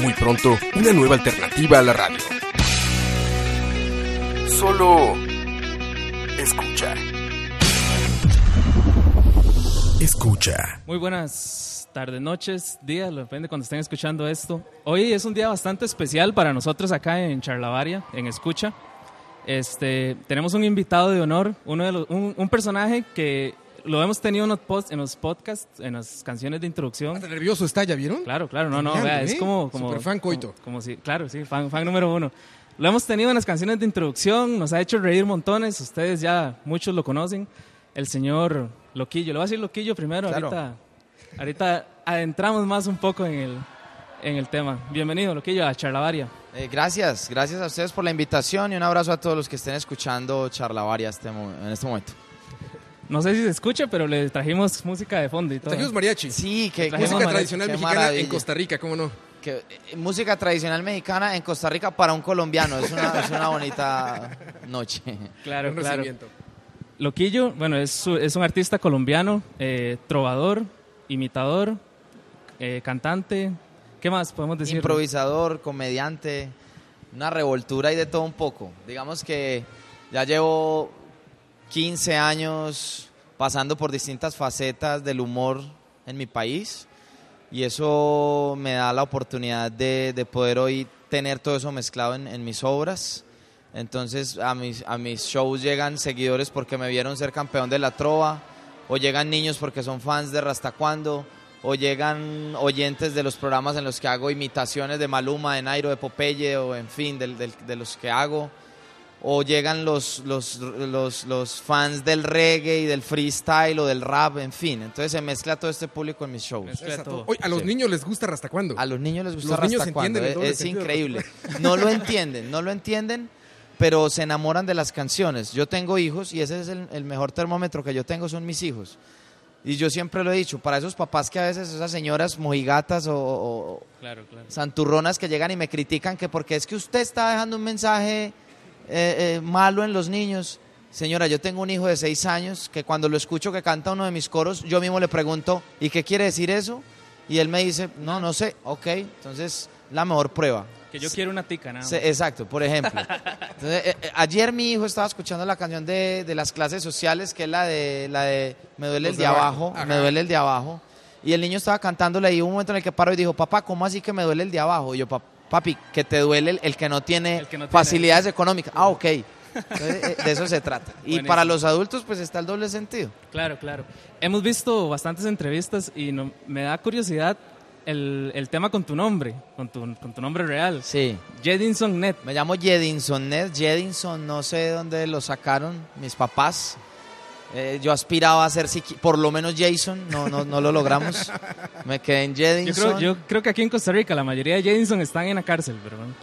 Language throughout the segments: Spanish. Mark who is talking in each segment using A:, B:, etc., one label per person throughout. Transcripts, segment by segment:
A: Muy pronto, una nueva alternativa a la radio. Solo escucha. Escucha.
B: Muy buenas tardes, noches, días, depende cuando estén escuchando esto. Hoy es un día bastante especial para nosotros acá en Charlavaria, en Escucha. Este, tenemos un invitado de honor, uno de los, un, un personaje que lo hemos tenido en los, post, en los podcasts, en las canciones de introducción.
C: Hasta nervioso está, ¿ya vieron?
B: Claro, claro, no, no, vea, es
C: ¿eh?
B: como, como
C: Super fan coito.
B: Como, como si, claro, sí, fan, fan número uno. Lo hemos tenido en las canciones de introducción, nos ha hecho reír montones, ustedes ya muchos lo conocen, el señor Loquillo. Le voy a decir Loquillo primero,
C: Claro.
B: ahorita, ahorita adentramos más un poco en el, en el tema. Bienvenido, Loquillo, a Charlavaria.
D: Eh, gracias, gracias a ustedes por la invitación y un abrazo a todos los que estén escuchando Charlavaria este en este momento.
B: No sé si se escucha, pero le trajimos música de fondo y todo.
C: Trajimos mariachi.
D: Sí, que,
C: Música
B: mariachi.
C: tradicional
D: qué
C: mexicana en. Costa Rica, ¿cómo no?
D: que- eh, música tradicional mexicana en Costa Rica para un colombiano. Es una, es una bonita noche.
B: Claro,
C: Un
B: claro. Loquillo, bueno, es, su- es un artista colombiano, eh, trovador, imitador, eh, cantante. ¿Qué más podemos decir?
D: Improvisador, comediante, una revoltura y de todo un poco. Digamos que ya llevo 15 años pasando por distintas facetas del humor en mi país y eso me da la oportunidad de, de poder hoy tener todo eso mezclado en, mis obras. Entonces a mis, a mis shows llegan seguidores porque me vieron ser campeón de la trova, o llegan niños porque son fans de Rastacuando, o llegan oyentes de los programas en los que hago imitaciones de Maluma, de Nairo, de Popeye, o en fin, de los que hago o llegan los, los, los, los fans del reggae y del freestyle o del rap, en fin. Entonces se mezcla todo este público en mis shows.
B: Mezcla
C: Exacto.
B: todo.
C: Oye, a los
D: Sí.
C: niños les gusta hasta cuándo.
D: A los niños les gusta
C: Los niños
D: Rasta
C: doble
D: es, increíble. No lo entienden, no lo entienden, pero se enamoran de las canciones. Yo tengo hijos y ese es el, el mejor termómetro que yo tengo, son mis hijos. Y yo siempre lo he dicho, para esos papás que a veces, esas señoras mojigatas o- o,
B: Claro, claro.
D: santurronas que llegan y me critican que porque es que usted está dejando un mensaje eh, eh, malo en los niños. Señora, yo tengo un hijo de seis años que cuando lo escucho que canta uno de mis coros, yo mismo le pregunto, ¿y qué quiere decir eso? Y él me dice, no, no sé, ok, entonces la mejor prueba.
B: Que yo quiero una tica, nada más.
D: Exacto, por ejemplo. Entonces, eh, ayer mi hijo estaba escuchando la canción de, de las clases sociales, que es la de, la de Me duele el de
C: abajo. Ajá.
D: me duele el de abajo. Y el niño estaba cantándole y hubo un momento en el que paró y dijo, papá, ¿cómo así que me duele el de abajo? Y yo, "Pa- papi, que te duele el, el que no tiene
B: El que no tiene.
D: facilidades económicas. Ah, ok. Entonces, eh, de eso se trata. Y
B: Buenísimo.
D: para los adultos, pues está el doble sentido.
B: Claro, claro. Hemos visto bastantes entrevistas y no- me da curiosidad el, el tema con tu nombre, con tu, con tu nombre real.
D: Sí.
B: Jedinson Net.
D: Me llamo Jedinson Ned. Jedinson, no sé de dónde lo sacaron mis papás. Eh, yo aspiraba a ser por lo menos Jason, no, no, no lo logramos. Me quedé en
B: Yo
D: Jedinson.
B: creo, yo creo que aquí en Costa Rica la mayoría de Jedinson están en la cárcel, pero bueno.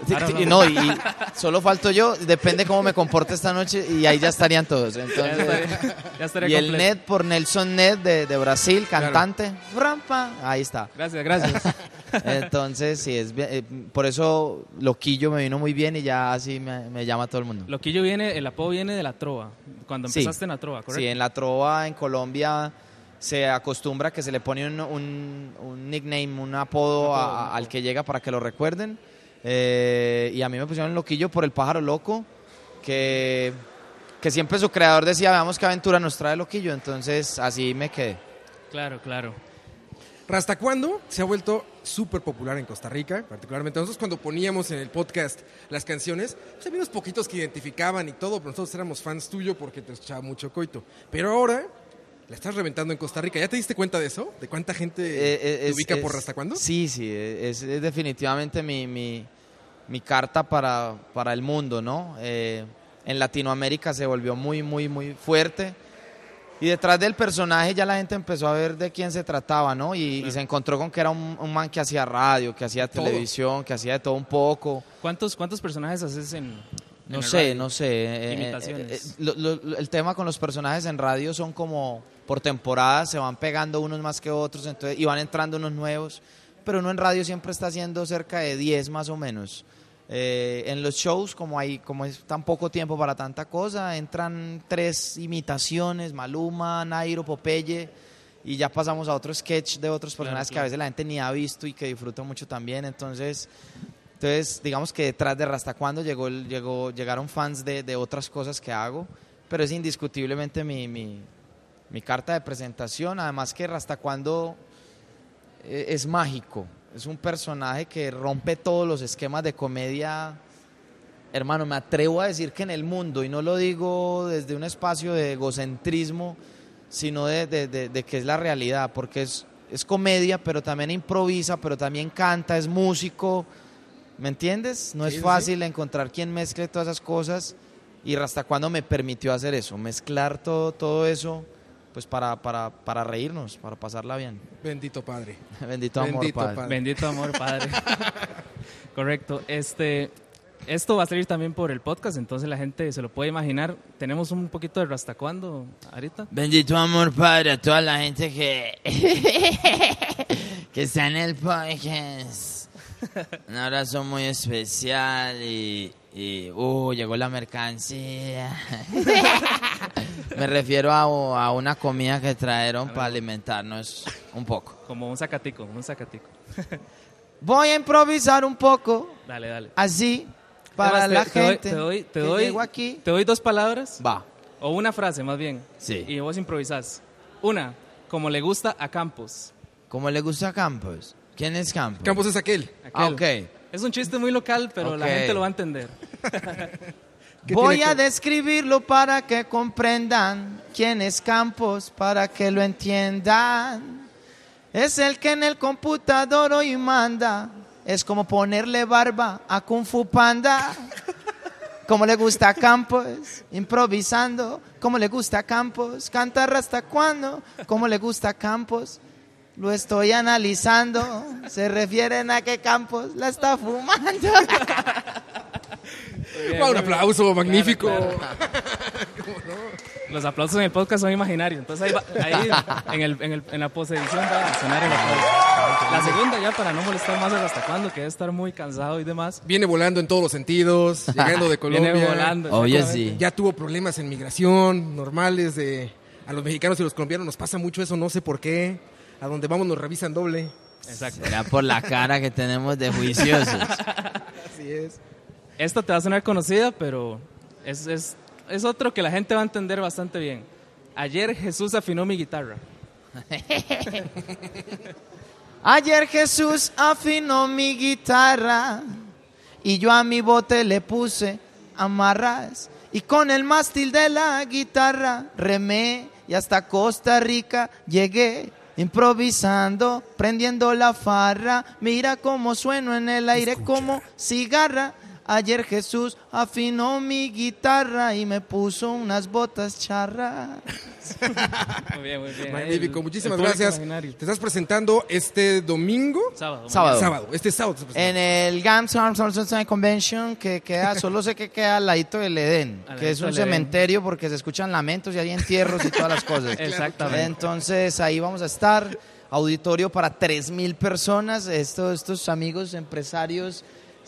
D: No, y solo falto yo, depende cómo me comporte esta noche y ahí ya estarían todos.
B: Ya
D: Entonces,
B: estaría, ya estaría
D: y el
B: completo.
D: Ned por Nelson Ned de, de Brasil, cantante. Rampa, ahí está.
B: Gracias, gracias.
D: Entonces, sí, es bien- eh, por eso Loquillo me vino muy bien y ya así me, me llama todo el mundo.
B: Loquillo viene, el apodo viene de la trova, cuando
D: Sí.
B: empezaste en la trova, ¿correcto?
D: Sí, en la trova en Colombia se acostumbra que se le pone un, un- un nickname, un apodo, a- al que llega para que lo recuerden. Eh, y a mí me pusieron loquillo por el pájaro loco, que, que siempre su creador decía, veamos qué aventura nos trae loquillo. Entonces así me quedé.
B: Claro, claro.
C: ¿Hasta cuándo se ha vuelto súper popular en Costa Rica? Particularmente nosotros cuando poníamos en el podcast las canciones, pues había unos poquitos que identificaban y todo, pero nosotros éramos fans tuyo porque te escuchaba mucho coito. Pero ahora la estás reventando en Costa Rica. ¿Ya te diste cuenta de eso? ¿De cuánta gente
D: Eh, eh,
C: te
D: es-
C: ubica
D: es-
C: por hasta cuándo?
D: Sí, sí, es, es definitivamente mi, mi- mi carta para, para el mundo, ¿no? Eh, en Latinoamérica se volvió muy, muy, muy fuerte. Y detrás del personaje ya la gente empezó a ver de quién se trataba, ¿no? Y, y se encontró con que era un, un man que hacía radio, que hacía
C: Todo.
D: televisión, que hacía de todo un poco.
B: ¿Cuántos, ¿Cuántos personajes haces en.?
D: No sé, no sé. eh, eh, eh, eh, lo- lo- el tema con los personajes en radio son como por temporadas, se van pegando unos más que otros, entonces y van entrando unos nuevos. Pero uno en radio siempre está haciendo cerca de 10 más o menos. Eh, en los shows, como hay como es tan poco tiempo para tanta cosa, entran tres imitaciones, Maluma, Nairo, Popeye, y ya pasamos a otro sketch de otros
B: Claro,
D: personajes que a
B: claro.
D: veces la gente ni ha visto y que disfruta mucho también. Entonces, entonces, digamos que detrás de Rasta Cuando llegó, llegó, llegaron fans de, de otras cosas que hago, pero es indiscutiblemente mi, mi, mi carta de presentación. Además que Rasta Cuando eh, es mágico, es un personaje que rompe todos los esquemas de comedia. Hermano, me atrevo a decir que en el mundo, y no lo digo desde un espacio de egocentrismo, sino de, de- de- de que es la realidad, porque es, es comedia, pero también improvisa, pero también canta, es músico, ¿me entiendes? No
C: Sí,
D: es
C: sí,
D: fácil encontrar quien mezcle todas esas cosas, y hasta cuando me permitió hacer eso, mezclar todo, todo eso, pues para, para, para reírnos, para pasarla bien.
C: Bendito Padre.
D: Bendito amor,
C: Bendito
D: Padre.
C: Padre.
B: Bendito amor, Padre. Correcto. Este, esto va a salir también por el podcast, entonces la gente se lo puede imaginar. Tenemos un poquito de Rasta cuando ahorita.
E: Bendito amor, Padre, a toda la gente que, que está en el podcast. Un abrazo muy especial y, y uh, llegó la mercancía. Me refiero a, a una comida que trajeron para alimentarnos un poco.
B: Como un sacatico, un sacatico.
D: Voy a improvisar un poco,
B: Dale, dale.
D: así, para
B: Además, te-
D: la
B: te doy-
D: gente
B: te doy, te doy,
D: aquí.
B: te doy dos palabras
D: Va.
B: o una frase más bien.
E: Sí.
B: Y vos improvisás. Una, como le gusta a Campos.
E: ¿Cómo le gusta a Campos? ¿Quién es Campos?
C: Campos es aquel.
E: Ah,
B: Aquel.
E: ok.
B: Es un chiste muy local, pero la gente lo va a entender.
C: ¿Qué
D: Voy a describirlo para que comprendan quién es Campos, para que lo entiendan. Es el que en el computador hoy manda. Es como ponerle barba a Kung Fu Panda. Como le gusta a Campos, improvisando. Como le gusta a Campos, cantar hasta cuándo. Como le gusta a Campos, lo estoy analizando. Se refieren a que Campos la está fumando.
C: Wow, un aplauso, magnífico.
B: Los aplausos en el podcast son imaginarios. Entonces ahí, va- ahí en, el, en, el, en la posedición va a sonar el aplauso. La segunda ya para no molestar más hasta cuándo, que debe estar muy cansado y demás.
C: Viene volando en todos los sentidos, llegando de Colombia.
B: Viene volando.
E: Oye, sí.
C: Ya tuvo problemas en migración, normales de... A los mexicanos y los colombianos nos pasa mucho eso, no sé por qué. A donde vamos nos revisan doble.
B: Exacto.
E: Será por la cara que tenemos de juiciosos.
C: Así es.
B: Esta te va a sonar conocida, pero es, es, es otro que la gente va a entender bastante bien. Ayer Jesús afinó mi guitarra.
D: Ayer Jesús afinó mi guitarra y yo a mi bote le puse amarras y con el mástil de la guitarra remé y hasta Costa Rica llegué improvisando, prendiendo la farra, mira cómo sueno en el aire como cigarra. Ayer Jesús afinó mi guitarra y me puso unas botas charras.
B: Muy bien, muy bien.
C: Magnífico,
B: El-
C: muchísimas
B: el
C: gracias.
B: imaginario.
C: Te estás presentando este domingo.
B: Sábado.
D: Sábado.
C: Sábado, este sábado. te.
D: En el GAMS Arms Convention, que queda, solo sé que queda al ladito del Edén,
B: Al
D: que es un
B: Edén.
D: cementerio porque se escuchan lamentos y hay entierros y todas las cosas.
B: Exactamente.
D: Entonces ahí vamos a estar, auditorio para 3.000 personas, estos, estos amigos empresarios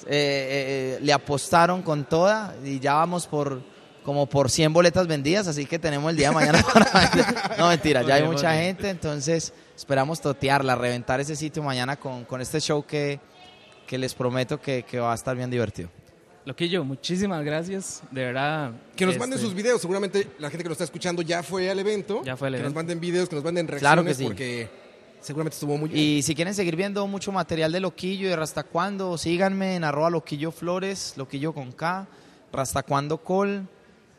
D: eh, eh, le apostaron con toda y ya vamos por como por 100 boletas vendidas, así que tenemos el día de mañana para vender. No, mentira, ya hay mucha gente, entonces esperamos totearla, reventar ese sitio mañana con, con este show que, que les prometo que, que va a estar bien divertido.
B: Loquillo, muchísimas gracias. De verdad.
C: Que nos
B: este,
C: manden sus videos. Seguramente la gente que nos está escuchando ya fue al evento.
B: Ya fue al
C: que
B: evento.
C: nos manden videos, que nos manden reacciones.
D: Claro que sí.
C: Porque seguramente estuvo muy bien.
D: Y si quieren seguir viendo mucho material de Loquillo y de Rasta Cuando, síganme en arroba Loquillo Flores, Loquillo con K, Rasta Cuando Col.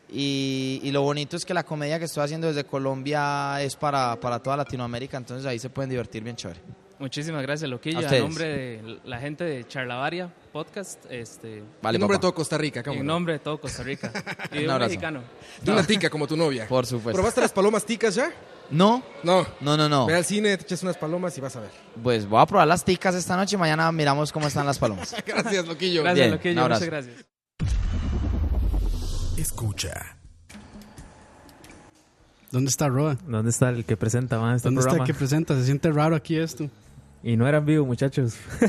D: Y, y lo bonito es que la comedia que estoy haciendo desde Colombia es para, para toda Latinoamérica, entonces ahí se pueden divertir bien chévere.
F: Muchísimas gracias, Loquillo.
D: A
F: nombre de la gente de Charlavaria Podcast, este,
D: Vale,
C: en nombre de todo Costa Rica, ¿cómo
F: en
C: no?
F: nombre de todo Costa Rica. Y de
D: Un
F: un,
D: abrazo.
F: mexicano.
C: De una tica como tu novia.
D: Por supuesto.
C: ¿Probaste las palomas ticas ya?
D: No,
C: No.
D: no, no, no.
C: Ve al cine, te echas unas palomas y vas a ver.
D: Pues voy a probar las ticas esta noche y mañana miramos cómo están las palomas.
C: Gracias, loquillo.
F: Gracias,
D: Bien,
F: Loquillo.
D: un abrazo.
F: Muchas gracias.
G: Escucha.
H: ¿Dónde está Roa?
F: ¿Dónde está el que presenta más este
H: ¿Dónde está el que presenta? Se siente raro aquí esto.
F: Y no era en vivo, muchachos.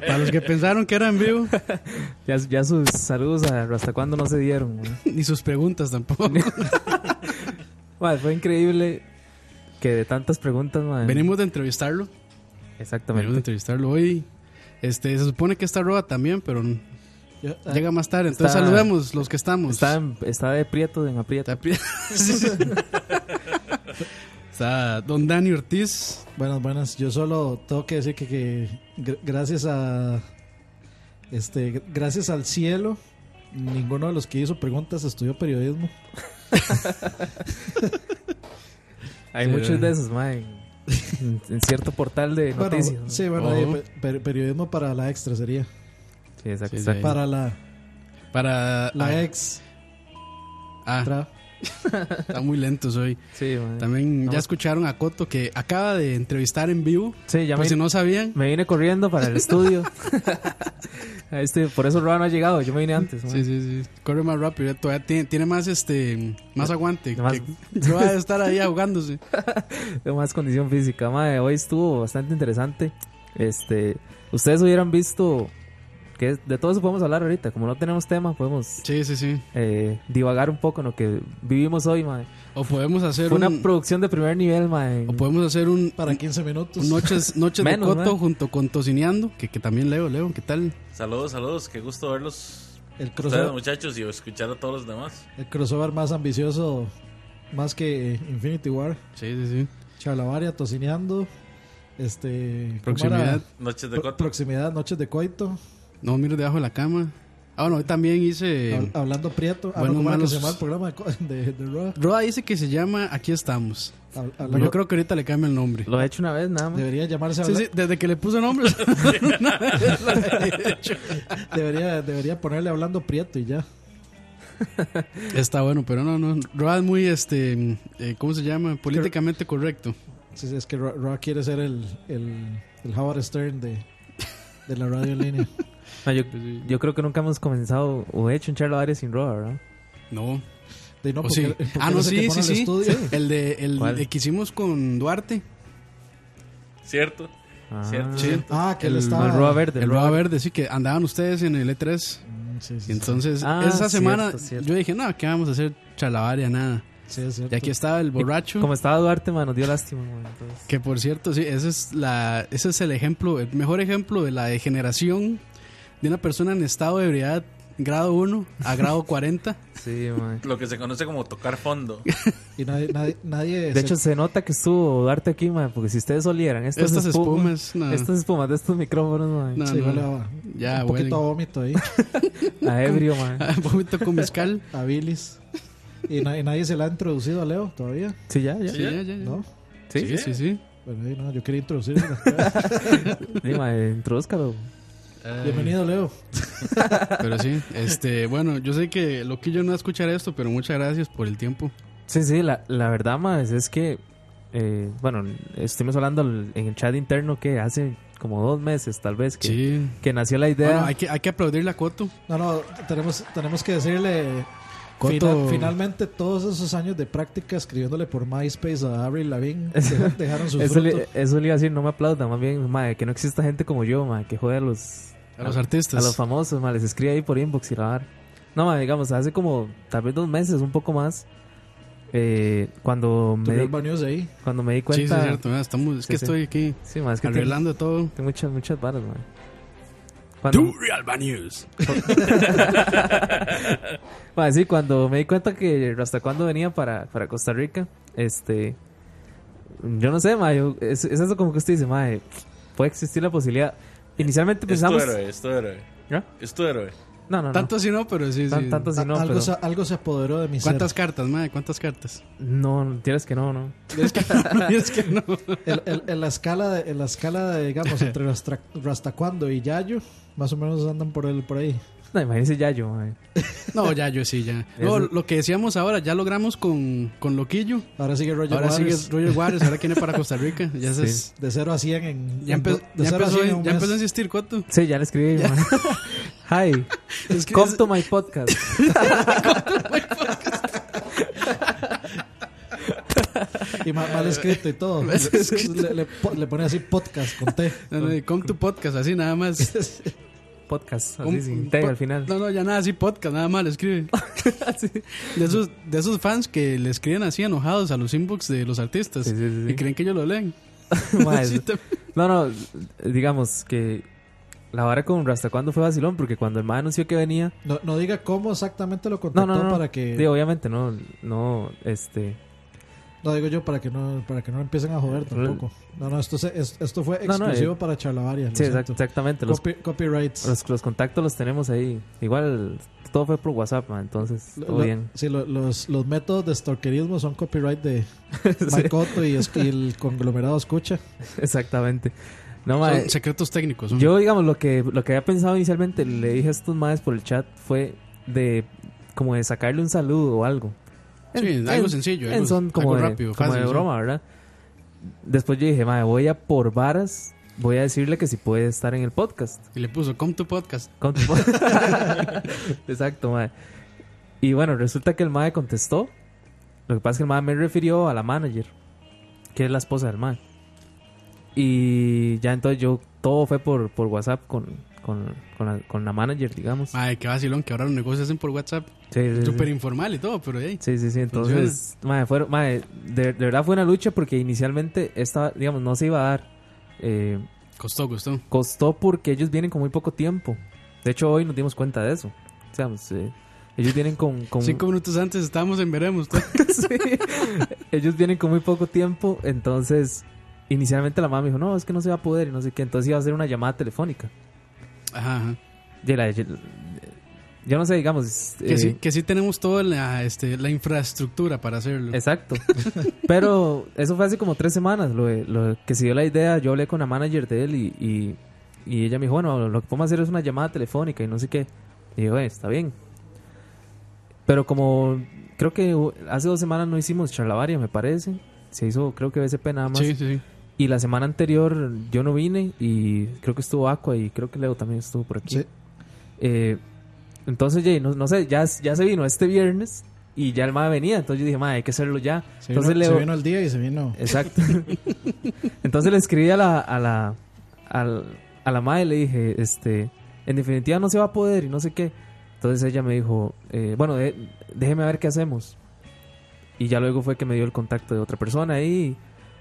H: Para los que pensaron que era en vivo,
F: ya, ya sus saludos a hasta cuándo no se dieron.
H: ni sus preguntas tampoco.
F: Man, fue increíble que de tantas preguntas, man.
H: Venimos de entrevistarlo. Venimos de
F: Exactamente.
H: entrevistarlo hoy. Este, se supone que está Roa también, pero
I: Yo- ah,
H: llega más tarde. Entonces
F: Está-
H: saludemos los que estamos.
F: Está, en- está de prieto en aprieto.
H: Está, pri- Sí, sí. Está Don Dani Ortiz.
I: Buenas, buenas. Yo solo tengo que decir que, que gr- gracias a este gr- gracias al cielo ninguno de los que hizo preguntas estudió periodismo.
F: Hay
H: Sí,
F: muchos de esos, man. En, en cierto portal de
I: Bueno,
F: noticias. ¿no?
I: sí, bueno,
H: Oh.
I: ahí, pe- per- periodismo para la extra sería.
F: Sí, exacto.
H: Sí, sí.
F: exacto.
I: Para la,
H: Para.
I: la
H: ah,
I: ex.
H: ah,
I: tra-
H: está muy lento hoy.
F: Sí, man.
H: También ya escucharon a Coto que acaba de entrevistar en vivo.
F: Sí, ya
H: Por
F: me,
H: si no sabían.
F: me vine corriendo para el estudio. Estoy, por eso Roa no ha llegado. Yo me vine antes. man.
H: Sí, sí, sí. Corre más rápido. Todavía tiene, tiene más este más aguante.
F: Más-
H: que- a estar ahí ahogándose.
F: Tengo más condición física. Madre, hoy estuvo bastante interesante. Este, ustedes hubieran visto que de todo eso podemos hablar ahorita. Como no tenemos tema, podemos
H: Sí, sí, sí.
F: eh, divagar un poco en lo que vivimos hoy, madre.
H: O podemos hacer
F: Fue una
H: un
F: producción de primer nivel, madre.
H: o podemos hacer un,
I: para 15 minutos.
H: un noches noches
F: Menos,
H: de Coto
F: man.
H: junto con Tocineando, que, que también leo, leo, ¿qué tal?
J: Saludos, saludos, qué gusto verlos.
I: el,
J: Ustedes,
I: crossover,
J: muchachos, y escuchar a todos los demás.
I: el crossover más ambicioso, más que Infinity War.
H: Sí, sí, sí.
I: Charlavaria, tocineando. Este, ¿cómo
H: Proximidad.
J: Noches de
I: Pro-
J: coto.
I: proximidad, noches de coito.
H: No miro debajo de la cama. Ah, bueno, hoy también hice
I: Hab- hablando prieto. Ah,
H: bueno,
I: no, ¿cómo era que
H: malos-
I: se llama el programa de, de, Raw?
H: Roa dice que se llama Aquí estamos.
I: Hablando-
H: yo creo que ahorita le cambia el nombre.
F: Lo he hecho una vez, nada más.
I: Debería llamarse
H: Sí,
I: habla-
H: sí, desde que le puso nombre.
I: Debería, debería ponerle hablando prieto y ya.
H: Está bueno, pero no, no. Roa es muy, este, eh, ¿cómo se llama? Políticamente correcto.
I: Sí, sí, es que Raw quiere ser el, el, el Howard Stern de, de la radio en línea.
F: No, yo, yo creo que nunca hemos comenzado o hecho un charla área sin Roa, ¿verdad?
H: No.
I: De no,
H: ¿O
I: porque-
H: sí?
I: porque
H: Ah, no, sí, sí,
I: el
H: sí.
I: estudio.
H: El de, el que hicimos con Duarte.
J: ¿Cierto?
F: Ah,
J: Cierto.
H: Sí.
I: Ah, que él
H: El-
I: estaba...
F: El Roa Verde.
H: El Roa Verde, sí, que andaban ustedes en el E3.
I: Mm, sí, sí,
H: entonces,
F: Ah,
H: esa
F: cierto,
H: semana
F: cierto.
H: yo dije, no, ¿qué vamos a hacer? Chalabaria, nada.
I: Sí, es cierto.
H: Y aquí estaba el borracho.
F: Como estaba Duarte, man, nos dio lástima, man.
H: Que por cierto, sí, ese es, la, ese es el ejemplo, el mejor ejemplo de la degeneración de una persona en estado de ebriedad grado 1 a grado 40.
F: Sí, man.
J: Lo que se conoce como tocar fondo.
I: Y nadie... nadie, nadie
F: De
I: se-
F: hecho, se nota que estuvo Duarte aquí, man, porque si ustedes olieran estas,
H: Estas
F: espumas,
H: espumas, no.
F: estas espumas de estos micrófonos, man,
H: No,
I: sí,
H: no.
I: a-
H: Ya,
I: un poquito a vómito ahí,
F: a ebrio, man.
H: Vómito con mezcal.
I: a bilis. Y, na- y nadie se la ha introducido a Leo todavía,
F: Sí, ya, ya.
H: Sí, ya, ya, ya.
I: ¿no?
F: Sí,
H: Sí, sí, sí.
I: Bueno, ahí no, yo quería introducirla.
F: Sí, man,
I: Bienvenido, Leo.
H: Pero sí, este, bueno, yo sé que Loquillo no va a escuchar esto, pero muchas gracias por el tiempo.
F: Sí, sí, la, la verdad, más es que, eh, bueno, estuvimos hablando en el chat interno que hace como dos meses, tal vez, que,
H: Sí.
F: que nació la idea.
H: Bueno, hay que, hay que aplaudirle a Coto.
I: No, no, tenemos, tenemos que decirle... Final- finalmente, todos esos años de práctica escribiéndole por MySpace a Avril Lavigne deja- dejaron sus
F: eso,
I: frutos.
F: le, eso le iba a decir, no me aplauda, más bien, madre, que no exista gente como yo, madre, que jode a los,
H: A los artistas.
F: a los famosos, madre, les escribe ahí por inbox y la vara. No, madre, digamos, hace como tal vez dos meses, un poco más, eh, cuando, me di,
I: ahí.
F: cuando me di
H: Sí, sí, es
F: cuenta...
H: cierto. mira, Estamos, es
F: Sí,
H: que
F: sí.
H: estoy aquí
F: Sí, madre, es que tengo,
H: arreglando todo.
F: tengo muchas, muchas varas, madre. Cuando,
H: Real News.
F: Madre, sí, cuando me di cuenta que hasta cuando venía para, para Costa Rica, este, yo no sé, madre, yo- es, es eso como que usted dice, madre, puede existir la posibilidad. Inicialmente
J: Es tu
F: pensamos,
J: héroe, es tu héroe.
F: ¿Ya?
J: Es tu héroe.
F: No, no, no.
H: Tanto así no, pero sí,
F: Tan-
H: sí.
F: tanto
I: A-
F: no,
I: algo,
F: pero...
I: se, algo se apoderó de mi ser.
H: ¿Cuántas cartas, madre? ¿Cuántas cartas?
F: No, tienes que no, no.
H: Es que, es que no.
I: El- el- en la escala, de, en la escala de, digamos, entre Rastacuando y Yayo, más o menos andan por, el, por ahí.
F: No, imagínese ya yo, mae.
H: No, ya, yo sí, ya. No, lo que decíamos ahora, ya logramos con, con Loquillo.
I: Ahora sigue Roger
H: Ahora
I: Waters.
H: sigue Roger Waters, ahora viene para Costa Rica. Ya,
F: Sí.
H: es-
I: De 0 a 100 en.
H: ya, empe-
I: de
H: ya
I: 0 a
H: empezó,
I: 100 en
H: ya empezó a insistir, Coto.
F: Sí, ya le escribí. mae. Hi,
H: Es que
F: come
H: es-
F: to my podcast.
I: Y ma- mal escrito y todo. le, le po- le pone así podcast con T.
H: no, no, come to podcast, así nada más.
F: Podcast, así
H: Un-
F: sin T
H: po-
F: al final.
H: No, no, ya nada, así podcast, nada más le escribe. de, esos, de esos fans que le escriben así enojados a los inbox de los artistas
F: Sí, sí, sí, sí.
H: y creen que ellos lo leen. Sí,
F: No, no, digamos que la vara con Rasta cuando fue vacilón, porque cuando el mae anunció que venía,
I: No, no diga cómo exactamente lo
F: no,
I: contactó
F: no, no,
I: para que.
F: Digo, obviamente no, no, este,
I: No digo yo para que no para que no empiecen a joder tampoco. No, no, esto, se- es- esto fue
F: No, no,
I: exclusivo
F: eh,
I: para Charlavaria.
F: sí, exact- exactamente, los,
I: Copy- copyrights.
F: los, los contactos los tenemos ahí, igual todo fue por WhatsApp, entonces,
I: Lo-
F: todo
I: lo-
F: bien.
I: Sí, lo- los, los métodos de stalkerismo son copyright de Mike Cotto y, es- y el conglomerado escucha.
F: Exactamente. No,
H: son
F: mae,
H: secretos técnicos. son.
F: yo, digamos, lo que, lo que había pensado inicialmente, le dije a estos maes por el chat, fue de, como de sacarle un saludo o algo.
H: Sí,
F: En-
H: algo
F: en-
H: sencillo.
F: en
H: algo,
F: son como,
H: algo
F: de,
H: rápido,
F: como
H: fácil,
F: de
H: sí.
F: broma, ¿verdad? Después yo dije, madre, voy a por varas, voy a decirle que si puede estar en el podcast.
H: Y le puso, come to podcast.
F: Exacto, madre. Y bueno, resulta que el madre contestó. Lo que pasa es que el madre me refirió a la manager, que es la esposa del madre. Y ya entonces yo, todo fue por, por WhatsApp con, con, con, la, con la manager, digamos.
H: Ay, qué vacilón que ahora los negocios hacen por WhatsApp.
F: Sí, sí, sí.
H: Súper informal y todo, pero hey.
F: Sí, sí, sí. Entonces, madre, fueron, madre, de, de verdad fue una lucha porque inicialmente esta, digamos, no se iba a dar. Eh,
H: Costó, costó.
F: costó porque ellos vienen con muy poco tiempo. De hecho, hoy nos dimos cuenta de eso. O sea, pues, eh, ellos vienen con... con
H: Cinco minutos antes estábamos en Veremos.
F: Sí. ellos vienen con muy poco tiempo. Entonces, inicialmente la mamá me dijo, no, es que no se va a poder y no sé qué. Entonces iba a hacer una llamada telefónica.
H: Ajá, ajá.
F: Y la- yo, yo no sé, digamos...
H: Que,
F: eh,
H: sí, que sí tenemos toda la, este, la infraestructura para hacerlo.
F: Exacto. Pero eso fue hace como tres semanas. Lo, de- lo que se dio la idea, yo hablé con la manager de él y, y, y ella me dijo, bueno, lo que podemos hacer es una llamada telefónica y no sé qué. Y yo, "Eh, está bien. Pero como creo que hace dos semanas no hicimos charlavaria, me parece. Se hizo, creo que BSP nada más.
H: Sí, sí, sí.
F: Y la semana anterior yo no vine y creo que estuvo Aqua y creo que Leo también estuvo por aquí.
I: Sí.
F: Eh, entonces, Jay, no, no sé, ya, ya se vino este viernes y ya el MAE venía. Entonces yo dije, MAE, hay que hacerlo ya.
I: Se
F: entonces Leo,
I: se vino el día y se vino.
F: Exacto. Entonces le escribí a la, a la, al- a la madre y le dije, este, en definitiva no se va a poder y no sé qué. Entonces ella me dijo, eh, bueno, de- déjeme ver qué hacemos. Y ya luego fue que me dio el contacto de otra persona ahí. Y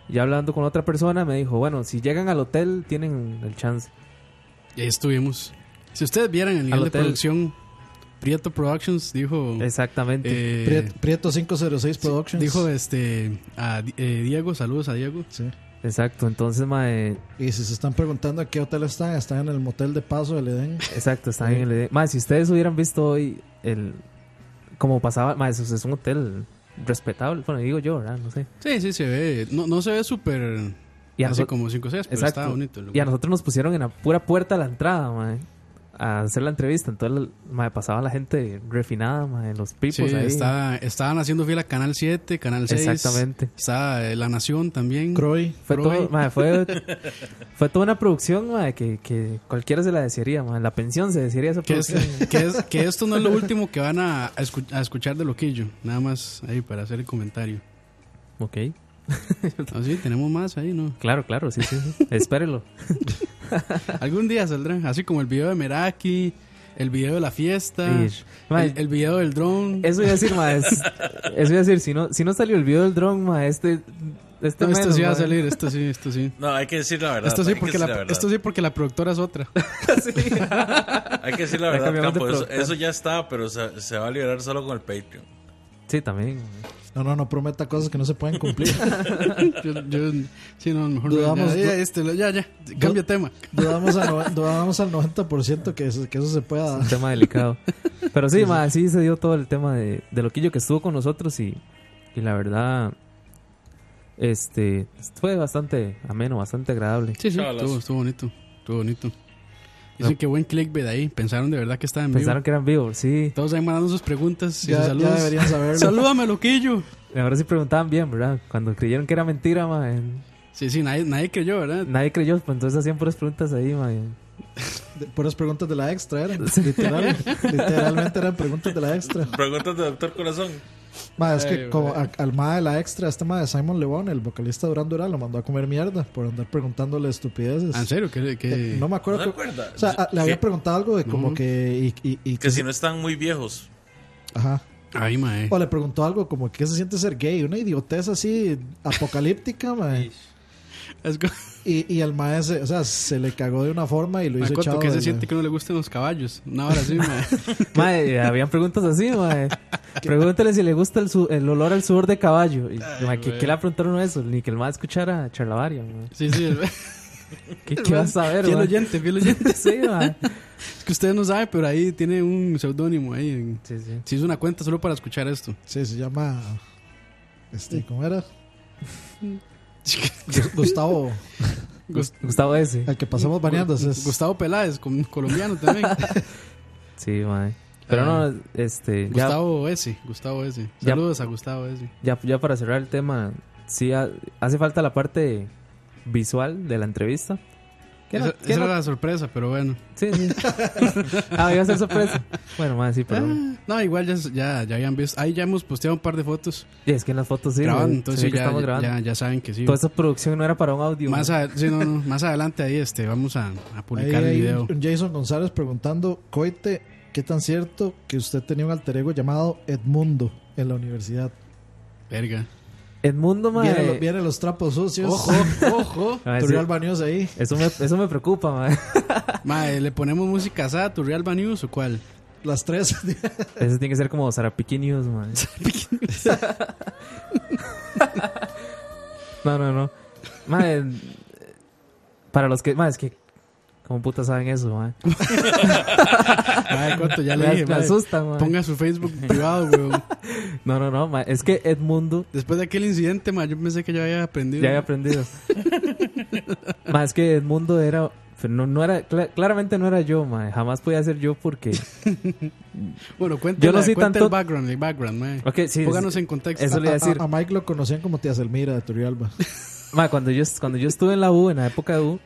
F: ya hablando con otra persona me dijo, bueno, si llegan al hotel tienen el chance.
H: Y ahí estuvimos. Si ustedes vieran el nivel de
F: hotel.
H: producción, Prieto Productions dijo.
F: Exactamente.
H: eh,
I: Priet- Prieto 506 Productions.
H: dijo este a eh, Diego, saludos a Diego.
I: Sí.
F: Exacto. Entonces, mae,
I: Y si se están preguntando a qué hotel están, están en el motel de paso del Edén.
F: exacto, está
I: Sí.
F: en el... Mae, si ustedes hubieran visto hoy el... Como pasaba, mae, eso es un hotel respetable. Bueno, digo yo, ¿verdad? No sé.
H: Sí, sí, se ve. No, no se ve súper.
F: A noso-
H: como 5 o 6, pero está bonito. el
F: Y a
H: lugar.
F: nosotros nos pusieron en la pura puerta de la entrada, mae, a hacer la entrevista. Entonces, mae, pasaba la gente refinada, en los pipos
H: Sí,
F: ahí.
H: está- estaban haciendo fila Canal 7, Canal 6.
F: Exactamente.
H: Está eh, La Nación también.
I: Croy.
F: Fue,
H: Croy.
F: todo, fue, fue toda una producción mae, que, que cualquiera se la desearía. mae. La pensión se desearía esa
H: Que, es-
F: producción.
H: que, es- que esto no es lo último que van a, a escuchar de Loquillo. Nada más ahí para hacer el comentario.
F: ok.
H: Así, tenemos más ahí, ¿no?
F: Claro, claro, sí, sí. sí. Espérelo.
H: Algún día saldrá. Así como el video de Meraki, el video de la fiesta, el, el video del drone.
F: Eso iba a decir, es- Eso iba a decir, si no, si no salió el video del drone, mae, este... este
H: No, esto sí va a salir, esto sí, esto sí.
J: No, hay que decir la verdad.
H: Esto sí, porque la,
J: verdad.
H: esto sí porque la productora es otra.
J: Hay que decir la verdad,
F: de
J: Campo. Eso ya está, pero se, se va a liberar solo con el Patreon.
F: Sí, también.
I: No, no, no prometa cosas que no se pueden cumplir.
H: Yo, yo- sí, no, mejor no,
I: Dudamos-
H: ya, ya, este, ya, ya, cambia tema.
I: Dudamos al, dudamos al 90% que eso, que eso se pueda.
F: un tema delicado. Pero sí, ma, sí se dio todo el tema de, de Loquillo que estuvo con nosotros y, y la verdad, este, fue bastante ameno, bastante agradable.
H: Sí, sí, estuvo, estuvo bonito, estuvo bonito. Dicen que buen clickbait ahí, pensaron de verdad que estaba en vivo.
F: Pensaron que eran vivos, sí.
H: Todos ahí mandando sus preguntas y
I: Ya,
H: sus
I: ya
H: saludos.
I: deberían saberlo.
H: Salúdame, loquillo.
F: Ahora sí preguntaban bien, ¿verdad? Cuando creyeron que era mentira, ma, en-
H: Sí, sí, nadie, nadie creyó, ¿verdad?
F: nadie creyó, pues entonces hacían puras preguntas ahí, ma. y-
I: De- Puras preguntas de la extra eran. Literal, literalmente eran preguntas de la extra.
J: Preguntas de Doctor Corazón.
I: Ma, es que
H: Ay,
I: como a- al ma de la extra, este ma de Simon Lebon, el vocalista de Durán Durán, lo mandó a comer mierda por andar preguntándole estupideces.
H: Ah, ¿En serio? ¿Qué,
I: Eh,
H: qué?
I: No me acuerdo.
J: ¿No
I: que- o sea, a- le había preguntado algo de como
H: No.
I: que. Y, y, y
J: Que si no están muy viejos.
I: Ajá.
H: Ay, mae.
I: O le preguntó algo como que se siente ser gay, una idiotez así apocalíptica, mae.
H: Es co-
I: Y, y al maestro, o sea, se le cagó de una forma y lo
H: mae,
I: hizo
H: ¿cuánto
I: echado.
H: que se siente que no le gusten los caballos? Una hora así, mae.
F: Ma, y habían preguntas así, ma. Pregúntale si le gusta el, su- el olor al sudor de caballo. Y, ma, ¿qué, qué le preguntaron eso? Ni que el más escuchara Charlavaria, ma.
H: Sí, sí. el-
F: ¿Qué, qué vas a ver,
H: Fiel oyente, fiel oyente.
F: Sí, ma.
H: Es que ustedes no saben, pero ahí tiene un seudónimo ahí. en-
F: Sí, sí.
H: Se hizo una cuenta solo para escuchar esto.
I: Sí, se llama. Este, ¿cómo era? Gu- Gustavo,
F: Gus- Gustavo S.
I: al que pasamos baneando. es-
H: Gustavo Peláez, con- colombiano también.
F: Sí, ma. Pero no, este. Ya,
H: Gustavo S. Gustavo S.
F: Ya.
H: Saludos a Gustavo S.
F: ya, ya para cerrar el tema, sí ha- hace falta la parte visual de la entrevista. ¿Qué
H: Esa,
F: era?
H: esa
F: ¿Qué
H: era
F: era?
H: la sorpresa, pero bueno.
F: Sí, sí. ah, iba a ser sorpresa. Bueno, ma, sí, perdón.
H: No, igual ya, ya, ya habían visto. Ahí ya hemos posteado un par de fotos
F: Y es que en las fotos sí.
H: grabando,
F: ma,
H: entonces ya,
F: estamos
H: ya,
F: grabando.
H: ya, ya saben que sí.
F: Toda esa producción no era para un audio.
H: Más, a- sí, no, no, más adelante ahí este, vamos a, a
I: Ahí
H: publicar el video.
I: Jason González preguntando: Coite, ¿qué tan cierto que usted tenía un alter ego llamado Edmundo en la universidad?
H: Verga.
F: Edmundo, ma.
I: Vienen,
F: eh,
I: los, trapos sucios.
H: Ojo, ojo.
F: ma,
I: Turrial
F: sí,
I: Baneos ahí.
F: eso, me, eso me preocupa, ma.
H: Mae, ¿le ponemos música a tu Real News o cuál?
I: Las tres.
F: Eso tiene que ser como Sarapiqui News, ma. no, no, no. Ma, eh, para los que. Ma, es que. ¿Cómo putas saben eso, ma?
H: Mae, ¿cuánto? Ya le
F: me,
H: dije,
F: me
H: mae.
F: asusta, ma.
H: Ponga su Facebook privado, weón.
F: No, no, no, ma. Es que Edmundo.
H: Después de aquel incidente, mae, yo pensé que ya había aprendido.
F: Ya había aprendido. ma, es que Edmundo era. No, no era, cla- claramente no era yo, ma. Jamás podía ser yo porque.
H: Bueno, cuente,
F: Yo no soy tanto-
H: el background, el background, mae.
F: Ok, sí.
H: Pónganos en contexto.
F: Eso le iba a
I: A,
F: decir.
I: a Mike lo conocían como Tía Selmira de Turrialba.
F: Ma, cuando yo, cuando yo estuve en la U, en la época de U,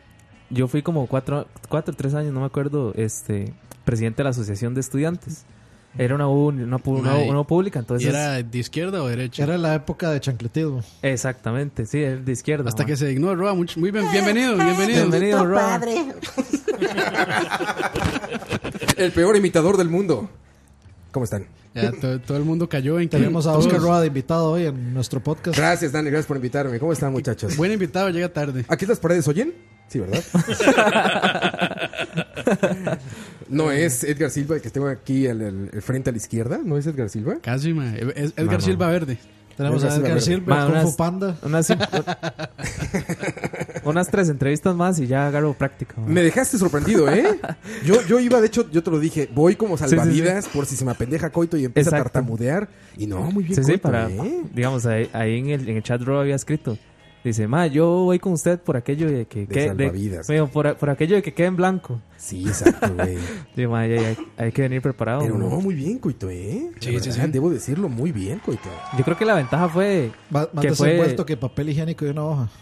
F: yo fui como cuatro, cuatro tres años, no me acuerdo, este, presidente de la Asociación de Estudiantes. Era una U, una, pública,
H: ¿Y
F: entonces...
H: era de izquierda o derecha?
I: Era la época de chancletismo.
F: Exactamente, sí, era de izquierda.
H: Hasta que se dignó, Roa. mucho- Muy bien, bienvenido, bienvenido.
F: Bienvenido, Roa.
C: El peor imitador del mundo. ¿Cómo están?
H: Ya, to- todo el mundo cayó en que
I: Tenemos a
H: todos-
I: Oscar Roa de invitado hoy en nuestro podcast.
C: Gracias, Dani. Gracias por invitarme. ¿Cómo están, muchachos?
H: Buen invitado, llega tarde.
C: ¿Aquí las paredes oyen? Sí, ¿verdad? no es Edgar Silva el que tengo aquí el, el- el frente a la izquierda. ¿No es Edgar Silva?
H: Casi, mae. Es Edgar
F: No, no.
H: Silva Verde.
I: Tenemos a
C: Edgar
I: Edgar
C: Silva
I: Silva,
F: Ma,
I: Kung Fu
F: unas-
I: Panda.
F: Unas, unas tres entrevistas más y ya agarro práctica. ma.
C: Me dejaste sorprendido, ¿eh? Yo, yo iba, de hecho, yo te lo dije, voy como
F: sí, sí.
C: salvavidas por si se me apendeja Coito y empieza a tartamudear. Y no, muy bien,
F: Sí, sí,
C: Coito,
F: para,
C: ¿eh?
F: digamos, ahí, ahí en, el, en el chat Roa había escrito. Dice, ma, yo voy con usted por aquello de que...
C: De
F: que-
C: salvavidas.
F: Digo, por, por aquello de que quede en blanco.
C: Sí, exacto, güey.
F: Digo, ma, ya- ya- hay, que venir preparado.
C: Pero no, muy bien, Coito, ¿eh?
H: Sí,
C: verdad,
H: sí.
C: Debo decirlo, muy bien, Coito.
F: Yo creo que la ventaja fue...
I: Más, más
F: Que fue-
I: que papel higiénico de una hoja.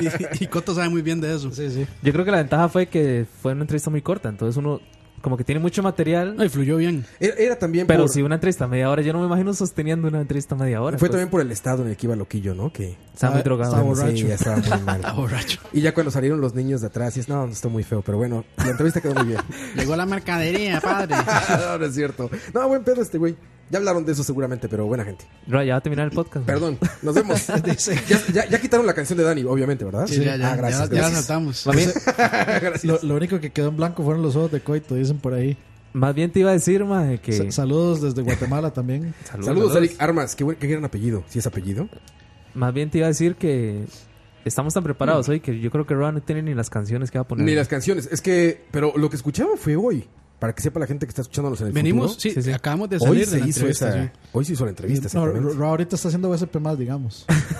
H: Y, y Coto sabe muy bien de eso.
I: Sí, sí.
F: Yo creo que la ventaja fue que fue una entrevista muy corta. Entonces uno como que tiene mucho material.
H: No, y fluyó bien.
C: Era, era también
F: Pero
C: por...
F: si una entrevista media hora, yo no me imagino sosteniendo una entrevista media hora.
C: Fue
F: pues.
C: también por el estado en el que iba Loquillo, ¿no? Que
F: Estaba muy
I: Ah,
F: drogado.
I: estaba
C: Sí,
I: borracho.
C: ya estaba muy mal.
H: Borracho.
C: Y ya cuando salieron los niños de atrás, y es, no, está muy feo, pero bueno, la entrevista quedó muy bien.
H: Llegó la mercadería, padre.
C: no, no es cierto. No, buen pedo este güey. Ya hablaron de eso seguramente, pero buena gente.
F: Ro, ya va a terminar el podcast.
C: Perdón, nos vemos. ya, ya- ya quitaron la canción de Dani, obviamente, ¿verdad?
H: Sí, ya, ya,
C: Ah, gracias,
H: ya,
C: gracias.
F: mí-
C: Gracias.
I: Lo, lo único que quedó en blanco fueron los ojos de Coito, dicen por ahí.
F: Más bien te iba a decir, mae, que...
I: Sa- saludos desde Guatemala también.
C: Saludos, Eric Armas. Qué, buen, qué gran apellido. Si es apellido.
F: Más bien te iba a decir que estamos tan preparados hoy que yo creo que Roa no tiene ni las canciones que va a poner.
C: Ni las canciones. Es que, pero lo que escuchaba fue hoy. Para que sepa la gente que está escuchándonos en el
K: Venimos,
C: futuro.
K: sí, acabamos de
C: Hoy
K: salir de
C: se
K: la
C: hizo
K: entrevista,
C: esa.
K: sí.
C: Hoy se hizo la entrevista.
I: No. Ro- ahorita está haciendo VSP más, digamos.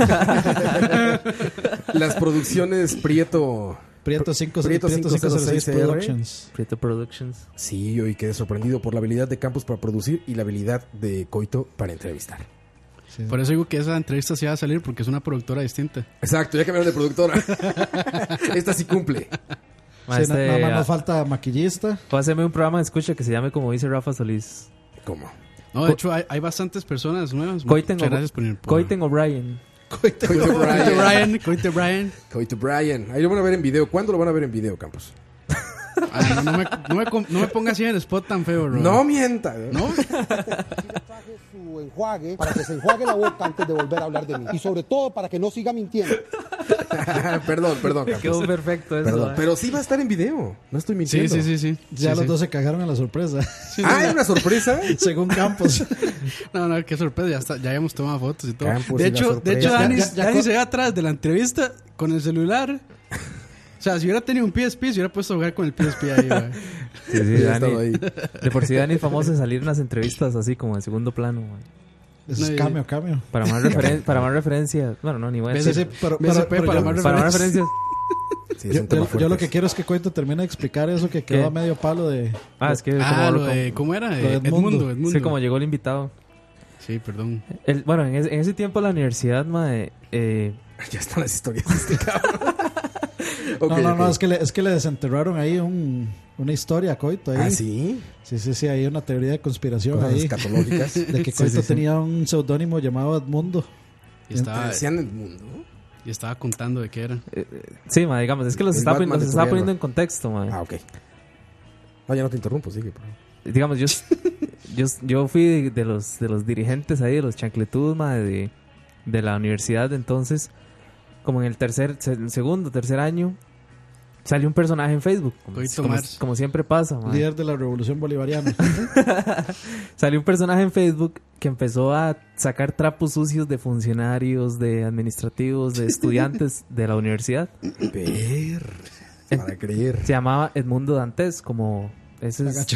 C: Las producciones Prieto.
I: Prieto 5
C: Prieto
I: Prieto
C: 506
I: 506 Productions.
F: Prieto Productions.
C: Sí, hoy quedé sorprendido por la habilidad de Campos para producir y la habilidad de Coito para entrevistar.
K: Por eso digo que esa entrevista sí va a salir porque es una productora distinta.
C: Exacto, ya cambiaron de productora. Esta sí cumple.
F: Mae,
I: Sí, na-
F: este,
I: nada más nos falta maquillista.
F: Hacerme un programa de escucha que se llame como dice Rafa Solís.
C: ¿Cómo?
K: No, de hecho hay, hay bastantes personas nuevas.
F: Coiten,
K: Muchas gracias por,
F: Coiten O'Brien.
C: Coito
K: Coite
C: Brian.
K: Coite Brian.
C: Coito Brian. Ahí lo van a ver en video. ¿Cuándo lo van a ver en video, Campos?
K: Ah, no, no me, no, me, com- no me ponga así en el spot tan feo, bro.
C: No mienta.
K: ¿No?
L: su enjuague para que se enjuague la boca antes de volver a hablar de mí. Y sobre todo para que no siga mintiendo.
C: perdón, perdón. Campos.
F: Quedó perfecto eso.
C: Perdón,
F: eh.
C: pero sí va a estar en video. No estoy mintiendo.
K: sí, sí, sí.
I: Ya
K: Sí,
I: los
K: sí.
I: dos se cagaron en la sorpresa.
C: Ah, ¿es una sorpresa?
I: Según Campos.
K: No, no, qué sorpresa. Ya, está, ya habíamos tomado fotos y todo.
C: Campos
K: de
C: y la
K: hecho, de hecho, Dani,
I: Ya- ya
K: Dani se ve atrás de la entrevista con el celular. O sea, si hubiera tenido un PSP, se hubiera puesto a jugar con el PSP ahí, güey.
F: Sí, sí, Dani.
C: ahí.
F: De por sí Dani es famoso en salir en las entrevistas así como en segundo plano. mae.
I: Eso es cambio, cambio.
F: Para más, referen- para más referencia. Bueno, no, ni voy a decir.
I: pero
K: para
I: yo-
K: más
F: Para más referencias.
C: Sí,
I: yo, lo que quiero es que Cuento termine de explicar eso que quedó
F: ¿Qué?
I: a medio palo de...
F: Ah, es que
K: Ah,
F: como,
K: lo de, ¿cómo era?
I: lo de Edmundo.
K: Edmundo, Edmundo.
F: sí, como llegó el invitado.
K: Sí, perdón.
F: El- bueno, en ese, en ese tiempo la universidad, mae, eh,
C: Ya están las historias de este cabrón.
I: No, no, no, es que, le, es que le desenterraron ahí un, una historia a Coito. Ahí.
C: Ah, sí.
I: Sí, sí, sí, hay una teoría de conspiración
C: Cosas
I: ahí.
C: escatológicas.
I: De que
F: Sí,
I: Coito
F: sí, sí.
I: tenía un seudónimo llamado Edmundo.
K: Y estaba,
C: Decían el mundo.
K: y estaba contando de qué era.
F: sí, mae, digamos, es que los
C: El
F: está,
C: Batman
F: los
C: de
F: está
C: Turrialba.
F: poniendo en contexto, mae.
C: Ah, ok. No, ya no te interrumpo, sigue. por favor.
F: digamos, yo, yo, yo fui de, de los, de los dirigentes ahí, de los chancletudos, mae, de, de la universidad. Entonces, como en el tercer, segundo, tercer año, salió un personaje en Facebook. Como, como- como siempre pasa, mae.
I: Líder de la revolución bolivariana.
F: Salió un personaje en Facebook que empezó a sacar trapos sucios de funcionarios, de administrativos, de estudiantes de la universidad.
C: Ver. Para creer.
F: Se llamaba Edmundo Dantes, como ese es,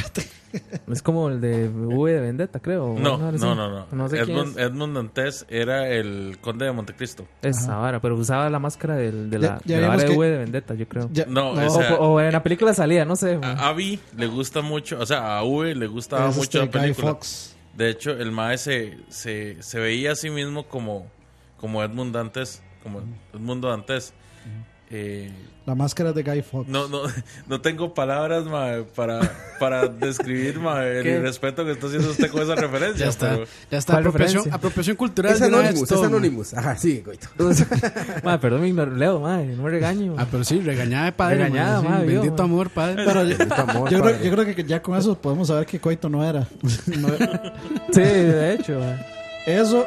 F: es como el de V de Vendetta, creo.
J: No, no, no, no.
F: No sé quién
J: Edmund. Edmund Dantes era el conde de Montecristo.
F: Esa vara, pero usaba la máscara del, de
I: Ya-
F: la,
I: ya
F: de la de V de Vendetta, yo creo.
I: Ya-
J: No,
I: no,
J: o
F: O,
J: sea,
F: o en la película salía, no sé.
J: a Abby le gusta mucho, o sea, a V le gustaba
I: es
J: mucho
I: este
J: la
I: Guy
J: película.
I: Fox.
J: De hecho, el mae se, se, se veía a sí mismo como, como Edmund Dantes, como Edmundo Dantes. Eh,
I: La máscara de Guy Fox.
J: no, no, no tengo palabras mae, para, para describir mae, el
F: ¿Qué?
J: respeto que está haciendo usted con esa referencia.
K: Ya está.
J: pero-
K: Ya está.
F: ¿Cuál
K: Apropiación, apropiación cultural.
C: Es Anonymous, es. Anonymous. Ajá, sí, coito.
F: Madre, perdón, me ignoré, Leo, madre, no me regaño.
K: Ah, pero sí, regañada de padre.
F: Regañada,
K: man, sí, Bendito amor, padre.
I: Pero yo,
C: Bendito amor,
I: yo creo,
C: padre.
I: yo creo que ya con eso podemos saber que Coito no era. No-
F: Sí, de hecho.
I: eso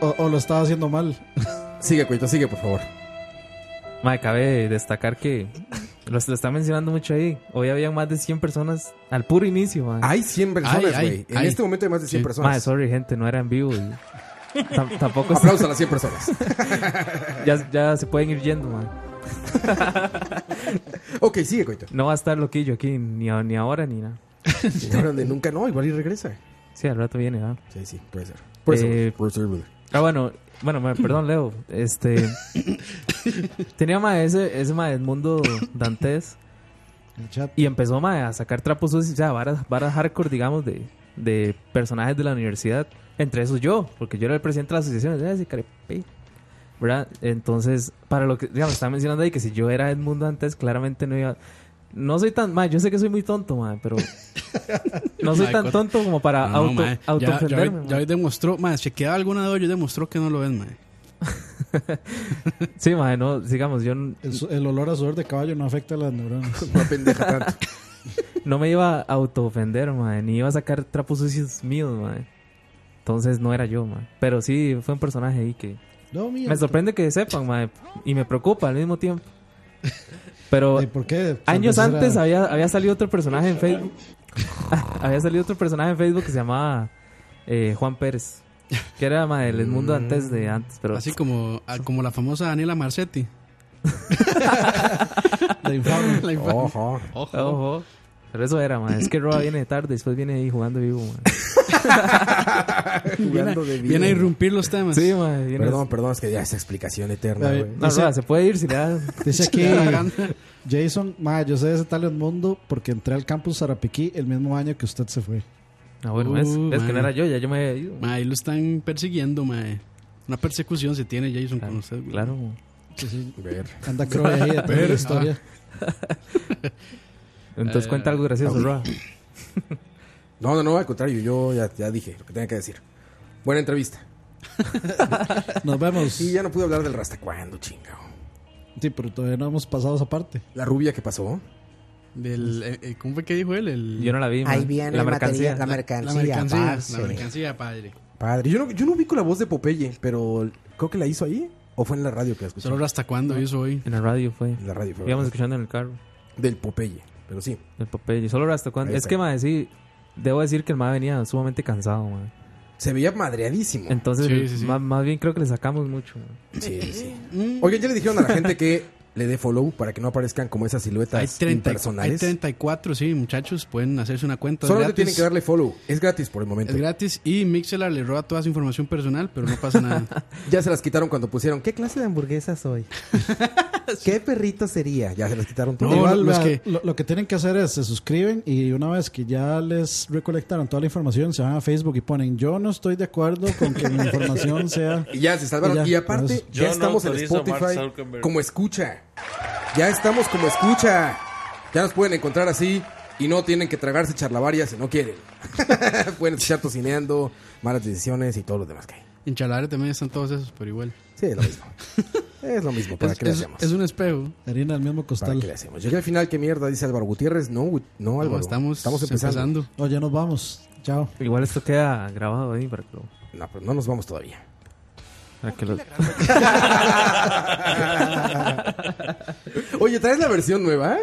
I: o, o lo estaba haciendo mal.
C: Sigue, coito, sigue, por favor.
F: Madre, cabe destacar que lo, lo está mencionando mucho ahí. Hoy había más de 100 personas al puro inicio, madre.
C: Hay 100 personas,
K: Ay,
C: güey. En
K: ay.
C: este momento hay más de 100
K: Sí.
C: personas.
F: Madre, sorry, gente, no era en vivo. Y tam- tampoco
C: Aplausos a las 100 personas.
F: ya, ya se pueden ir yendo, madre.
C: ok, sigue, coito.
F: No va a estar loquillo aquí, ni, a- ni ahora ni nada.
C: Y ahora de nunca no, igual y regresa.
F: Sí, al rato viene, ¿verdad?
C: Sí, sí, puede ser. Por eso,
F: Eh,
C: brother.
F: Ah, bueno, bueno, ma- perdón, Leo. Este. tenía ma, ese, ese ma, Edmundo Dantes. Y empezó ma, a sacar trapos sucios, o sea, varas, varas hardcore, digamos, de, de personajes de la universidad. Entre esos yo, porque yo era el presidente de la asociación. Entonces, para lo que, digamos, estaba mencionando ahí que si yo era Edmundo Dantes, claramente no iba. No soy tan. Ma, yo sé que soy muy tonto, ma, pero. No soy
K: Ma,
F: tan tonto como para
K: No,
F: auto,
K: mae. Ya- ya, hoy-
F: ma.
K: ya hoy demostró, chequeaba alguna de hoy y demostró que no lo es, mae.
F: Sí, ma, no, digamos, yo
I: El, olor a sudor de caballo no afecta a las neuronas.
C: No pendeja tanto.
F: no me iba a autoofender, mae, ni iba a sacar trapos sucios míos, mae. Entonces no era yo, mae. Pero sí, fue un personaje ahí que
I: No, mía.
F: me sorprende que sepan, mae, y me preocupa al mismo tiempo. Pero
I: ¿Y por qué? Tal
F: años
I: era-
F: antes había, había salido otro personaje en Facebook. había salido otro personaje en Facebook que se llamaba eh, Juan Pérez. Que era ma, el mundo antes de antes. Pero
H: Así como, ah, como la famosa Daniela Marcetti.
I: La infame.
H: La infame.
C: Ojo.
H: Ojo.
F: Ojo. Pero eso era, man. Es que Roa viene tarde, después viene ahí jugando vivo, man.
C: Jugando de bien.
H: Viene a irrumpir los temas.
F: Sí, man. viene-
C: Perdón, perdón, es que ya esa explicación eterna, güey.
F: No,
I: Dice-
F: Roa, se puede ir si le da.
I: Dice aquí. Jason, ma, yo sé de ese tal mundo porque entré al campus Zarapiquí el mismo año que usted se fue.
F: Ah, bueno.
H: Uh,
F: ¿Ves que
H: man.
F: no era yo? Ya yo me había ido.
H: Ma, ahí lo están persiguiendo, ma. Una persecución se tiene Jason con usted. güey.
F: Claro, man.
I: Sí, sí.
C: Ver.
I: Anda Croy ahí de la historia.
F: Entonces
H: Eh,
F: cuenta algo gracioso, Roa.
C: No, no, no, al contrario, yo ya, ya dije lo que tenía que decir. Buena entrevista.
I: Nos vemos.
C: Sí, ya no pude hablar del rasta cuándo, chingao.
I: Sí, pero todavía no hemos pasado esa parte.
C: La rubia que pasó.
H: Del, eh, eh, ¿Cómo fue que dijo él? El,
F: Yo no la vi.
M: Ahí viene
F: La mercancía.
M: la
H: la
M: mercancía, parce.
H: La mercancía, padre.
C: Padre. Yo no, yo no ubico la voz de Popeye, pero creo que la hizo ahí. ¿O fue en la radio que la escuché?
H: Solo hasta cuándo hizo hoy.
F: En la radio fue.
C: En la radio fue.
F: Íbamos escuchando en el carro.
C: Del Popeye, pero sí.
F: El Popeye. Solo hasta cuando. Es
C: está.
F: que, ma, sí. Debo decir que el ma venía sumamente cansado, man.
C: Se veía madreadísimo.
F: Entonces,
H: Sí, sí, sí.
F: Más, más bien creo que le sacamos mucho. man.
C: Sí, sí. Oigan, ya le dijeron a la gente que le dé follow para que no aparezcan como esas
H: Hay,
C: siluetas
H: 30, hay
C: impersonales.
H: 34, sí, muchachos. Pueden hacerse una cuenta.
C: Solamente
H: gratis.
C: tienen que darle follow. Es gratis por el momento.
H: Es gratis y Mixelar le roba toda su información personal, pero no pasa nada.
C: Ya se las quitaron cuando pusieron ¿Qué clase de hamburguesa soy? ¿Qué perrito sería? Ya se las quitaron todo.
H: No,
I: Igual,
H: lo- que-
I: lo, lo que tienen que hacer es se suscriben y una vez que ya les recolectaron toda la información, se van a Facebook y ponen yo no estoy de acuerdo con que mi información sea...
C: Y ya se salvaron.
I: Y ya,
C: Y, aparte, ya
J: Yo no
C: estamos en Spotify como escucha. Ya estamos como escucha. Ya nos pueden encontrar así y no tienen que tragarse charlavarias si no quieren. pueden escuchar tocineando, malas decisiones y todo lo demás que hay.
H: En Chalare también están todos esos, pero igual.
C: Sí, es lo mismo. es lo mismo. ¿Para
H: Es,
C: qué le
H: es-
C: hacemos?
H: es un espejo.
I: Harina del mismo
C: ¿Para
I: costal.
C: qué le hacemos? Llegué al final, ¿qué mierda? Dice Álvaro Gutiérrez. No, no, Álvaro.
H: estamos,
C: empezando.
H: empezando.
I: Oh, ya nos vamos. Chao.
F: Igual esto queda grabado ahí para que lo.
C: No, pero no nos vamos todavía.
F: Para que lo-
C: Oye, ¿traes la versión nueva?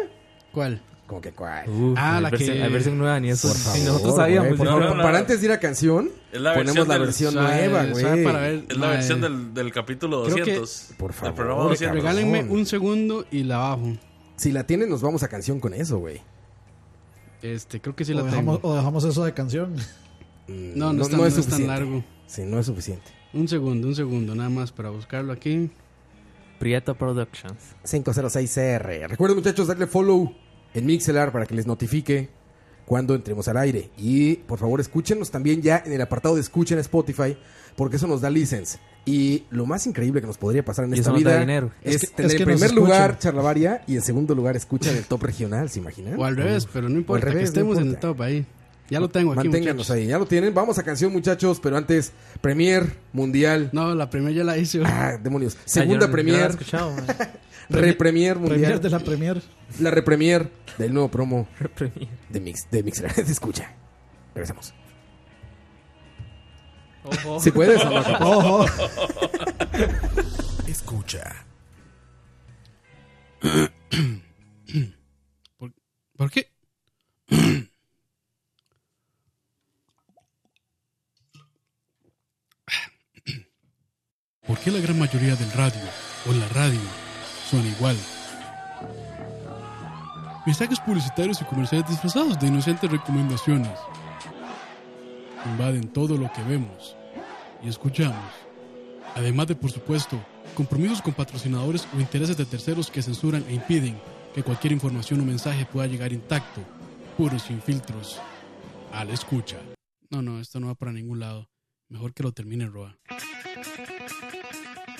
H: ¿Cuál?
C: Como que cuál.
H: Ah, la
F: versión,
H: que-
F: hay versión nueva ni eso.
C: Por favor,
F: nosotros sabíamos. yo
C: favor,
F: no-
J: no,
C: para
J: no.
C: antes de ir a canción,
J: la
C: ponemos
J: versión
C: la
J: del-
C: versión nueva, güey.
H: para ver.
J: Es la versión del, del capítulo
H: Creo que-
J: 200.
C: Por favor,
J: programa 200.
H: Regálenme un segundo y la bajo.
C: Si la tienen, nos vamos a canción con eso, güey.
H: Este, creo que sí
I: o,
H: la
I: dejamos,
H: tengo.
I: o dejamos eso de canción.
H: No, no, es tan, no es tan
C: suficiente.
H: largo.
C: Sí, no es suficiente.
H: Un segundo, un segundo, nada más para buscarlo aquí.
F: Prieto Productions.
C: 506CR. Recuerden, muchachos, darle follow en Mixelar para que les notifique cuando entremos al aire. Y por favor, escúchenos también ya en el apartado de escucha en Spotify, porque eso nos da license. Y lo más increíble que nos podría pasar en
F: Y
C: esta vida
F: dinero.
C: es,
I: Es que-
C: tener
I: es que
C: en primer
I: escuchen.
C: lugar charlavaria y en segundo lugar escucha en el top regional, ¿se imaginan?
H: O al revés, pero no importa,
C: revés,
H: que
C: no
H: estemos en el top ahí. Ya lo tengo aquí,
C: Manténganos
H: muchachos.
C: ahí, ya lo tienen. Vamos a canción, muchachos, pero antes, Premier Mundial.
H: No, la primera ya la hice.
C: Ah, demonios.
F: Ah,
C: Segunda
F: he
C: Premier,
F: escuchado, man.
C: Repremier Mundial.
I: Premier de la Premier.
C: La repremier del nuevo promo
F: Reprimido.
C: de Mix, de Mixer. Se escucha. Regresamos.
F: Ojo.
C: Si puedes, o no.
I: Ojo.
N: Escucha.
H: ¿Por qué? ¿Por qué la gran mayoría del radio o la radio suena igual? Mensajes publicitarios y comerciales disfrazados de inocentes recomendaciones invaden todo lo que vemos y escuchamos. Además de, por supuesto, compromisos con patrocinadores o intereses de terceros que censuran e impiden que cualquier información o mensaje pueda llegar intacto, puros sin filtros, a la escucha. No, no, esto no va para ningún lado. Mejor que lo termine Roa.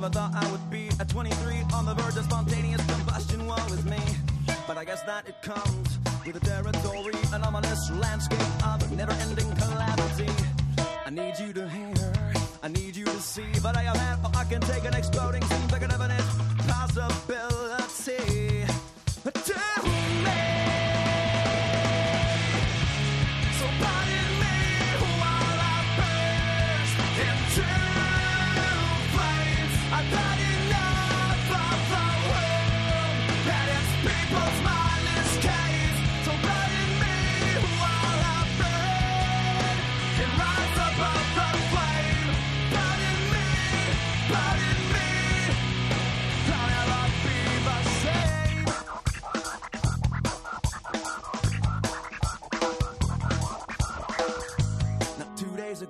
N: Never thought I would be at 23 on the verge of spontaneous combustion. Woe is me. But I guess that it comes with the territory, an ominous landscape of never ending calamity. I need you to hear, I need you to see, but I at, oh, I can take an exploding scene, bigger than an possibility.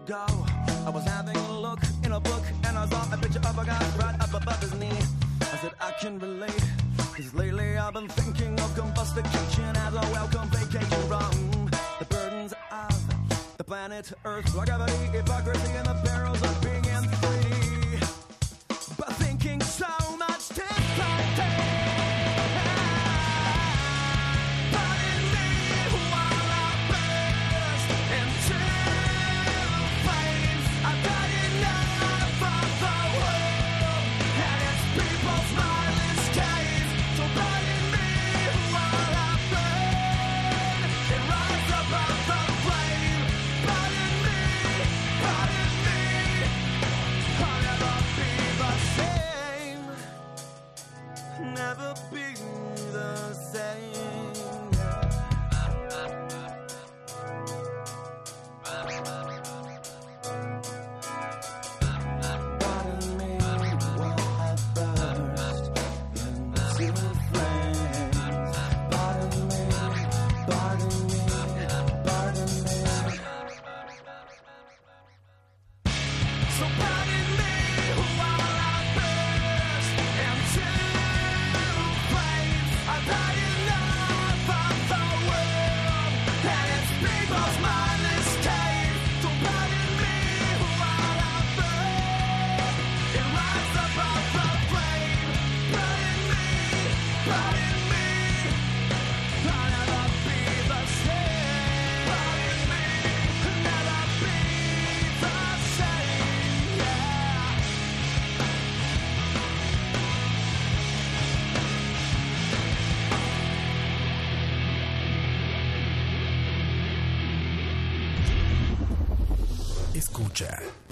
N: I was having a look in a book and I saw a picture of a guy right up above his knee. I said, I can relate, cause lately I've been thinking of combustication as a welcome vacation from the burdens of the planet Earth, gravity, hypocrisy, and the perils of being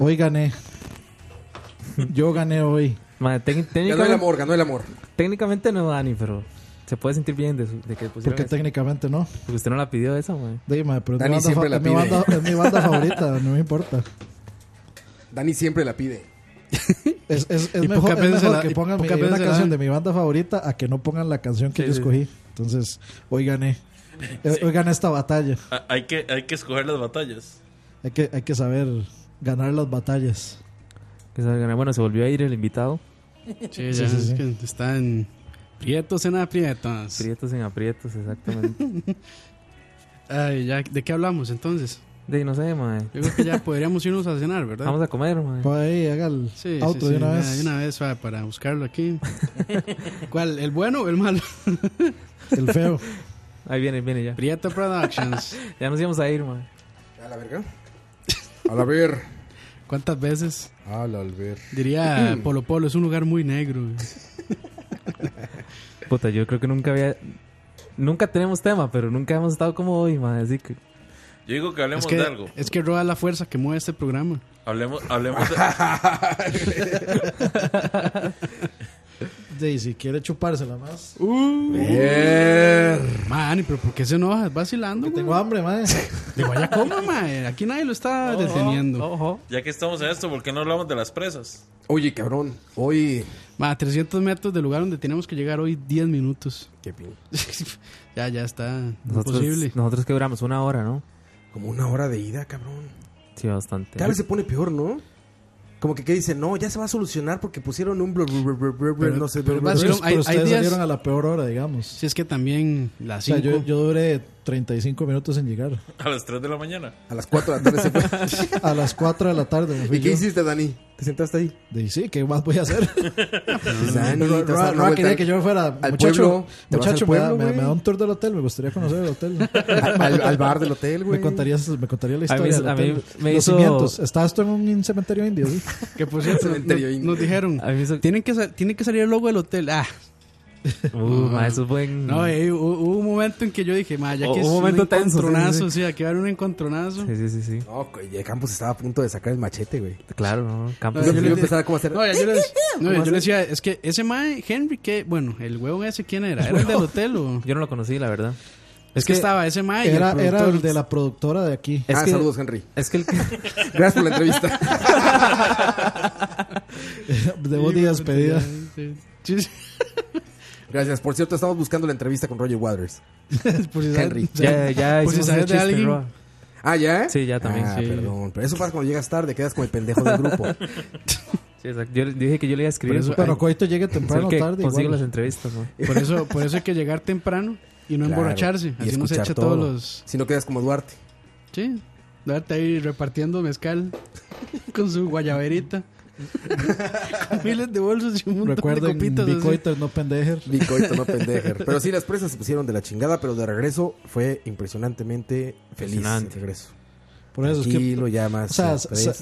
I: Hoy gané. Yo gané hoy.
F: Madre,
C: Ganó el amor, ganó el amor.
F: técnicamente no, Dani, pero se puede sentir bien de, su- de que pusieron
I: Porque técnicamente no.
F: Porque usted no la pidió esa, madre.
I: Dime, pero es mi
C: Dani
I: banda
C: siempre la
I: es mi
C: pide.
I: banda- es mi banda favorita, no me importa.
C: Dani siempre la pide.
I: Es, es, es mejor, es mejor
K: la-
I: que pongan mi- una canción de mi banda favorita a que no pongan la canción que
F: Sí,
I: yo
F: sí.
I: escogí. Entonces, hoy gané. Eh, Hoy gané esta batalla.
J: Hay que, hay que escoger las batallas.
I: Hay que, hay que saber ganar las batallas.
F: Que. Bueno, se volvió a ir el invitado.
K: Sí, ya
I: sí,
K: es
I: sí.
K: que están prietos en aprietos.
F: Prietos en aprietos, exactamente.
K: Ay, ya, ¿de qué hablamos entonces?
F: de no sé, madre.
K: Yo creo que ya podríamos irnos a cenar, ¿verdad?
F: Vamos a comer, madre.
I: Pues ahí, haga el
K: Sí,
I: auto
K: sí,
I: de
K: sí,
I: una vez.
K: de una vez para, para buscarlo aquí. ¿Cuál? ¿El bueno o el malo?
I: El feo.
F: Ahí viene, viene ya.
K: Prieto Productions.
F: Ya nos íbamos a ir, madre.
C: A la verga. A la ver.
K: ¿Cuántas veces?
C: A la ver.
K: Diría Polo Polo, es un lugar muy negro.
F: Puta, yo creo que nunca había. Nunca tenemos tema, pero nunca hemos estado como hoy, madre. Así que.
J: Yo digo que hablemos
K: Es que,
J: de algo.
K: es que roba la fuerza que mueve este programa.
J: Hablemos, hablemos de...
I: Sí, si quiere chupársela más.
K: Mani, pero ¿por qué se enoja? Vacilando.
I: Tengo hambre, madre.
K: De vaya coma, mae. Aquí nadie lo está deteniendo.
F: Ojo.
J: Ya que estamos en esto, ¿por qué no hablamos de las presas?
C: Oye, cabrón. Hoy.
K: Ma, 300 metros del lugar donde tenemos que llegar hoy 10 minutos.
C: Qué pin.
K: ya, ya está.
F: Nosotros,
K: Imposible.
F: nosotros que duramos una hora, ¿no?
C: Como una hora de ida, cabrón.
F: Sí, bastante.
C: Cada vez se pone peor, ¿no? Como que, que dice, no, ya se va a solucionar porque pusieron un blur, blur, blur, blur, blur,
K: Pero-
C: no sé,
K: pero hay-
I: ustedes
K: días-
I: salieron a la peor hora, digamos.
K: Si es que también
I: O
K: las
I: sea,
K: 5.
I: yo, yo duré 35 minutos en llegar.
J: A las 3 de la mañana.
C: A las 4 de la tarde se fue.
I: A las 4 de la tarde me fui
C: ¿Y qué
I: yo.
C: hiciste, Dani? ¿Te sentaste ahí?
I: De, sí, ¿qué más voy a hacer?
C: Dani, vuelta
I: quería que yo me fuera.
C: al
I: muchacho,
C: pueblo. ¿Te vas al
I: muchacho me, da,
C: pueblo,
I: me- da un tour del hotel. Me gustaría conocer el hotel.
C: Al, al- al bar del hotel, güey.
I: Me contarías, me contaría la
F: A mí-
I: historia del
F: a mí
I: hotel.
F: me
I: Los
F: hizo-
I: cimientos. ¿Estabas tú en un cementerio indio? ¿sí?
H: Que por cierto,
C: Cementerio
H: nos,
C: indio.
H: nos dijeron,
F: A mí me hizo-
H: tienen que, sa- tiene que salir el logo del hotel. Ah,
F: Uh, ma, eso es buen.
H: no, eh, hubo, hubo un momento en que yo dije, ma, ya
F: O-
H: que es
F: un momento tenso, sí,
H: encontronazo,
F: sí,
H: sí, aquí va a haber un encontronazo.
F: Sí, sí, sí, sí.
C: No, y el Campos estaba a punto de sacar el machete, güey.
F: Claro, no. Campos.
H: No,
C: Yo,
H: yo
C: yo
H: le-
C: empezaba como a hacer...
H: No, ya yo, les, le decía, es que ese mae, Henry, que, bueno, el huevo ese, ¿quién era? ¿Era el del hotel o...?
F: Yo no lo conocí, la verdad.
H: Es que estaba ese mae el
I: Era, el de la productora de aquí.
F: Es
C: ah,
F: que-
C: saludos, Henry.
F: Es que el que.
C: Gracias por la entrevista.
I: De vos días pedida.
H: Sí, sí, sí.
C: Gracias. Por cierto, estamos buscando la entrevista con Roger Waters.
H: Por si sabes-
C: Henry.
F: Ya, ya
H: Por si sabes de alguien.
F: Roa.
C: Ah, ¿ya?
F: Sí, ya también,
C: Ah,
F: sí.
C: perdón. Pero eso pasa cuando llegas tarde, quedas como el pendejo del grupo.
F: Sí, exacto. Yo dije que yo le iba a escribir.
H: Por eso-
F: porque
I: Pero Coito
F: el
I: temprano o tarde.
F: consigo
I: igual.
F: las entrevistas, ¿no?
H: Por eso, por eso hay que llegar temprano y no
C: Claro,
H: emborracharse.
C: y
H: Así no se echa
C: todo.
H: todos los...
C: Si no quedas como Duarte.
H: Sí, darte ahí repartiendo mezcal con su guayaberita. miles de bolsos y un montón de copitas.
I: Bicoiter, no pendejer.
C: Bicoito, no pendejer. Pero sí, las presas se pusieron de la chingada, pero de regreso fue impresionantemente feliz.
F: Impresionante.
C: el regreso.
I: Por eso es que.
C: Tranquilo, ya más.
I: O sea,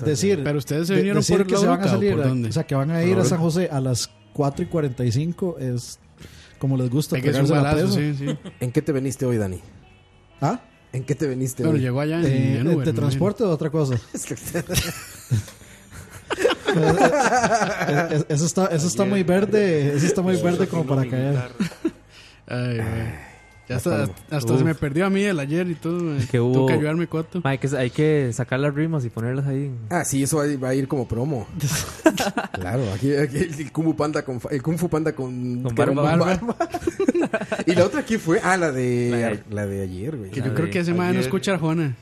I: decir.
H: Pero ustedes se
I: de-
H: vinieron
I: decir
H: por
I: que se van a
H: Boca, ¿o
I: salir. O sea, que van a ir a San José a las 4 y 45 es como les gusta
H: que balazo, sí, sí.
C: ¿En qué te veniste hoy, Dani?
I: ¿Ah?
C: ¿En qué te veniste hoy?
H: llegó allá en,
I: Eh,
H: en Uber,
I: ¿De
H: me
I: transporte o otra cosa? Es- es- eso está, eso está muy verde. Eso está muy verde como para caer.
H: Ay, güey. Ya hasta, hasta se me perdió a mí el ayer y todo.
F: Que hubo-
H: Tengo que ayudarme.
F: Ma, hay, que, hay que sacar las rimas y ponerlas ahí.
C: Ah, sí, eso va a ir, va a ir como promo. claro, aquí, aquí el Kung Fu Panda con, el Kung Fu Panda con,
F: Con
C: era
F: barba.
C: un ¿Y la otra quién fue? Ah, la de,
F: La de-
C: la de ayer, güey.
H: Que yo creo que ese mae no escucha Arjona.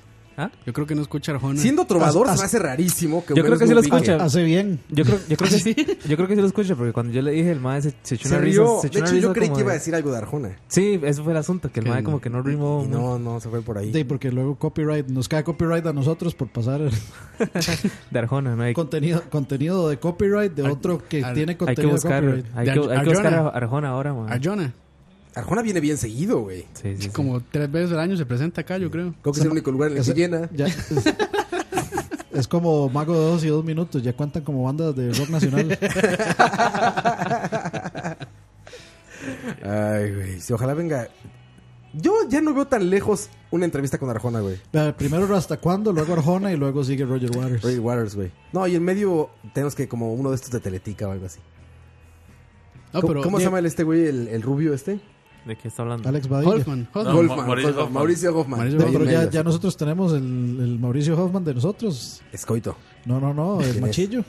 F: ¿Ah?
H: Yo creo que no escucha Arjona.
C: Siendo trovador
I: As-
C: se me hace rarísimo que
F: Yo creo que sí lo escucha.
I: Hace bien.
F: Yo creo, yo, creo que, sí. yo creo que sí lo escucha porque cuando yo le dije, el mae se, se echó
C: Se
F: una risa.
C: rió.
F: Se echó
C: De
F: una
C: hecho, yo
F: risa
C: creí que iba a
F: de-
C: decir algo de Arjona.
F: Sí, eso fue el asunto, que el mae como que no rimó.
C: No, no, se fue por ahí.
I: Sí, porque luego copyright, nos cae copyright a nosotros por pasar el
F: De Arjona, no hay,
I: contenido, contenido de copyright de
H: Ar-
I: otro que
H: ar-
I: tiene
F: hay que
I: contenido
F: buscar,
I: de copyright.
F: hay que,
H: Ar-
F: hay que buscar a
H: Arjona.
F: Ahora, mae.
H: Arjona.
C: Arjona viene bien seguido, güey.
F: Sí, sí, sí.
H: Como tres veces al año se presenta acá, yo creo.
C: Creo que es el único lugar en el que llena.
I: ya- es, es como Mago de dos y dos minutos, ya cuentan como bandas de rock nacional.
C: Ay, güey. Ojalá venga. Yo ya no veo tan lejos una entrevista con Arjona, güey.
I: Primero hasta cuándo, luego Arjona y luego sigue Roger Waters.
C: Roger Waters, güey. No, y en medio tenemos que como uno de estos de Teletica o algo así.
H: No,
C: ¿Cómo,
H: pero
C: cómo se llama el este güey, el, el rubio este?
F: ¿De qué está hablando?
I: Alex Badilla.
H: Hoffman. Hoffman.
J: No,
C: Hoffman,
J: Ma- Mauricio
C: Hoffman,
J: Hoffman.
C: Mauricio Hoffman.
H: Mauricio
I: pero ya, ya nosotros tenemos el, el Mauricio Hoffman de nosotros.
C: Escoito.
I: No, no, no, el
C: ¿Quién es?
I: machillo.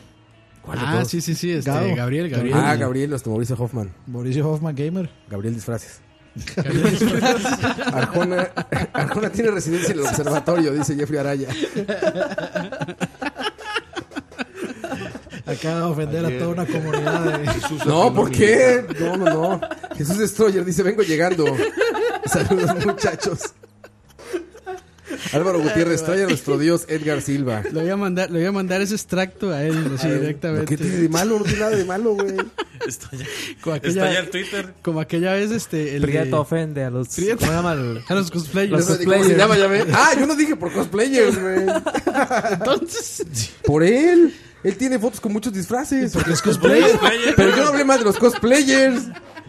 C: ¿Cuál
H: Ah, sí, sí, sí. Este,
I: Gabo.
H: Gabriel, Gabriel.
C: Ah, Gabriel, nuestro Mauricio Hoffman.
I: Mauricio Hoffman Gamer.
C: Gabriel Disfraces. Arjona, Arjona tiene residencia en el observatorio, dice Jeffrey Araya.
I: Acaba de ofender a toda una comunidad de...
C: No, ¿por qué? No, no, no. Jesús Destroyer dice, vengo llegando. Saludos, muchachos. Álvaro Gutiérrez, trae a nuestro dios Edgar Silva.
H: Le voy a mandar, le voy a mandar ese extracto a él, así directamente.
C: ¿Qué tiene de malo? No tiene nada de malo, güey.
J: Está ya,
H: Como
J: está
H: aquella,
J: el Twitter.
H: como aquella vez, este, el
F: Prieto
H: de-
F: ofende a los...
H: Prieto.
F: ¿Cómo
H: a los cosplayers.
F: Los
C: ¿Cómo se
F: cosplayers.
C: llama? Ya ve. Ah, yo no dije por cosplayers, güey.
H: Entonces,
C: Por él. Él tiene fotos con muchos disfraces.
I: Porque es cosplayer.
C: Pero yo no hablé más de los cosplayers.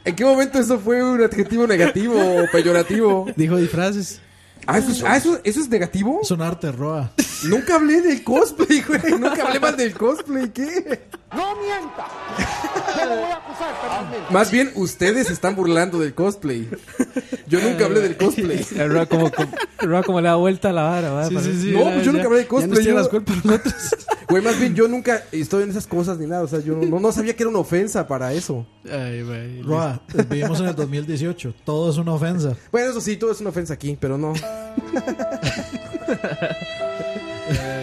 C: ¿En qué momento eso fue un adjetivo negativo o peyorativo?
H: dijo disfraces.
C: Ah, ¿eso es, ah, ¿eso, eso es negativo?
I: Es un arte, Roa.
C: Nunca hablé del cosplay, güey. Nunca hablé más del cosplay. ¿Qué?
L: ¡No mienta! Yo lo voy a acusar.
C: Más bien, ustedes están burlando del cosplay. Yo nunca hablé del cosplay.
F: El Roa como, le da vuelta a la vara, ¿va?
H: Sí, sí, sí.
C: No,
H: ya-
C: pues yo
H: ya-
C: nunca hablé de
H: Ya
C: cosplay,
H: nos tiene
C: yo-
H: las culpas nosotros.
C: Güey, más bien, yo nunca estoy en esas cosas ni nada. O sea, yo no, no sabía que era una ofensa para eso.
H: Ay, güey.
I: Roa, vivimos en el 2018. Todo es una ofensa.
C: Bueno, eso sí, todo es una ofensa aquí, pero no.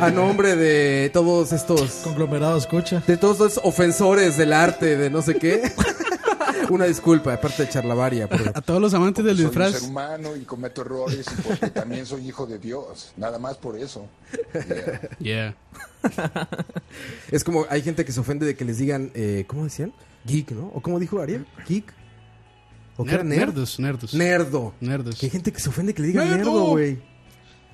C: A nombre de todos estos.
I: Conglomerado escucha.
C: De todos estos ofensores del arte, de no sé qué. Una disculpa, aparte de charlavaria. por-
H: A todos los amantes del
O: Soy un
H: disfraz.
O: ser humano y cometo errores y porque también soy hijo de Dios. Nada más por eso.
H: Yeah.
O: Yeah.
C: Es como hay gente que se ofende de que les digan, eh, ¿cómo decían? Geek, ¿no? ¿O cómo dijo Ariel? Geek. ¿O qué era
H: Ner-
C: nerd?
H: nerdos, nerdos.
C: Nerdo.
H: Nerdos.
C: Que hay gente que se ofende que le digan
H: nerdo,
C: güey.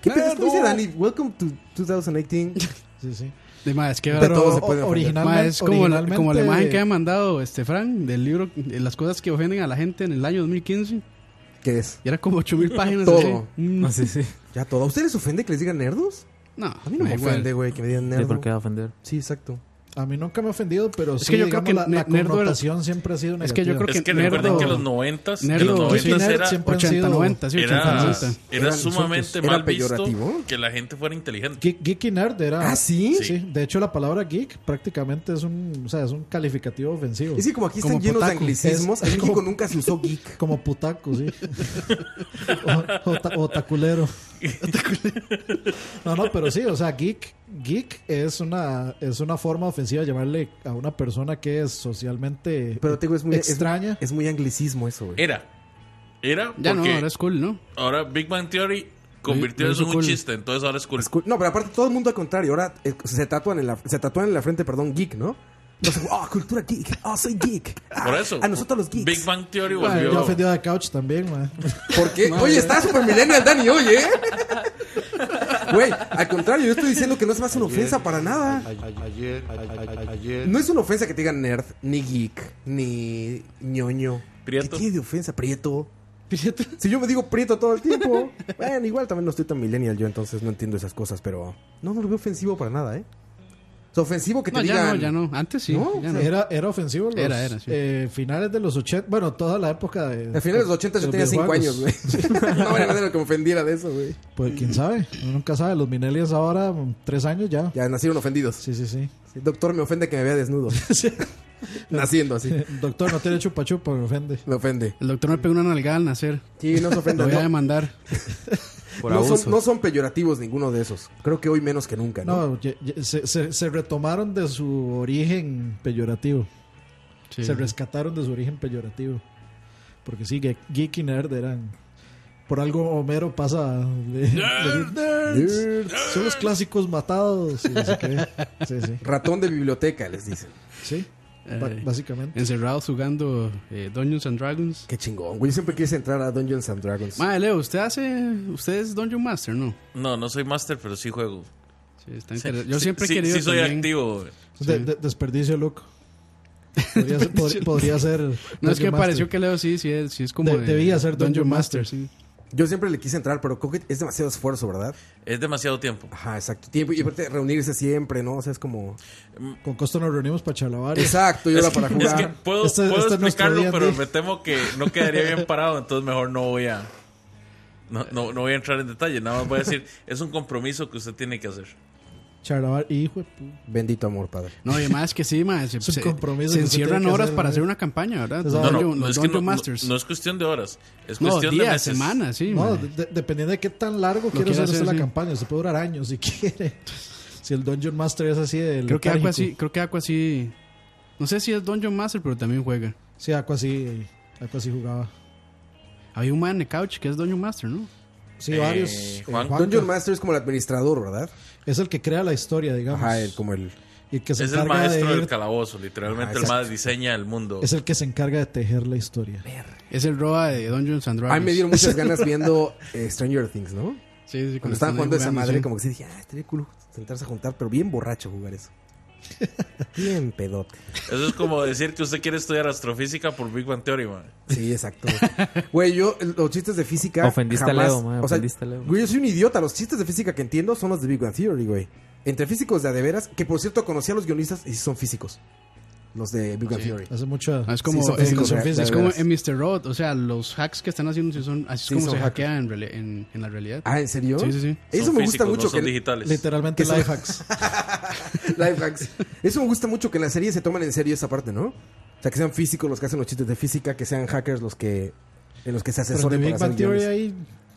C: ¿Qué pedo? ¿Cómo dice Dani? Welcome to 2018.
I: Sí, sí.
H: De más, es que ahora-
C: todos se ofender.
I: originalmente-
H: es como, la, como la
I: originalmente-
H: imagen que ha mandado este Fran del libro eh, Las cosas que ofenden a la gente en el año 2015.
C: ¿Qué es?
H: Y era como 8000 páginas.
C: Todo.
H: así. Mm.
F: Ah, sí, sí.
C: Ya todo. ¿A ustedes les ofende que les digan nerdos?
H: No,
C: A mí no
H: me
C: me ofende, güey, que me digan
F: Sí,
C: nerdo.
F: ¿por qué va a ofender?
C: Sí, exacto.
I: A mí nunca me ha ofendido, pero
H: Es
I: sí,
H: que yo creo que
I: la, la
H: era-
I: connotación siempre ha sido
H: Es que yo
I: negativa.
H: creo
J: Es que
H: Nerdo-
J: recuerden que los noventas, en
H: Nerdo,
J: los noventas
I: Nerd
J: era,
I: siempre han
H: 80,
I: sido-
H: 90, sí, 80,
J: era,
H: 90.
J: era sumamente
C: insultos. ¿Era
J: mal visto
C: peyorativo?
J: que la gente fuera inteligente.
I: Geek, geeky nerd era.
C: ¿Ah, sí?
I: Sí. De hecho, la palabra geek prácticamente es un, o sea, es un calificativo ofensivo.
C: Es que como aquí
I: Como
C: están llenos de anglicismos,
I: Es-
C: en México nunca se usó geek.
I: Como putaco, sí. o, o ta- o taculero. No, no, pero sí, o sea, geek, geek es una, es una forma ofensiva de llamarle a una persona que es socialmente
C: Pero te digo, es muy,
I: extraña.
C: Es, muy anglicismo eso, güey.
J: Era. Era
H: Ya no,
J: porque
H: ahora es cool, ¿no?
J: ahora Big Bang Theory convirtió eso en un
H: cool.
J: chiste, entonces ahora es cool.
C: Es cool. No, pero aparte todo el mundo al contrario. Ahora eh, se tatúan en la, se tatúan en la frente, perdón, geek, ¿no? Entonces, ah, cultura geek. Ah, soy geek. Ah,
J: Por eso.
C: A nosotros los geeks.
J: Big Bang Theory volvió.
I: yo ofendido a Couch también, man.
C: ¿Por qué? Oye, está super millennial Dani hoy, ¿eh? Güey, al contrario, yo estoy diciendo que no es más una ofensa para nada.
O: Ayer, ayer,
C: No es una ofensa que te digan nerd, ni geek, ni ñoño.
J: Prieto.
C: ¿Qué tiene de ofensa? Prieto. Si yo me digo prieto todo el tiempo. Bueno, igual también no estoy tan millennial yo, entonces no entiendo esas cosas, pero no, no lo veo ofensivo para nada, ¿eh? Ofensivo que te
H: No, ya
C: digan.
H: no, ya no. Antes sí.
C: ¿No?
H: ya no.
I: Era, era ofensivo los
H: Era, era, sí.
I: eh, finales de los 80, bueno, toda la época de...
C: Al final de los 80 yo tenía 5 años, güey. no había manera que me ofendiera de eso, güey.
I: Pues quién sabe, uno nunca sabe, los millennials ahora, mm, tres años ya.
C: Ya nacieron ofendidos.
I: Sí, sí, sí.
C: Sí, doctor, me ofende que me vea desnudo. Naciendo así.
I: Doctor, no tiene chupa chupa, me ofende.
C: Me ofende.
H: El doctor me pegó una nalgada al nacer.
C: Sí, no se
H: Lo
C: ofende.
H: voy a demandar.
F: Por
C: no
F: abuso.
C: son, no son peyorativos ninguno de esos. Creo que hoy menos que nunca, ¿no?
I: No, ye- ye- se, se- se retomaron de su origen peyorativo.
H: Sí.
I: Se rescataron de su origen peyorativo. Porque sí, ge- geek y nerd eran... Por algo Homero pasa de, de- nerds, Son los clásicos matados. y no sé qué. Sí, sí.
C: Ratón de biblioteca, les dicen.
I: Sí,
H: Eh,
I: básicamente.
H: Encerrados jugando eh, Dungeons and Dragons.
C: Qué chingón, güey. Yo siempre quise entrar a Dungeons and Dragons.
H: Madre, Leo, ¿usted hace. Usted es Dungeon Master, no?
J: No, no soy master, pero sí juego.
H: Sí, está
J: Sí,
H: interesante. Yo
J: sí,
H: siempre he
J: sí,
H: querido.
J: sí soy
H: también.
J: activo. güey.
I: De- de- desperdicio loco. Podría ser, pod- podría ser
H: No es que
I: Master.
H: pareció que Leo sí, sí es, sí es como.
I: De-
H: de-
I: debía ser Dungeon Master.
H: sí.
C: Yo siempre le quise entrar, pero creo que es demasiado esfuerzo, ¿verdad?
J: Es demasiado tiempo.
C: Ajá, exacto. Tiempo y aparte reunirse siempre, ¿no? O sea, es como.
I: Con costo nos reunimos para chalabar.
C: Exacto, yo
J: Es
C: era para
J: es
C: jugar.
J: que puedo,
I: Este- este es
J: explicarlo, pero me temo que no quedaría bien parado, entonces mejor no voy a. No, no, no voy a entrar en detalle, nada más voy a decir, es un compromiso que usted tiene que hacer.
I: Chalabar, hijo de pu-
C: Bendito amor, padre.
H: No, y además que sí, madre, se,
I: Es un
H: se-
I: compromiso
H: se encierran horas
I: hacer,
H: para
I: ¿no?
H: hacer una campaña, ¿verdad?
J: No, no, no
H: los
J: es, que no, no- no es cuestión de horas, es
H: No,
J: cuestión de
H: días,
J: meses.
H: semanas, sí.
I: No, de- dependiendo de qué tan largo quiere hacer
H: hacer,
I: la
H: sí.
I: campaña. Usted puede durar años si quiere. Si el Dungeon Master es así de
H: Creo que. Aqua sí, creo que Aqua sí. No sé si es Dungeon Master, pero también juega.
I: Sí, Aqua sí, Aqua sí jugaba.
H: Había un man en the couch que es Dungeon Master, ¿no?
I: Sí,
J: Eh,
I: varios. eh, Juanca.
C: Dungeon Master es como el administrador, ¿verdad?
I: Es el que crea la historia, digamos.
C: Ajá, el, como el.
I: Y que se
J: Es el
I: encarga
J: maestro
I: de
J: del calabozo, literalmente
C: Ah,
J: el más diseña el mundo.
I: Es el que se encarga de tejer la historia.
H: Es el Roa de Dungeons and
C: A
H: Dragons.
C: mí me dieron muchas ganas viendo eh, Stranger Things, ¿no?
H: Sí, sí,
C: Cuando estaban
H: ahí
C: jugando esa madre,
H: sí.
C: como que sí dije, ah, estaría cool sentarse a juntar, pero bien borracho jugar eso. Bien pedote.
J: Eso es como decir que usted quiere estudiar astrofísica por Big Bang Theory, man.
C: Sí, exacto. Güey, yo, los chistes de física.
F: Ofendiste a
C: jamás-
F: Leo, man,
C: O sea,
F: ofendiste a Leo.
C: güey, yo soy un idiota. Los chistes de física que entiendo son los de Big Bang Theory, güey. Entre físicos de a de veras, que por cierto conocí a los guionistas y son físicos. Los de Big Bang
H: Sí.
C: Theory.
I: Hace mucho.
H: Ah, es como,
C: Sí, son
H: es,
C: físicos
H: como-
C: de- de
H: es como en Mr. Rod, o sea, los hacks que están haciendo son, así es
C: Sí,
H: como
C: son
H: se
C: hackers.
H: hackea en, reali- en, en la realidad.
C: Ah, ¿en serio?
H: Sí, sí, sí.
C: Eso
J: Son
C: me
J: físicos,
C: gusta mucho
J: no son
C: que
J: digitales.
I: Literalmente
C: que son-
I: life hacks.
C: Life hacks. Eso me gusta mucho que en la serie se toman en serio esa parte, ¿no? O sea, que sean físicos los que hacen los chistes de física, que sean hackers los que en los que se
I: Pero en
C: asesoren
I: The
C: para
I: Big Bang Theory ahí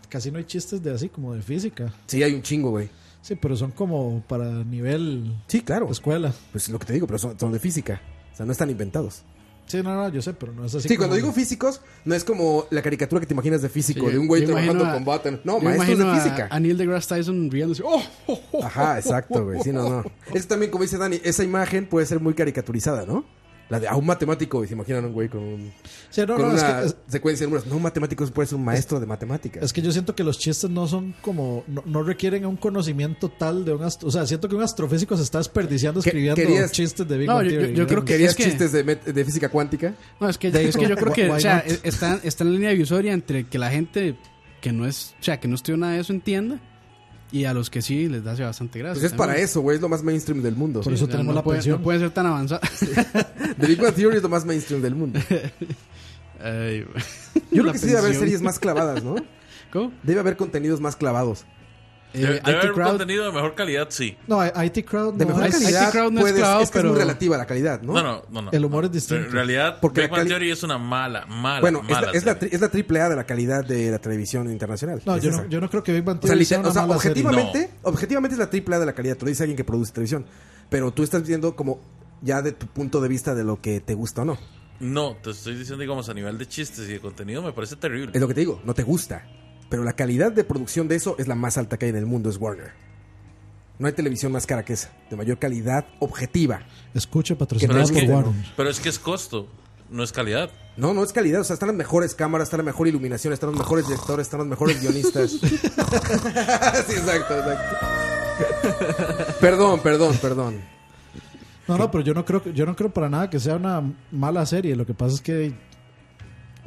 I: casi no hay chistes de así como de física.
C: Sí, hay un chingo, güey.
I: Sí, pero son como para nivel
C: Sí, claro.
I: escuela.
C: Pues lo que te digo, pero son, son de física. O sea, no están inventados.
I: Sí, no, no, yo sé, pero no es así.
C: Sí,
I: como-
C: cuando digo físicos, no es como la caricatura que te imaginas de físico,
H: Sí,
C: de un güey trabajando
H: a-
C: con button. No, maestros de
H: imagino a-
C: física.
H: A, Neil deGrasse Tyson riéndose. ¡Oh! oh, oh,
C: Ajá, exacto, güey. Sí, no, no. Es también, como dice Dani, esa imagen puede ser muy caricaturizada, ¿no? La de a un matemático, y se imaginan un güey con, un-
I: Sí, no,
C: con
I: no, es
C: una
I: que-
C: secuencia de números. No, un matemático puede ser un maestro de matemáticas.
I: Es que yo siento que los chistes no son como. No, no requieren un conocimiento tal de un astro. O sea, siento que un astrofísico se está desperdiciando
C: ¿Qué-
I: escribiendo
C: querías-
I: chistes de Big
H: No,
I: Bang
H: yo- yo-
I: Theory,
H: yo
I: digamos.
H: creo que-
C: ¿Querías
H: es que-
C: chistes de, de física cuántica?
H: No, es que,
I: De
H: es que yo creo que, o sea, está, está en la línea divisoria entre que la gente que no es, o sea, que no estudió nada de eso entienda y a los que sí les da hace bastante gracia.
C: Pues es para eso, güey. Es lo más mainstream del mundo.
I: Por eso
H: O sea,
I: tenemos
H: no
I: la
H: puede,
I: pensión.
H: No puede ser tan avanzado.
C: The Big Bang Theory es lo más mainstream del mundo.
H: Ay.
C: Yo creo que sí debe haber series más clavadas, ¿no?
H: ¿Cómo?
C: Debe haber contenidos más clavados.
H: Eh,
J: Debe,
H: IT
J: haber
H: Crowd-
J: contenido de mejor calidad, sí.
I: No, IT Crowd
C: De
I: no
C: mejor
I: es-
C: calidad,
H: IT Crowd no es
C: es que
H: pero-
C: es muy relativa la calidad, ¿no?
J: No, no, no. no
I: El humor es
J: En
I: distinto.
J: realidad,
C: Porque
J: Big Bang
C: cali-
J: Theory es una mala, mala,
C: Bueno, es
J: mala
C: la, es, la, es la triple A de la calidad de la televisión internacional.
I: No,
C: Es
I: yo
C: esa.
I: no, yo no creo que Big Bang
C: O sea,
I: Theory
C: liter-
I: sea una
C: o sea,
I: mala serie.
C: objetivamente, objetivamente es la triple A de la calidad. Te lo dice alguien que produce televisión. Pero tú estás viendo como ya de tu punto de vista de lo que te gusta o no.
J: No, te estoy diciendo, digamos, a nivel de chistes y de contenido me parece terrible.
C: Es lo que te digo, no te gusta. Pero la calidad de producción de eso es la más alta que hay en el mundo, es Warner. No hay televisión más cara que esa, de mayor calidad objetiva.
I: Escuche
J: Pero
I: patrocinado
J: es,
I: por
J: que,
I: Warner.
J: pero es que es costo, no es calidad.
C: No, no es calidad, o sea, están las mejores cámaras, está la mejor iluminación, están los mejores directores, están los mejores guionistas. sí, exacto, exacto. perdón, perdón, perdón.
I: No, no, pero yo no creo que- yo no creo para nada que sea una mala serie. Lo que pasa es que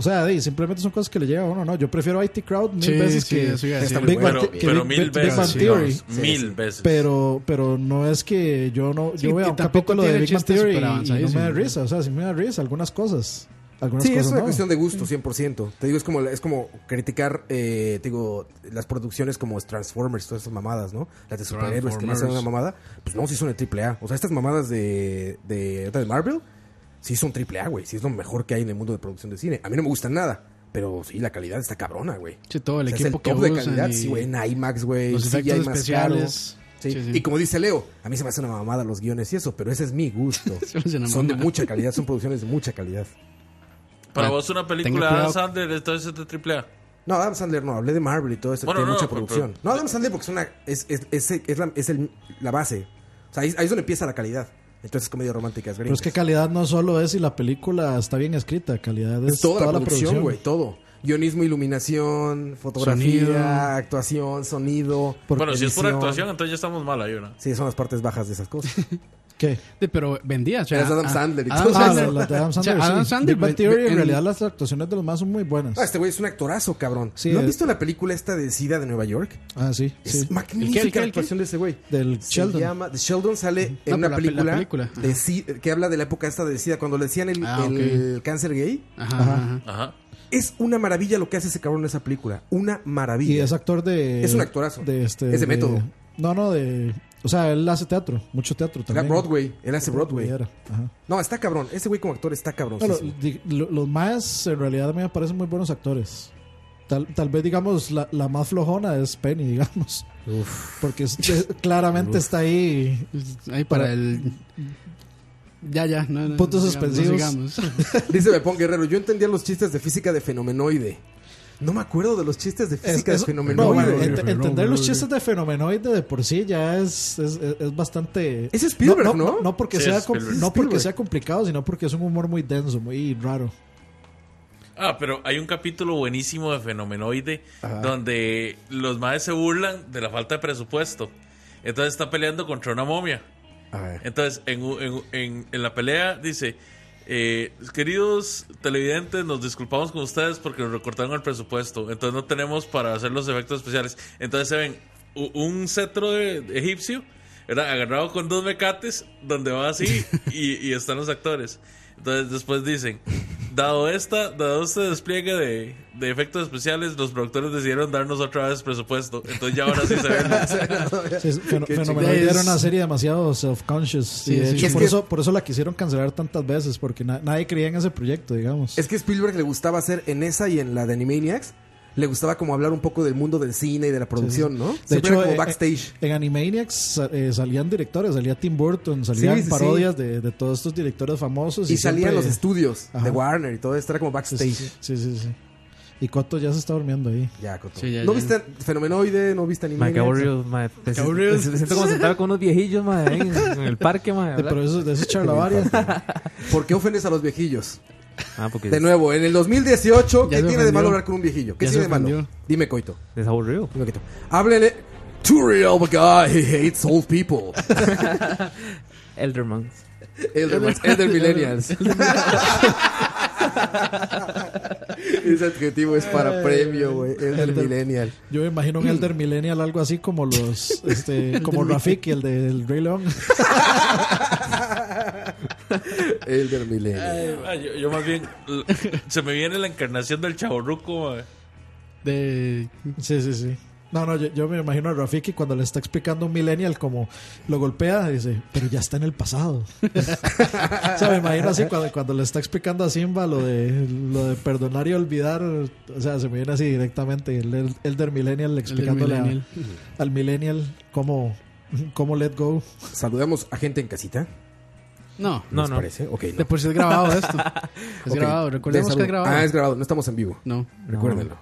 I: o sea, de- simplemente son cosas que le llegan a uno, no. Yo prefiero IT Crowd mil
H: Sí,
I: veces
H: sí,
I: que
H: decir.
I: Big Bang
J: Pero,
I: que
J: pero
I: Big-
J: mil
I: Big
J: veces. Sí,
I: Theory.
J: mil veces.
I: Pero, pero no es que yo no,
H: Sí,
I: yo vea
H: y
I: un
H: tampoco
I: capítulo de Big Bang Theory
H: súper
I: y no me da risa, o sea, sí me da risa algunas cosas. Algunas
C: Sí, es
I: cosas
C: una
I: no.
C: cuestión de gusto, 100%. Te digo, es como, es como criticar, eh, te digo, las producciones como Transformers, todas esas mamadas, ¿no? Las de superhéroes que no hacen una mamada. Pues no, sí son el triple A. O sea, estas mamadas de, de, de Marvel, sí son triple A, güey. Sí es lo mejor que hay en el mundo de producción de cine. A mí no me gustan nada. Pero sí, la calidad está cabrona, güey.
H: Sí, todo el
C: O sea,
H: equipo
C: es
H: que
C: el top de
H: usan
C: calidad,
H: y
C: sí, güey, en IMAX, güey.
H: los efectos
C: más
H: especiales.
C: Sí.
H: Sí, sí.
C: Y como dice Leo, a mí se me hace una mamada los guiones y eso, pero ese es mi gusto. Son de mucha calidad, son producciones de mucha calidad.
J: Para vos una película de Adam. Sandler, entonces es de triple A.
C: No, Adam Sandler no, hablé de Marvel y todo eso,
J: Bueno,
C: tiene
J: no,
C: mucha producción.
J: pero-
C: no, Adam Sandler porque es una es, es, es, es la, es el- la base. O sea, ahí, ahí es donde empieza la calidad. Entonces, comedias románticas
I: Pero
C: gringas.
I: es que calidad no solo es si la película está bien escrita, calidad es,
C: Es toda, la producción, güey, todo. Guionismo, iluminación, fotografía,
H: Sonido.
C: actuación, sonido.
J: Bueno, si es por actuación, entonces ya estamos mal ahí, ¿no?
C: Sí, son las partes bajas de esas cosas.
I: ¿Qué?
H: Sí, pero vendía, o sea,
C: Es Adam Sandler y
H: Adam
C: todo.
I: Ah,
H: Sandler-
I: la, la de Adam
H: o sea,
I: Sandler,
H: Adam. Sandler
I: Big Bang
H: ve-
I: Theory,
H: ve-
I: en realidad las actuaciones de los más son muy buenas.
C: Ah, este güey es un actorazo, cabrón.
I: Sí,
C: ¿No han
I: es-
C: visto la película esta de SIDA de Nueva York?
I: Ah, sí,
C: Es
I: sí.
C: magnífica
H: ¿El qué, el qué,
C: la actuación de ese güey.
I: Del
C: Se
I: Sheldon.
C: llama The Sheldon sale en
H: No,
C: una
H: la la
C: película, de que habla de la época esta de SIDA cuando le decían el,
H: Ah,
C: el cáncer gay.
H: Ajá,
I: Ajá.
H: ajá.
J: Ajá.
C: Es una maravilla lo que hace ese cabrón en esa película. Una maravilla.
I: Y es actor de.
C: Es un actorazo.
I: De este,
C: Es de método.
I: No, no, de. O sea, él hace teatro, mucho teatro
C: Era
I: también.
C: Broadway. Él hace Broadway.
I: era, ajá.
C: No, está cabrón. Ese güey como actor está cabrón.
I: Los más, en realidad, a mí me parecen muy buenos actores. Tal, tal vez, digamos, la, la más flojona es Penny, digamos. Porque es- es- claramente está ahí.
H: Ahí para,
I: Para-
H: el. Ya, ya. No, no,
I: Puntos suspensivos.
H: sigamos.
C: Dice Bepón Guerrero, yo entendía los chistes de física de fenomenoide. No me acuerdo de los chistes de física
I: es-
C: de
I: no,
C: fenomenoide.
I: bueno, ent- entender los chistes de fenomenoide de por sí ya es, es, es- es bastante.
C: Es Spielberg, ¿no?
I: No, porque,
J: Sí,
I: sea,
J: es
I: com-
J: Spielberg.
I: no porque sea complicado, sino porque es un humor muy denso, muy raro.
J: Ah, pero hay un capítulo buenísimo de Fenomenoide donde los madres se burlan de la falta de presupuesto. Entonces está peleando contra una momia. Entonces, en, en- en la pelea dice, eh, queridos televidentes, nos disculpamos con ustedes porque nos recortaron el presupuesto. Entonces no tenemos para hacer los efectos especiales. Entonces se ven un cetro de egipcio, era agarrado con dos mecates, donde va así y, y están los actores. Entonces después dicen, dado esta, dado este despliegue de, de efectos especiales, los productores decidieron darnos otra vez presupuesto. Entonces ya ahora sí se ven.
I: Sí, es- Feno-
C: Qué
I: Fenomenoide
H: chingada.
I: era una serie demasiado self-conscious.
H: Sí,
I: y de
H: sí.
I: hecho,
C: Es
I: por,
C: que-
I: eso, por eso la quisieron cancelar tantas veces, porque na- nadie creía en ese proyecto, digamos.
C: Es que Spielberg le gustaba hacer en esa y en la de Animaniacs le gustaba como hablar un poco del mundo del cine y de la producción, ¿no?
I: De
C: Siempre
I: hecho,
C: era como
I: eh,
C: backstage.
I: En Animaniacs sa- eh, salían directores, salía Tim Burton, salían
C: Sí, sí, sí.
I: parodias De, de todos estos directores famosos.
C: y salían
I: siempre-
C: los estudios
I: Ajá.
C: de Warner y todo esto, era como backstage.
I: sí, sí, sí, sí. Y Coto ya se está durmiendo ahí.
C: Ya, Coto.
H: Sí, ya,
C: ¿No
H: ya.
C: viste Fenomenoide? ¿No viste Animaniacs?
F: aburrido, mae. Me siento-. Me como sentado con unos viejillos, mae, ahí en, en el parque, mae.
I: Eh, pero eso, de eso es charlavaria.
C: ¿Por qué ofendes a los viejillos?
F: Ah, porque
C: De nuevo, en el 2018,
H: Ya
C: ¿qué
H: se
C: tiene de
H: ofendió.
C: malo hablar con un viejillo? ¿Qué
H: Ya
C: tiene
H: se
C: de malo?
H: ofendió.
C: Dime, Coito.
F: es aburrido.
C: Dime, Coito. Háblele. Too real he hates old people.
F: Elderman.
C: Elder, Elder Millennials. Ese adjetivo es para premio, güey. Elder Millennial.
I: Yo me imagino un Elder Millennial, algo así como los. Este, como Rafiki, el del Rey León.
C: Elder Millennial.
J: Yo, yo más bien, se me viene la encarnación del chaborruco.
H: De.
I: Sí, sí, sí. No, no, yo, yo me imagino a Rafiki cuando le está explicando a un millennial como lo golpea y dice, pero ya está en el pasado. o sea, me imagino así cuando, cuando le está explicando a Simba lo de lo de perdonar y olvidar, o sea, se me viene así directamente el el- Elder Millennial explicándole
H: millennial.
I: al millennial cómo, cómo let go.
C: Saludamos a gente en casita.
H: No,
F: No,
C: ¿Les
F: no.
C: parece? Ok, no.
H: de por si es grabado esto. Es
C: Ok.
H: grabado, recordemos
C: De
H: que es grabado.
C: Ah, es grabado, no estamos en vivo.
H: No.
C: Recuérdenlo.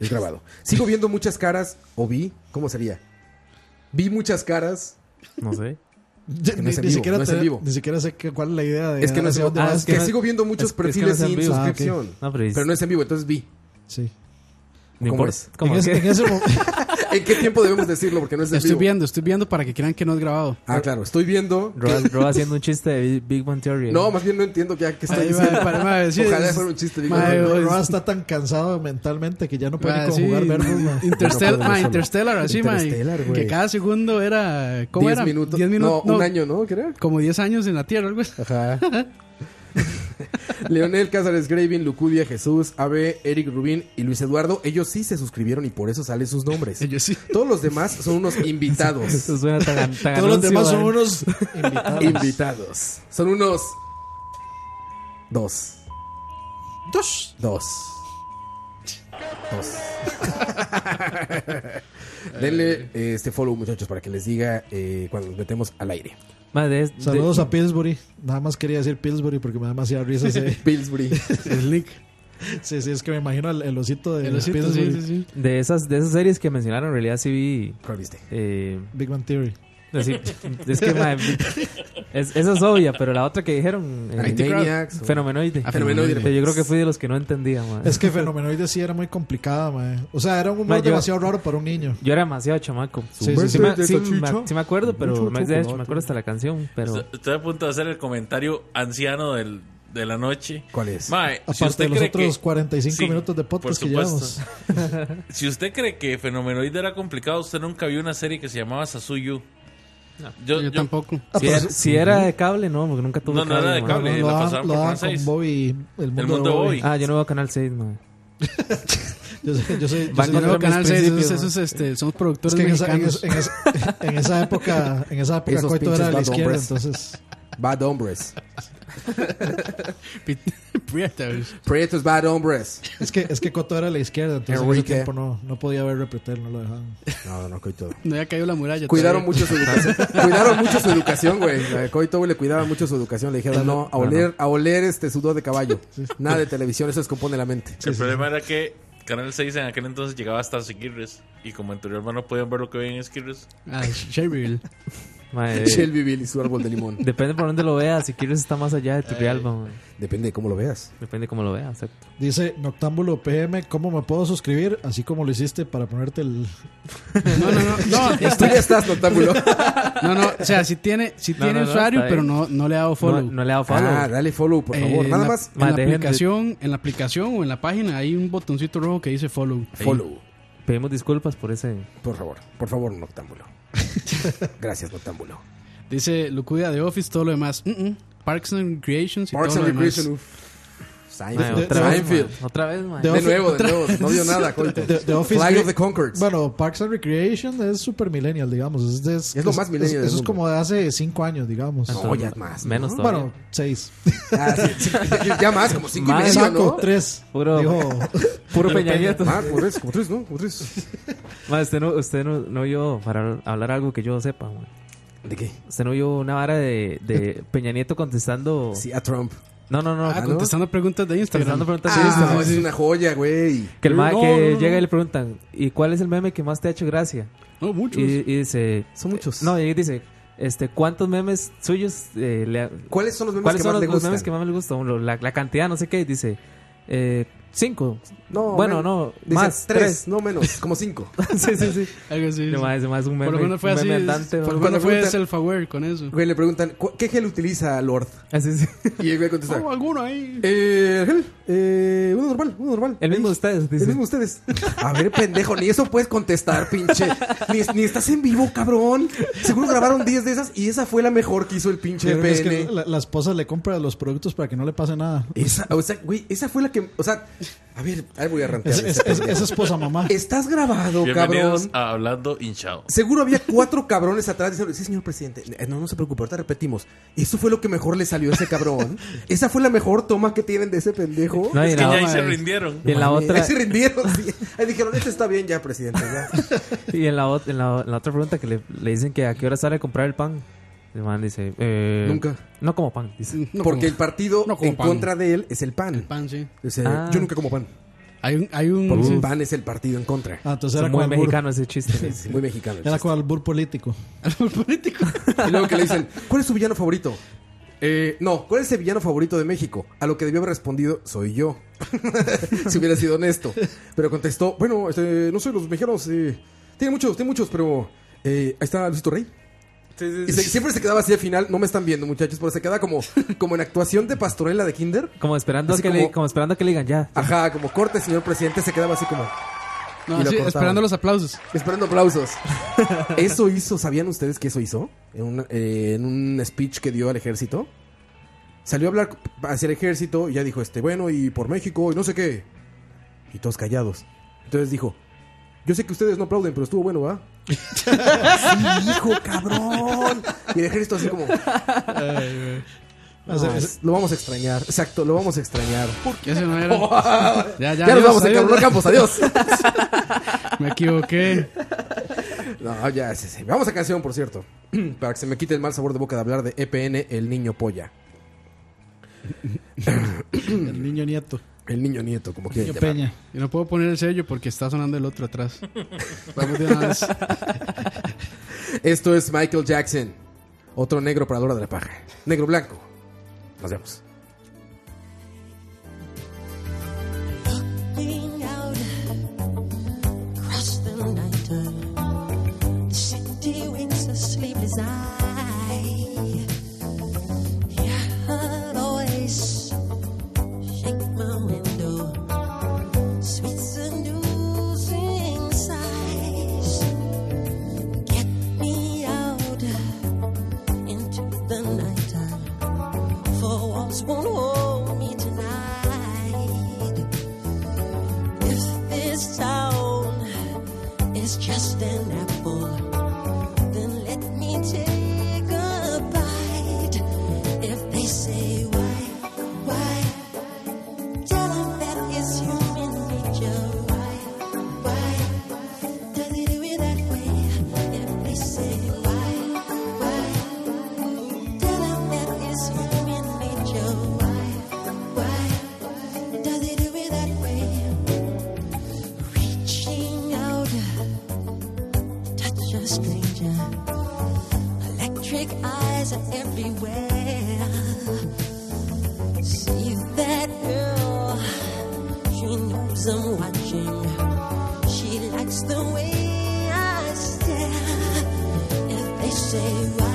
C: Es grabado. Sigo viendo muchas caras, o vi, ¿cómo sería? Vi muchas caras.
F: No sé.
C: que no
I: ni,
C: es en
I: ni
C: vivo,
I: siquiera
C: no es
I: te-
C: en vivo.
I: ni siquiera sé qué- cuál es la idea de
C: Es que no es, ah, es que
F: no-
C: sigo viendo muchos
F: es- es que no
C: perfiles sin.
I: Ah,
C: suscripción.
F: No, pero es-
C: pero no es en vivo, entonces vi.
I: Sí.
F: No
C: ¿Cómo
F: importa.
C: es?
F: ¿Cómo
I: en,
F: que?
I: en ese
C: ¿En qué tiempo debemos decirlo? Porque no es en
H: Estoy
C: vivo.
H: viendo, estoy viendo para que crean que no es grabado.
C: Ah, claro, estoy viendo. que-
F: Roa, Roa haciendo un chiste de Big- Big Bang Theory.
C: No, más bien no entiendo ya qué estoy
H: Ay,
C: diciendo.
H: madre, para- madre, sí,
C: Ojalá
H: es-
C: fuera un chiste. digo,
H: madre,
C: no, no,
H: es-
I: Roa está tan cansado mentalmente que ya no puede ni
H: sí,
I: conjugar verbos. ma.
H: Interstellar,
C: No
H: ma. Interstellar, así,
C: Interstellar, güey.
H: Que cada segundo era. ¿Cómo
C: 10
H: era?
C: minutos.
H: 10 minutos.
C: No, un año, ¿no? Creo.
H: Como 10 años en la Tierra, algo así.
C: Ajá. Leonel Cázares Gravin, Lucudia, Jesús, Abe, Eric Rubín y Luis Eduardo, ellos sí se suscribieron y por eso salen sus nombres.
H: Ellos sí.
C: Todos los demás son unos invitados.
F: Eso suena tan, tan
I: Todos los demás son
F: man.
I: unos invitados.
C: invitados. Son unos. Dos.
I: Dos.
C: Dos. Dos. Denle eh, este follow, muchachos, para que les diga eh, cuando nos metemos al aire.
F: Ma, de- de-
I: Saludos a Pillsbury. Nada más quería decir Pillsbury porque me da demasiada risa ese.
C: Pillsbury.
H: El link.
I: Sí, sí, es que me imagino el, el osito de
H: El osito, sí,
I: Pillsbury.
H: sí, sí.
F: De esas, de esas series que mencionaron, en realidad sí vi.
C: ¿Cuál viste?
F: Eh,
I: Big Bang Theory.
F: Decir, es que, es, esa es obvia, pero la otra que dijeron. eh,
C: Animaniacs. o-
F: Fenomenoide.
C: Ah, Fenomenoide.
F: Yo creo que fui de los que no entendía.
I: Es que Fenomenoide sí era muy complicada, mae. O sea, era un humor
F: yo-
I: demasiado raro para un niño.
F: Yo era demasiado chamaco.
I: Sí,
F: Sí,
I: sí, sí.
F: me, sí, me- sí me acuerdo, pero me, de hecho, me acuerdo hasta la canción. Pero
J: Estoy estoy a punto de hacer el comentario anciano del, de la noche.
C: ¿Cuál es?
J: Mae, si
I: Aparte
J: usted
I: de los
J: cree
I: otros
J: que-
I: 45
J: Sí,
I: minutos de
J: por
I: podcast que
J: supuesto.
I: llevamos.
J: Si usted cree que Fenomenoide era complicado, usted nunca vio una serie que se llamaba Sasuyu. Yo,
H: Yo,
J: yo-
H: tampoco.
I: Ah,
F: si,
I: pero
F: era,
I: sí-
F: si era de cable, no, porque nunca tuve
J: No, no
F: cable.
J: era de cable.
I: No,
J: la
I: lo
J: por Canal
I: con
J: 6.
I: Bobby. El mundo,
J: mundo de Bobby.
F: Ah, yo no veo Canal 6, ma.
I: Yo sé, yo sé, yo
H: Canal 6,
F: principios,
H: esos, esos, este, somos
I: es
H: productores
I: que en esa, en, en época, en esa época Coito era de la izquierda,
C: hombres.
I: entonces
C: Bad hombres.
H: Prietos.
C: Prietos bad hombres.
I: es que es que Coto era de la izquierda, entonces en ese tiempo no, no podía ver Repetel, no lo dejaban.
C: No, no, coito.
H: No había caído la muralla.
C: Cuidaron
H: todavía.
C: mucho su educación. cuidaron mucho su educación, güey. A Coito, güey, le cuidaban mucho su educación. Le dijeron, no, a oler, a oler este sudor de caballo. Nada de televisión, eso descompone la mente.
J: el problema era que Canal 6 en aquel entonces llegaba hasta Siquirres. Y como en Turrialba no podían ver lo que veían en Siquirres.
H: Ah, Shelbyville.
F: Ma, eh,
C: Shelbyville y su árbol de limón.
F: Depende por dónde lo veas. Si quieres, está más allá de Turrialba, ma.
C: Depende de cómo lo veas.
F: Depende cómo lo veas, exacto.
I: Dice Noctámbulo PM, ¿cómo me puedo suscribir? Así como lo hiciste para ponerte el...
H: No, no, no. No,
C: Tú ya estás, noctámbulo.
H: no, no. O sea, si tiene, si
F: No,
H: tiene
F: no, no,
H: usuario, pero no, no le ha dado follow.
F: no le he dado follow.
C: Ah, dale follow, por favor.
H: Eh,
C: Nada
H: en la-
C: más
H: En la,
F: de-
H: aplicación, en la aplicación o en la página hay un botoncito rojo que dice follow. Ahí.
C: follow.
F: Pedimos disculpas por ese.
C: Por favor, por favor, noctámbulo. Gracias, noctámbulo.
H: Dice Lucudia de Office, todo lo demás. Mm, mm. Parks and Recreations y
C: Parks
H: todo
C: and
H: lo demás.
C: Recreation, uf. Seinfeld.
F: Otra vez,
C: Seinfeld.
F: mae. Otra vez.
I: The
C: De
I: Office-
C: nuevo, de nuevo. No dio nada, coito.
I: The, The Office
C: Flight of the Conchords.
I: Bueno, Parks and Recreation es super millennial, digamos. Es, de-
C: Es lo más millennial del
I: Eso es como de hace cinco años, digamos.
C: No, ya más. ¿no?
F: Menos todavía.
I: Bueno, seis.
C: Ah, sí, sí, ya más, como cinco y
F: Más,
C: medio,
I: Saco,
C: ¿no?
I: tres.
F: Puro,
I: Dijo,
F: puro Peña Nieto.
C: Ah, como tres, como tres, ¿no? Como tres.
F: Usted no, usted no, no vio, para hablar algo que yo sepa, mae.
C: ¿De qué?
F: Usted no vio una vara de, de Peña Nieto contestando.
C: Sí, a Trump.
F: No, no, no.
H: Ah, contestando preguntas de Instagram.
F: Contestando preguntas de
C: Ah,
F: Instagram.
C: es una joya, güey.
F: Que el mae
H: No,
F: que
H: no, no.
F: llega y le preguntan, ¿y cuál es el meme que más te ha hecho gracia?
H: No, muchos.
F: Y, y dice,
C: Son muchos.
F: no, y dice, este, ¿cuántos memes suyos eh, le ha-
C: ¿Cuáles son los memes
F: ¿Cuáles
C: que
F: son
C: más
F: los,
C: le
F: los
C: gustan?
F: memes que más me gustan? La, la cantidad, no sé qué. Dice, eh, cinco.
C: No,
F: bueno, no,
C: dice
F: más.
C: tres,
F: Tres.
C: no menos, como cinco.
F: sí, sí, sí.
H: Algo así.
F: Ese mae es un meme,
H: Por lo menos fue así.
F: andante,
H: Por
F: ¿no?
H: lo
C: Cuando
H: menos fue self-aware con eso.
C: Güey, le preguntan, "¿Cu- ¿qué gel utiliza Lord?
F: Así sí.
C: Y el güey contesta,
H: Oh, alguno ahí.
C: eh, gel, eh, uno normal, uno normal.
F: El mismo de ustedes,
C: El
F: dice.
C: mismo de ustedes. A ver, pendejo, ni eso puedes contestar, pinche. Ni, ni estás en vivo, cabrón. Seguro grabaron 10 de esas y esa fue la mejor que hizo el pinche
I: Pero es que
C: PN.
I: la, la esposa le compra los productos para que no le pase nada.
C: Esa, o sea, güey, esa fue la que, o sea, a ver, ahí voy a rantear.
I: Es, es- es- es esposa mamá.
C: Estás grabado,
J: Bienvenidos
C: cabrón.
J: a Hablando Hinchado.
C: Seguro había cuatro cabrones atrás diciendo, sí, señor presidente, Eh, no, no se preocupe, ahorita repetimos. Eso fue lo que mejor le salió a ese cabrón. Esa fue la mejor toma que tienen de ese pendejo.
F: No, y
J: Es
F: en
J: que
F: la,
J: ya ahí
H: no,
J: se rindieron.
F: y en la otra,
C: Ahí se rindieron. sí. Ahí dijeron, este está bien ya, presidente. Ya.
F: y en la, en la, en la otra pregunta que le, le dicen que a qué hora sale a comprar el pan. El man dice, eh,
C: Nunca.
F: No como pan. Dice.
H: No
C: Porque
H: como-
C: el partido
H: no
C: en
H: pan.
C: contra de él es el pan.
H: pan, sí.
C: Dice,
F: Ah.
C: Yo nunca como pan.
H: Hay un. Hay un
C: Porque
H: sí.
C: el pan es el partido en contra.
I: Ah, entonces
F: Es
I: era
F: muy
I: albur.
F: mexicano ese chiste.
C: Sí, muy mexicano. el
I: Era
C: chiste.
I: como albur político.
C: Y luego que le dicen, ¿cuál es su villano favorito? Eh, no, ¿cuál es el villano favorito de México? A lo que debió haber respondido, soy yo. si hubiera sido honesto. Pero contestó, bueno, este, no sé, los mexicanos eh, tienen muchos, tienen muchos, pero eh, ahí está Luisito Rey. Y se- siempre se quedaba así al final, no me están viendo muchachos, pero se queda como, como en actuación de pastorela de Kinder.
F: Como esperando,
C: Así
F: que
C: como-
F: le, como esperando que le digan ya.
C: Ajá, como corte, señor presidente, se quedaba así como
H: No,
C: Y lo
H: sí,
C: cortaban.
H: esperando los aplausos.
C: esperando aplausos. Eso hizo, ¿sabían ustedes que eso hizo? En, un- eh, en un speech que dio al ejército. Salió a hablar hacia el ejército y ya dijo, este, bueno, y por México, y no sé qué. Y todos callados. Entonces dijo, yo sé que ustedes no aplauden, pero estuvo bueno, ¿va? sí, hijo, cabrón. Y el ejército así como,
I: O
C: "No,
I: sea,
C: es- lo vamos a extrañar. Exacto, lo vamos a extrañar.
H: Ese no era.
C: ya,
H: Ya, ya,
C: nos
H: adiós,
C: vamos a. Carlos Campos, adiós.
H: Me equivoqué.
C: No, ya, sí, sí. Vamos a canción, por cierto. Para que se me quite el mal sabor de boca de hablar de EPN, el niño polla.
I: el niño nieto.
C: El niño nieto, como
I: Niño
C: quieran
I: Peña.
H: Y no puedo poner el sello porque está sonando el otro atrás. Vamos de una vez.
C: Esto es Michael Jackson. Otro negro para la hora de la paja. Negro blanco. Nos vemos.
P: Everywhere. See that girl, she knows I'm watching. She likes the way I stare. If they say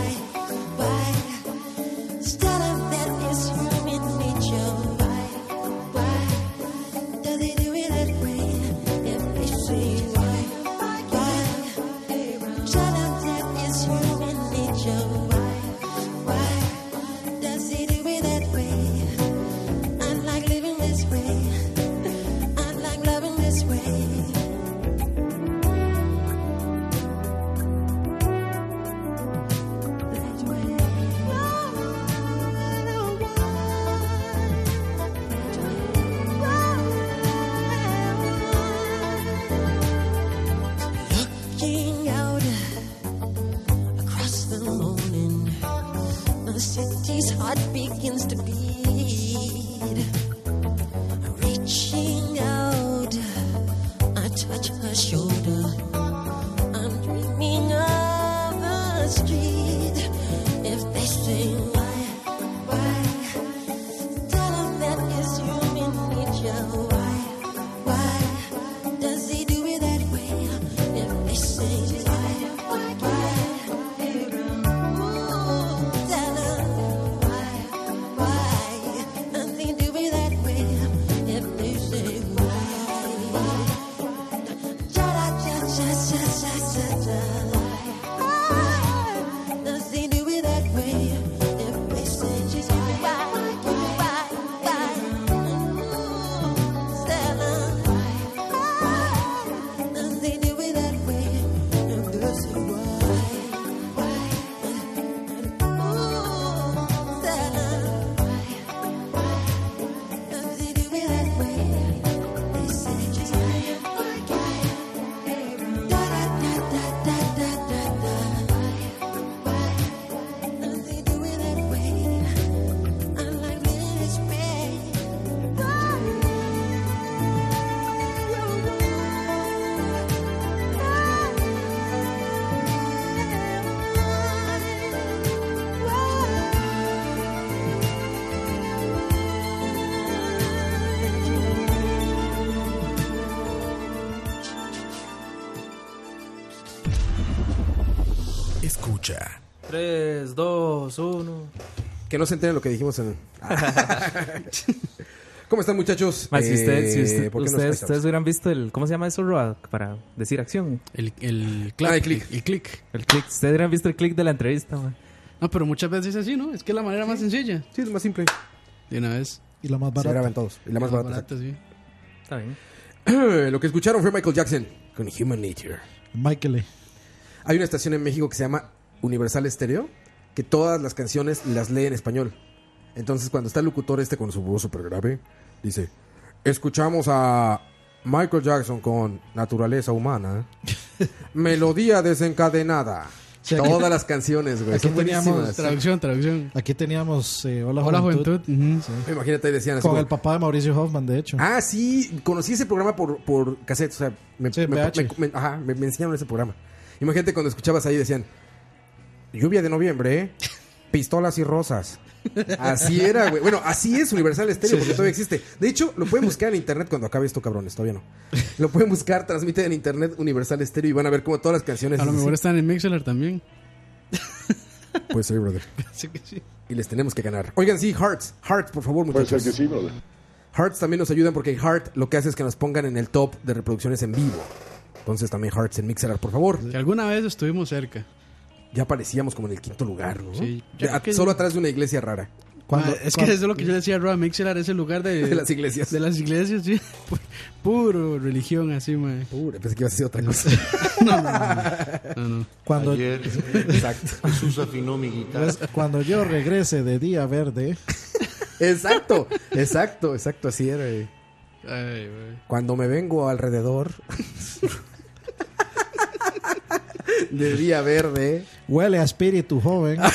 F: 3, 2, 1.
C: Que no se enteren lo que dijimos en. ¿Cómo están, muchachos?
F: Si, usted- si
C: Eh,
F: usted-
C: ¿por qué no
F: ustedes, ustedes hubieran visto el. ¿Cómo se llama eso, Roa? Para decir acción.
H: El, el
C: Ah, el click.
H: El click.
F: El click. Ustedes hubieran visto el click de la entrevista, man.
H: No, pero muchas veces es así, ¿no? Es que es la manera más sencilla.
C: Sí, es más simple.
H: De una vez.
I: Y la más
C: Se
I: barata.
C: graban todos. Y la más barata.
H: sí.
F: Está bien.
C: Lo que escucharon fue Michael Jackson con Human Nature.
I: Michael.
C: Hay una estación en México que se llama Universal Stereo, que todas las canciones las lee en español. Entonces, cuando está el locutor este con su voz súper grave, dice: Escuchamos a Michael Jackson con Naturaleza Humana, Melodía Desencadenada.
I: Sí, aquí-
C: Todas las canciones, güey.
I: aquí
C: Son
I: teníamos-.
H: Traducción, traducción.
I: Aquí teníamos eh, Hola,
H: Hola,
I: Juventud.
H: juventud.
I: Sí.
C: Imagínate, ahí decían así
I: Con
C: como,
I: el papá de Mauricio Hoffman, de hecho.
C: Ah, sí, conocí ese programa por, por cassette. O sea, me,
I: Sí,
C: me-
I: VH.
C: me- me- ajá, me- me enseñaron ese programa. Imagínate cuando escuchabas ahí decían: Lluvia de noviembre, ¿eh? pistolas y rosas. Así era, güey. Bueno, así es Universal Stereo,
I: Sí,
C: porque
I: sí,
C: todavía
I: sí.
C: existe. De hecho, lo pueden buscar en internet cuando acabe esto, cabrones. Todavía no. Lo pueden buscar, transmiten en internet Universal Stereo y van a ver cómo todas las canciones.
H: A lo mejor
C: así.
H: están en Mixler también.
C: Puede ser, brother.
H: Así que sí.
C: Y les tenemos que ganar. Oigan, sí, Hearts. Hearts, por favor, muchachos.
O: sí, brother.
C: Hearts también nos ayudan porque Heart lo que hace es que nos pongan en el top de reproducciones en vivo. Entonces también Hearts en Mixer, por favor.
H: Que alguna vez estuvimos cerca.
C: Ya aparecíamos como en el quinto lugar, ¿no?
H: Sí,
C: Ya,
H: que-
C: solo atrás de una iglesia rara.
I: Cuando-
H: Ah, es que eso es lo que yo decía, Roa. Mixler es el lugar de,
C: De las iglesias.
H: De las iglesias, sí. Pu- Puro religión, así, man.
C: Pura, pensé que iba a decir otra cosa.
H: No, no, no. no, no.
I: Cuando,
C: Exacto.
Q: Jesús afinó mi guitarra.
I: pues, cuando yo regrese de Día Verde,
C: Exacto, exacto, exacto, así era. güey.
H: Ay, güey.
C: Cuando me vengo alrededor de día verde.
I: huele a espíritu joven.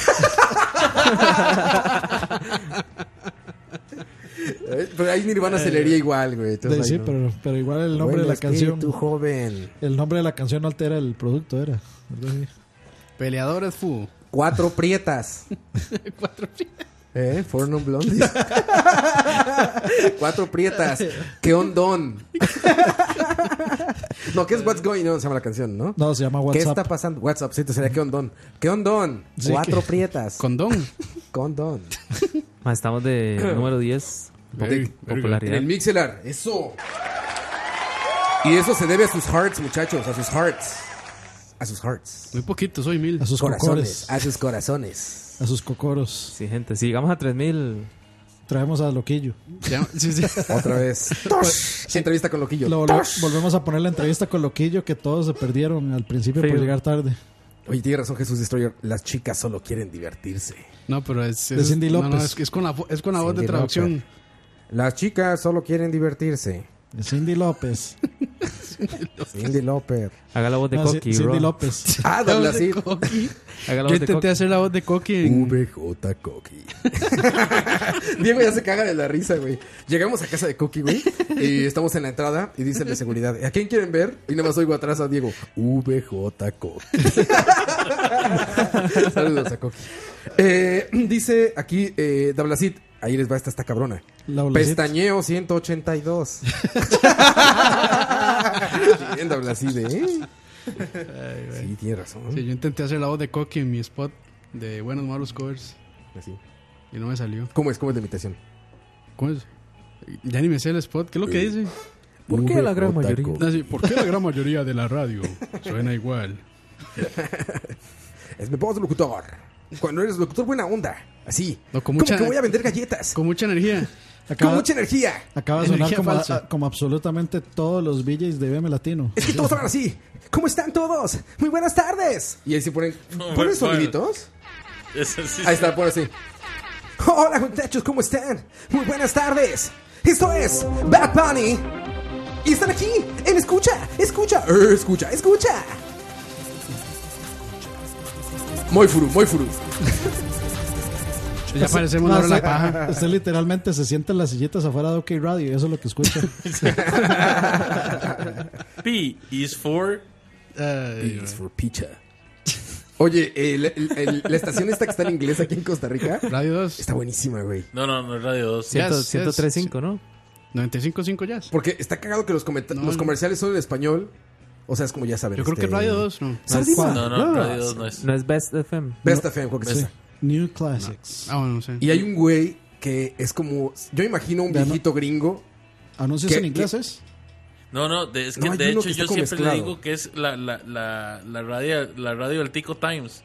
C: Pero ahí Nirvana se leería igual, güey. entonces
I: De-
C: ahí
I: sí,
C: no.
I: pero, pero igual el nombre
C: Huele
I: de la
C: a espíritu
I: canción.
C: joven.
I: El nombre de la canción no altera el producto, era.
H: Peleadores fu.
C: Cuatro prietas.
H: Cuatro prietas.
C: ¿Eh? Four non blondies. Cuatro prietas. ¿Qué ondón? no, ¿qué es What's Going On? Se llama la canción, ¿no?
I: No, se llama
C: ¿Qué
I: WhatsApp.
C: está pasando? WhatsApp, sí, te sería ¿qué ondón? ¿Qué ondón?
I: Sí,
C: Cuatro
I: que-
C: prietas.
H: Condón.
C: Condón.
F: Ma, estamos de número 10.
H: Very,
F: Pop-
H: very
C: En
F: popularidad.
C: el Mixelar. Eso. Y eso se debe a sus hearts, muchachos. A sus hearts. A sus hearts.
H: Muy poquito, soy mil.
I: A sus
C: Corazones.
I: cocores.
C: A sus corazones.
I: A sus cocoros.
F: Sí, gente. Si llegamos a 3000.
I: Traemos a Loquillo.
H: Sí, sí.
C: Otra vez. Sí, entrevista con Loquillo.
I: Lo volve- volvemos a poner la entrevista con Loquillo que todos se perdieron al principio por llegar tarde.
C: Oye, tiene razón Jesús Destroyer. Las chicas solo quieren divertirse.
H: No, pero es.
I: De
H: es-
I: Cindy
H: no, no,
I: López.
H: es, con la, es con la voz de traducción.
C: López. Las chicas solo quieren divertirse.
I: Cindy López.
C: Cindy López.
F: Haga la voz de
I: No,
F: Coqui,
I: Cindy
F: bro.
I: López.
C: Ah,
H: La voz
C: Douglas,
H: de
C: sí.
H: Coqui.
F: Haga la
H: Yo
F: voz de
H: intenté
F: Coqui.
H: hacer la voz de Coqui en...
C: VJ Coqui. Diego ya se caga de la risa, güey. Llegamos a casa de Coqui, güey. Y estamos en la entrada y dice el de seguridad: ¿A quién quieren ver? Y nada más oigo atrás a Diego: VJ Coqui. Saludos a Coqui. Eh, dice aquí eh, Dablacit: Ahí les va esta, esta cabrona. Pestañeo 182. Bien, Dablacit, ¿eh? Sí, tiene razón.
H: Sí, yo intenté hacer la voz de Coqui en mi spot de Buenos Malos Covers
C: Así.
H: y no me salió.
C: ¿Cómo es? ¿Cómo es la imitación?
H: ¿Cómo es? Ya ni me sé el spot. ¿Qué es lo que dice?
F: ¿Por qué la gran mayoría?
H: No, sí, ¿Por qué la gran mayoría de la radio suena igual?
C: Es mi voz de locutor. Cuando eres locutor, buena onda. Así.
H: No, con
C: Como que voy a vender galletas.
H: Con mucha energía.
C: Con
I: Acaba,
C: mucha energía.
I: acaba de sonar como,
H: falsa.
I: a- como absolutamente todos los DJs de BM Latino.
C: Es que todos hablan así. ¿Cómo están todos? Muy buenas tardes. Y ahí se ponen.
J: bueno,
C: ¿Ponen soniditos?
J: Sí,
C: Ahí está, pone así. Hola muchachos, ¿cómo están? Muy buenas tardes. Esto es Bad Bunny. Y están aquí en Escucha, Escucha, Escucha, Escucha. Muy furu, muy furu.
H: Ya parecemos
I: No,
H: la hora paja.
I: Usted literalmente se sienta en las sillitas afuera de OK Radio y eso es lo que escucha.
J: P is for.
H: Ay,
C: Is for pizza. Oye, el- el- el- la estación esta que está en inglés aquí en Costa Rica
H: Radio 2.
C: está buenísima, güey.
J: No, no, no es Radio 2.
H: Sí. Yes, yes.
F: 103.5, ¿no?
H: 95.5 Jazz.
C: Porque está cagado que los,
H: No,
C: comerciales son en español. O sea, es como ya saben.
H: Yo creo que
C: este,
H: Radio 2, ¿no?
C: Sardina.
J: No, no, Radio 2 no es.
F: No es Best FM.
C: Best FM, creo que sí.
I: New Classics.
H: Ah, bueno, no sé.
C: Y hay un güey que es como. Yo imagino un
I: no-
C: viejito gringo.
I: ¿Anuncios
C: ¿Qué-
I: en ingleses?
J: No, no, de- es que
C: No, hay
J: de
C: uno
J: hecho
C: que
J: yo siempre le
C: mezclado.
J: digo que es la, la, la, la, radio, la radio del Tico Times.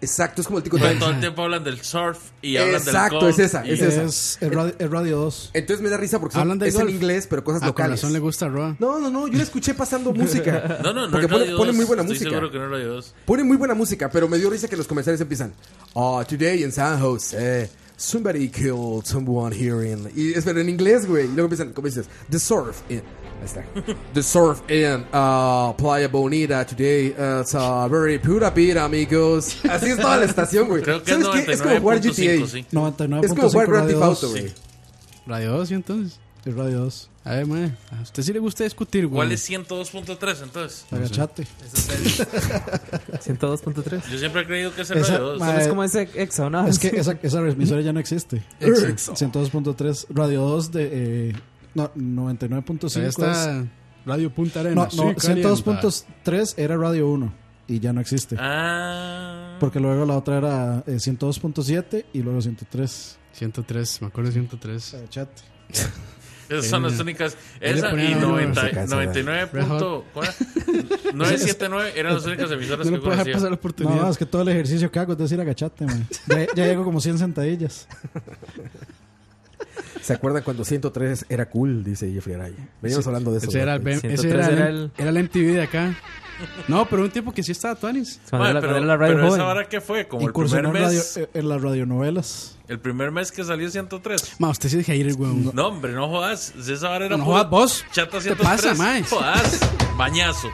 C: Exacto, es como el tico
J: Pero todo el tiempo hablan del surf y hablan
C: Exacto,
J: del
C: es esa, es esa.
I: Es, es radio, es Radio 2.
C: Entonces me da risa porque son-
H: Hablan de
C: es en
H: golf.
C: inglés, pero cosas
H: con
C: locales.
H: razón le gusta Roa.
C: No, no, no, yo la escuché pasando música.
J: No, no, no
C: Porque pone,
J: Radio
C: pone
J: 2.
C: muy buena
J: Estoy
C: música.
J: seguro que no es Radio 2.
C: Pone muy buena música, pero me dio risa que los comerciales empiezan. Oh, today in San Jose, somebody killed someone here in. Y es pero en inglés, güey. Y luego empiezan, como dices, The Surf in. Ahí está. The Surf in uh, Playa Bonita today. Uh, it's uh, very pura vida, amigos. Así es toda la estación, güey.
J: Creo que es
C: ¿Sabes qué? Es como jugar
J: 99.5,
C: GTA.
J: sí.
I: 99.5
C: Es como jugar Grand
I: Radio
C: Theft
I: 2.
C: Auto, güey.
H: Radio 2, ¿y entonces?
I: Es Radio 2.
H: A ver, mae. A usted sí le gusta discutir, güey.
J: ¿Cuál es 102.3 entonces?
I: Agachate.
F: 102.3.
J: Yo siempre he creído que es el
I: Esa-
J: Radio 2.
I: ma-
F: Solo es como ese exa, ¿no?
I: Es que esa, esa emisora ya no existe.
C: Exacto.
I: 102.3. Radio 2 de. Eh, no, 99.5.
H: Ahí
I: es-
H: está Radio Punta Arena.
I: No, no,
H: Sí, calienta.
I: 102.3 era Radio 1 y ya no existe.
J: Ah.
I: Porque luego la otra era eh, 102.7 y luego 103.
H: 103, me acuerdo de 103.
I: Agachate.
J: Esas son las únicas. Esa y
H: a uno
J: 90,
C: esa casa,
J: 99.
H: Red Hot.
J: punto- ¿cuál era? 979 eran las únicas emisoras
H: No
J: que conocía.
H: pasar la oportunidad.
I: No, es que todo el ejercicio que hago es decir agachate, man. Ya, ya llego como 100 sentadillas.
C: ¿Se acuerdan cuando 103 era cool? Dice Jeffrey Araya. Veníamos
H: Sí,
C: hablando de eso.
H: Ese era el,
C: güey.
H: BM ese
F: 103
H: era,
F: era
H: el,
F: el-
H: era el MTV de acá. No, pero un tiempo que sí estaba Tuanis.
F: La-
J: pero,
F: la radio
J: pero esa hora que fue, como el primer
I: en, radio,
J: mes.
I: eh, en las radionovelas.
J: El primer mes que salió 103.
H: Ma, usted sí es hater, weón.
J: No, hombre, no jodas. Esa hora era
H: No jodas vos.
J: Chata
H: ¿Qué te
J: 103.
H: pasa, mae?
J: Jodas. Bañazo.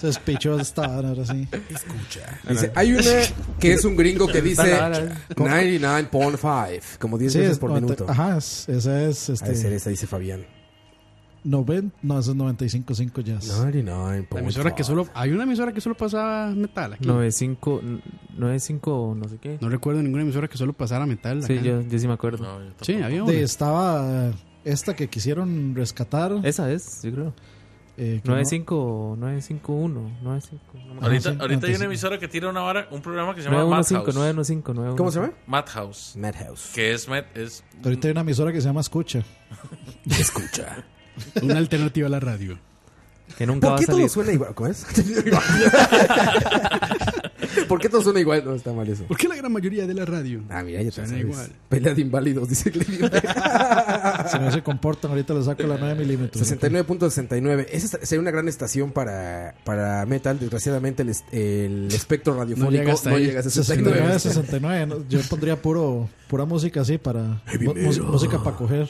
I: Se despichó esta vara, ahora sí.
C: Dice, hay una que es un gringo que dice
F: Vale, vale.
C: 99.5, como 10
I: Sí,
C: veces
I: es
C: por
I: 90
C: minuto.
I: Ajá, es- esa es. Este,
C: esa, dice Fabián.
I: Noven- no, eso es 95.5 jazz.
C: 99.5.
H: La emisora que solo, hay una emisora que solo pasaba metal aquí.
F: 95, 95, no sé qué.
H: No recuerdo ninguna emisora que solo pasara metal.
F: Sí, yo, yo sí me acuerdo.
J: No.
H: Sí, había una.
I: De, estaba esta que quisieron rescatar.
F: Esa es, yo creo.
I: eh, que no-
F: 95, 951, 95. No.
J: Ahorita, ahorita hay
I: 95.
J: una emisora que tira una vara, un programa que se llama
F: 915,
J: Madhouse.
F: 915, 915.
C: ¿Cómo se llama?
J: Madhouse.
C: Madhouse.
J: Que es, met- es
I: Ahorita hay una emisora que se llama Escucha.
C: Escucha.
H: Una alternativa a la radio.
F: Que nunca va
C: ¿Por
F: a
C: qué
F: salir.
C: todo suena igual? ¿Cómo es? ¿Por qué todo suena igual? No, está mal eso.
H: ¿Por qué la gran mayoría de la radio?
C: Ah, mira, ya te
H: Suena
C: sabes.
H: igual.
C: Pelea de inválidos, dice Clevio.
I: Si no se comportan, ahorita le saco la 9 milímetros.
C: 69.69. Esa sería una gran estación para, para metal. Desgraciadamente, el, es- el espectro radiofónico
H: llega
C: no
H: hasta ahí.
C: llega a
I: 69,
C: 69.
I: 69. ¿no? Yo pondría puro, pura música así para.
C: Heavy
I: mu- música para coger.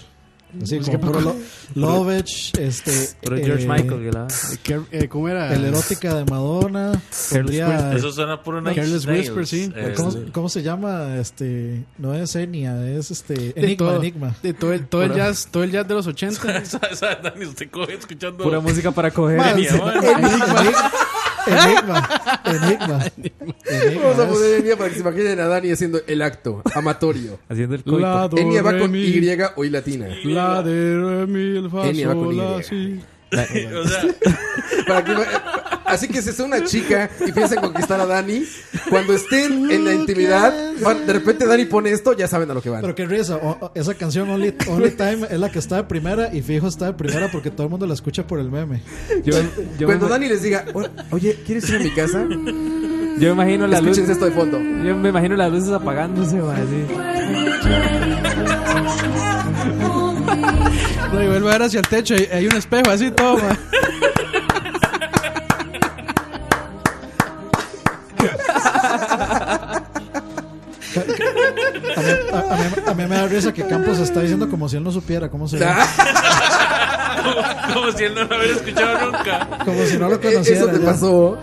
I: Así
H: Música
I: como puro lo, Lovech, este.
F: George
I: eh,
F: Michael, que la-
H: Que- eh, ¿Cómo era?
I: El erótica de Madonna. pondría-
J: Eso suena puro Nine
H: Careless
J: Nails.
H: Whisper, sí.
J: Eh,
I: ¿Cómo, cómo se llama? Este. No es Enya, es este.
H: De
I: Enigma,
H: todo,
I: Enigma.
H: De todo el, todo el jazz, todo el jazz de los 80.
J: ¿Sabe, sabe, Dani? Usted coge escuchando.
F: Pura música para coger.
I: Ma,
J: Enya,
I: sí,
J: man.
I: Enigma. Enigma. Enigma. Enigma.
C: Vamos a poner Enya para que se imaginen a Dani haciendo el acto amatorio.
F: Haciendo el coito.
H: Do,
C: Enya va
H: re,
C: con
H: mi,
C: Y o I latina.
H: La de re, mi, el, fa,
C: Enya va con Y.
H: la,
J: o sea,
C: Para que, así que si es una chica y piensa en conquistar a Dani, cuando estén en la intimidad, van- de repente Dani pone esto, ya saben a lo que van.
I: Pero qué risa, o- o- esa canción Only, Only Time es la que está de primera y fijo está de primera porque todo el mundo la escucha por el meme.
F: Yo, yo
C: Cuando
F: me,
C: Dani les diga, "O- oye, ¿quieres ir a mi casa?
F: yo me imagino las
C: Escuchen
F: luces.
C: esto de fondo.
F: Yo me imagino las luces apagándose, ma, así.
H: No, y vuelve a ver hacia el techo. Hay, hay un espejo así todo.
I: A mí, me da risa que Campos está diciendo como si él no supiera cómo se llama.
J: como, como si él no lo hubiera escuchado nunca.
I: Como si no lo conociera.
C: Eso te
I: ya.
C: pasó.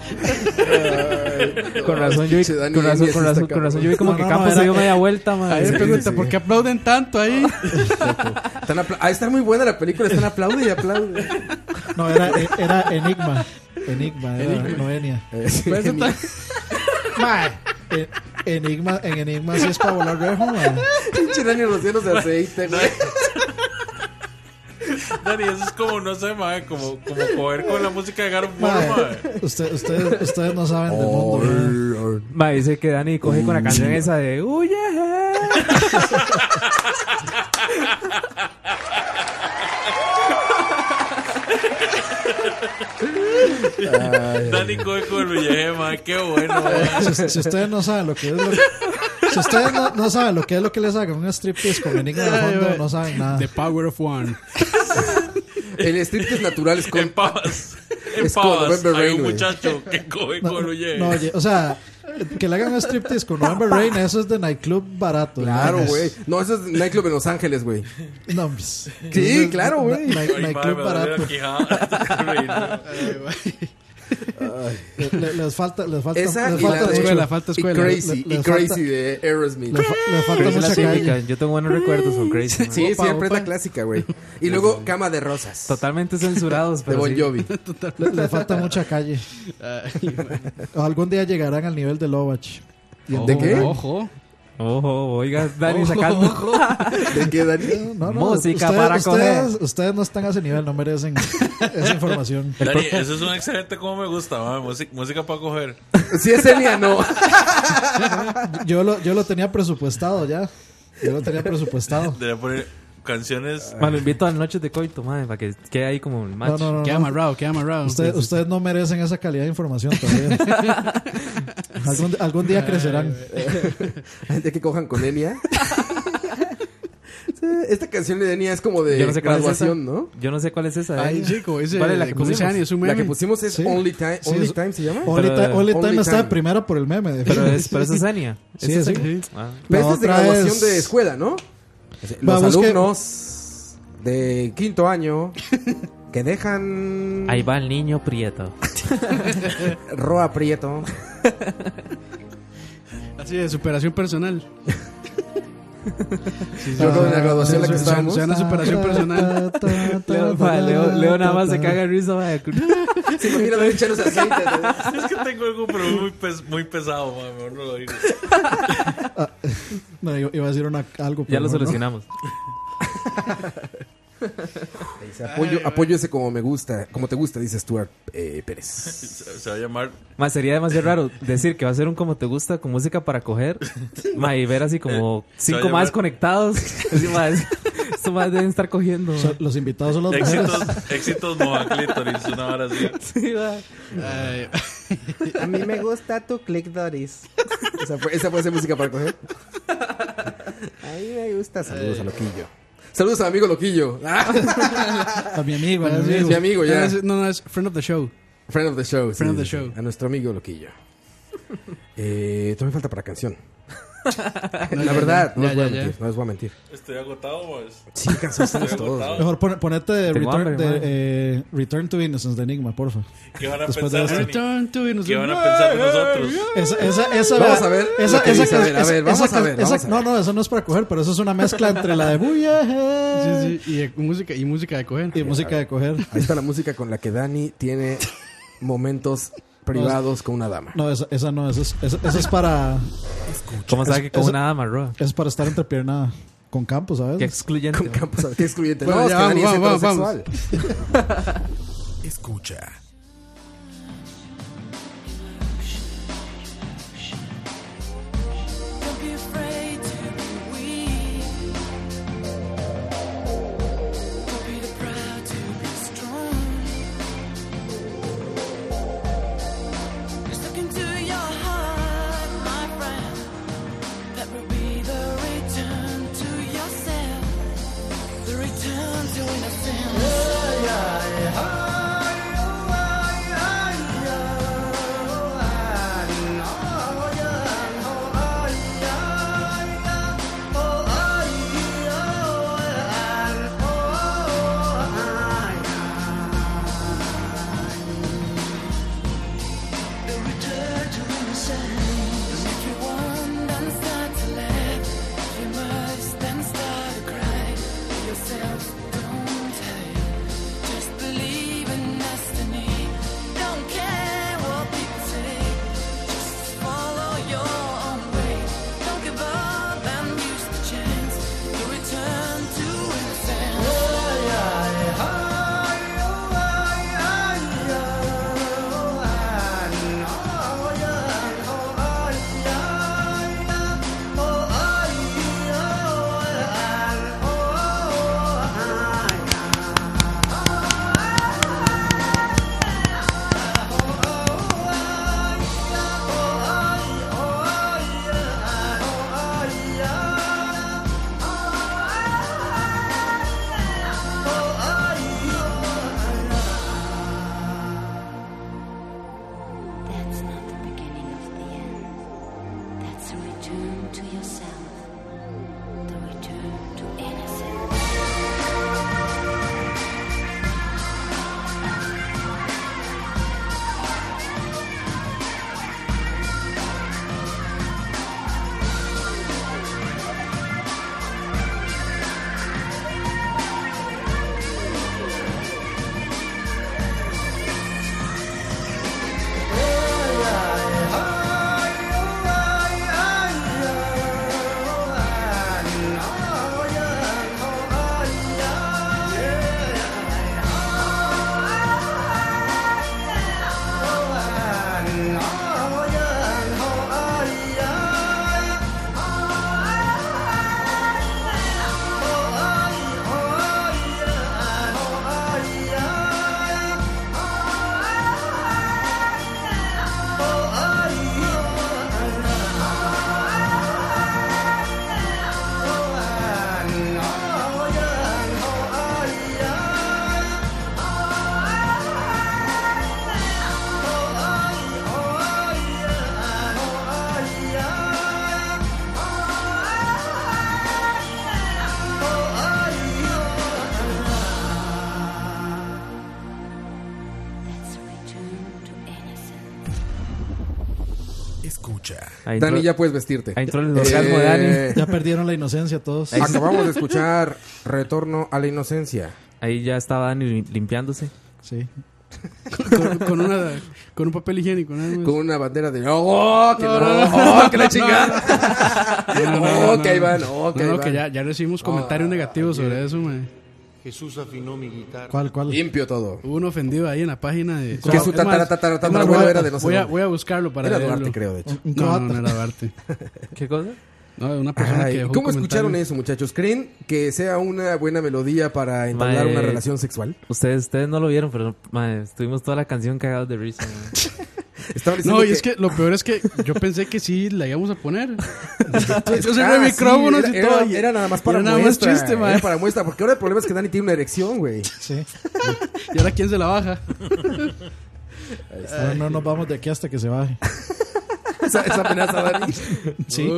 F: Con razón, yo vi, con razón, con razón, con razón, yo vi como
I: No,
F: que
I: no, no,
F: Campos se dio media vuelta, ma.
H: Ahí
C: Sí,
H: pregunta,
C: sí.
H: ¿por qué aplauden tanto ahí?
C: Están apla- ah, está muy buena la película, están aplaude y aplaude.
I: No, era, era Enigma. Enigma, era no Enya.
C: Eh, sí,
H: Pues
I: Mae, en- Enigma, en Enigma sí es para volar rejo, mae.
C: Pinche Dani rociándose de aceite, güey.
J: Dani, eso es como, no sé, mae, como, como coger con la música de War,
I: Mae, usted- ustedes, ustedes no saben del mundo. mae.
F: Ma, dice que Dani coge con la canción esa de Huye.
J: Dani coge con el mae, qué bueno, mae.
I: Si, si ustedes no saben lo que es lo si ustedes no, no saben lo que es lo que les hagan un striptease con Enigma de fondo, no saben nada.
H: The Power of One.
C: El striptease natural es
J: En
C: con...
J: Pavas, en
C: Es con
J: Pavas hay un muchacho que coge con el Villeje.
I: No, oye, o sea, que le hagan un striptease con November Rain, eso es de nightclub barato.
C: Claro,
I: ¿no?
C: güey. No, eso es nightclub en Los Ángeles, güey.
I: No, pues,
C: Sí, claro, güey.
I: Nightclub barato. Le- les falta, les falta,
C: Esa
I: les
C: y
I: falta
C: la de-
H: escuela, falta escuela.
C: Y Crazy,
I: Le-
C: y
I: falta-
C: Crazy de Aerosmith.
I: Le, fa- falta mucha calle.
F: Yo tengo buenos recuerdos con Crazy.
C: Sí,
I: Opa,
C: siempre es la
I: opa.
C: clásica, güey. Y luego Cama de Rosas.
F: Totalmente censurados,
C: De
F: pero
C: Bon
F: sí.
C: Jovi.
I: Le, le falta mucha calle. O algún día llegarán al nivel de Lovach.
C: ¿De qué?
H: Ojo.
F: Ojo, oiga, Dani sacando.
H: ojo.
C: ¿De qué, Dani?
I: No, no,
F: Música
I: ustedes,
F: para
I: ustedes,
F: coger.
I: ustedes no están a ese nivel, no merecen esa información.
J: Dani, eso es un excelente como me gusta. Música, música para coger.
C: Si es Enya, no.
I: Yo lo, yo lo tenía presupuestado ya. Yo lo tenía presupuestado.
J: Debería poner canciones.
F: Lo invito a noches de coito, madre, para que quede ahí como el match.
I: No, no, no.
H: Queda
I: no.
H: amarrado, queda amarrado.
I: Ustedes, ustedes no merecen esa calidad de información todavía. algún, algún día crecerán.
C: De que cojan con Enya. Sí, Esta canción de Enya es como de
F: Yo no sé cuál es
C: graduación, ¿no?
F: Yo no sé cuál es esa.
H: Ay,
F: ¿eh?
H: chico, ese.
F: ¿Cuál es la que pusimos?
H: es un
C: La que
H: meme.
C: pusimos es
I: Sí.
C: Only Time.
I: Sí,
C: Only
I: es-
C: Time se llama.
I: Only,
F: Pero-
I: Time, Only
C: Only
I: Time está de
C: Time.
I: primera por el meme. de
F: Pero es, pero esa es Enya.
I: Sí,
F: ¿Es
I: sí.
F: esa?
H: Sí.
F: Ah.
C: Pero esta es de graduación
I: es-
C: de escuela, ¿no?
I: Va,
C: Los alumnos de quinto año que dejan
F: Ahí va el niño prieto.
C: Roa Prieto.
H: Así de superación personal. Sí, sí,
C: Yo creo que en la graduación en la que
H: sí,
C: estábamos.
H: Suena superación personal.
F: Leo, ma, Leo, Leo nada más se caga de risa, ma.
C: Se imagina Dani echándose aceite.
J: Es que tengo algo, pero muy, pes- muy pesado, mae. Mejor no lo digo.
I: No, iba a decir una, algo.
F: Ya lo
I: no, no.
C: Dice, apoyo, apoyo ese como me gusta, como te gusta, dice Stuart eh, Pérez.
J: Se, se va a llamar.
F: Ma, sería demasiado raro decir que va a ser un como te gusta con música para coger. Ma, y ver así como cinco más conectados. Así, ma, es- estos más deben estar cogiendo.
I: So- Los invitados son los
J: Éxitos,
I: mujeres.
J: éxitos Clitoris, una hora así.
F: Sí.
H: Ay,
C: A mí me gusta tu click Doris. Esa, fue- esa puede ser música para coger. A mí me gusta. Saludos a Loquillo. Saludos al amigo Loquillo. Ah,
I: A mi amigo, a mi
H: sí,
I: amigo.
C: mi amigo ya.
H: No, es- no, no, es friend of the show.
C: Friend of the show. sí,
H: Friend of
C: sí,
H: the
C: sí.
H: show.
C: A nuestro amigo Loquillo. Eh, todavía falta para canción. La verdad, no
H: Ya,
C: les voy a
H: ya,
C: mentir, no les voy a mentir.
J: Estoy agotado, pues.
C: Sí, cansados todos.
J: agotado.
I: Mejor pon- ponete return,
F: hambre,
I: de, eh, return to Innocence de Enigma, porfa.
J: ¿Qué van a
I: Después de
J: pensar?
H: Return to Innocence.
J: ¿Qué van a pensar de nosotros?
I: Esa, esa, esa,
C: Vamos a ver
I: Esa, esa,
C: dice. A ver, a
I: esa-
C: ver, vamos
I: esa-
C: a ver,
I: esa-
C: vamos a
I: No,
C: ver.
I: no, eso no es para coger, pero eso es una mezcla entre la de Buya
H: Sí, sí, y, de música, y música de coger.
I: y música de coger.
C: Ahí está la música con la que Dani tiene momentos privados con una dama.
I: No, esa, esa no, esa es, esa, esa es para.
F: ¿Cómo sabe que con una dama, Roa?
I: Es para estar entrepiernada con campo, ¿sabes?
F: Qué excluyente.
C: Con
F: mae.
C: campos, qué excluyente.
H: Bueno,
C: no,
H: ya,
C: es que
H: vamos,
C: es
H: vamos, vamos.
N: Escucha.
C: Dani, ya puedes vestirte.
F: Ahí entró el orgasmo de
C: Eh,
F: Dani.
I: Ya perdieron la inocencia todos.
C: Acabamos de escuchar Retorno a la Inocencia.
F: Ahí ya estaba Dani lim- limpiándose.
I: Sí.
H: con, con una, con un papel higiénico. nada más.
C: Con una bandera de ¡Oh! ¡Que no! ¡Oh! ¡Que la chingada!
H: No, no, no,
C: ¡Oh!
H: no,
C: que ahí van! ¡Oh! que ahí van!
H: que ya, ya recibimos comentarios
C: Ah,
H: negativos sobre eso, mae.
R: Jesús afinó mi guitarra.
I: ¿Cuál, cuál?
C: Limpio todo.
H: Hubo un ofendido ahí en la página de...
C: Que su tatara, tatara, tatara,
H: voy
C: era de no sé
H: voy a, voy a buscarlo para
C: Era
H: leerlo.
C: Duarte, creo, de hecho.
H: No, no, no era Duarte.
F: ¿Qué cosa?
H: No, una persona
C: Ay,
H: que dejó
C: ¿Cómo escucharon eso, muchachos? ¿Creen que sea una buena melodía para entablar
F: Mae,
C: una relación sexual?
F: Ustedes, ustedes no lo vieron, pero mae, estuvimos toda la canción cagados de risa.
C: diciendo
H: No, y es que lo peor es que yo pensé que sí la íbamos a poner. yo cerré
C: Ah, sí,
H: micrófonos
C: era,
H: y todo.
C: Era,
H: y-
C: era nada más para
H: era nada
C: muestra.
H: más chiste, mae.
C: era para muestra, porque ahora el problema es que Dani tiene una erección, güey.
I: Sí.
H: Y ahora quién se la baja.
I: No, no nos vamos de aquí hasta que se baje.
C: esa, esa amenaza, Dani.
I: Sí.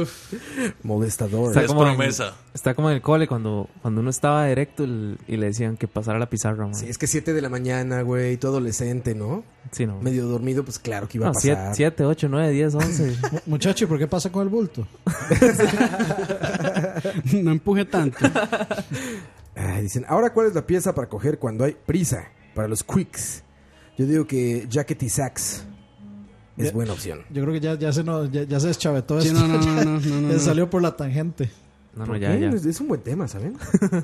C: Molestador.
F: Está
J: Es
F: como en-
J: promesa.
F: está como en el cole cuando, cuando uno estaba directo el- y le decían que pasara la pizarra, man.
C: Sí, es que 7 de la mañana, güey, todo adolescente, ¿no?
F: Sí, no.
C: Medio dormido, pues claro que iba a pasar.
F: 7, 8, 9, 10, 11.
I: Mu- Muchacho, ¿y ¿por qué pasa con el bulto?
H: no empuje tanto.
C: Ay, dicen, ahora cuál es la pieza para coger cuando hay prisa, para los quicks. Yo digo que Jacket y Sax es
I: Ya-
C: buena opción.
I: Yo creo que ya, ya, se, no, ya, ya se deschavetó
H: Sí,
I: esto.
H: no, no, no, no, no, no,
I: Ya
H: no.
I: salió por la tangente.
F: No,
C: ¿Por
F: no, ya.
C: Es, un buen tema, ¿saben?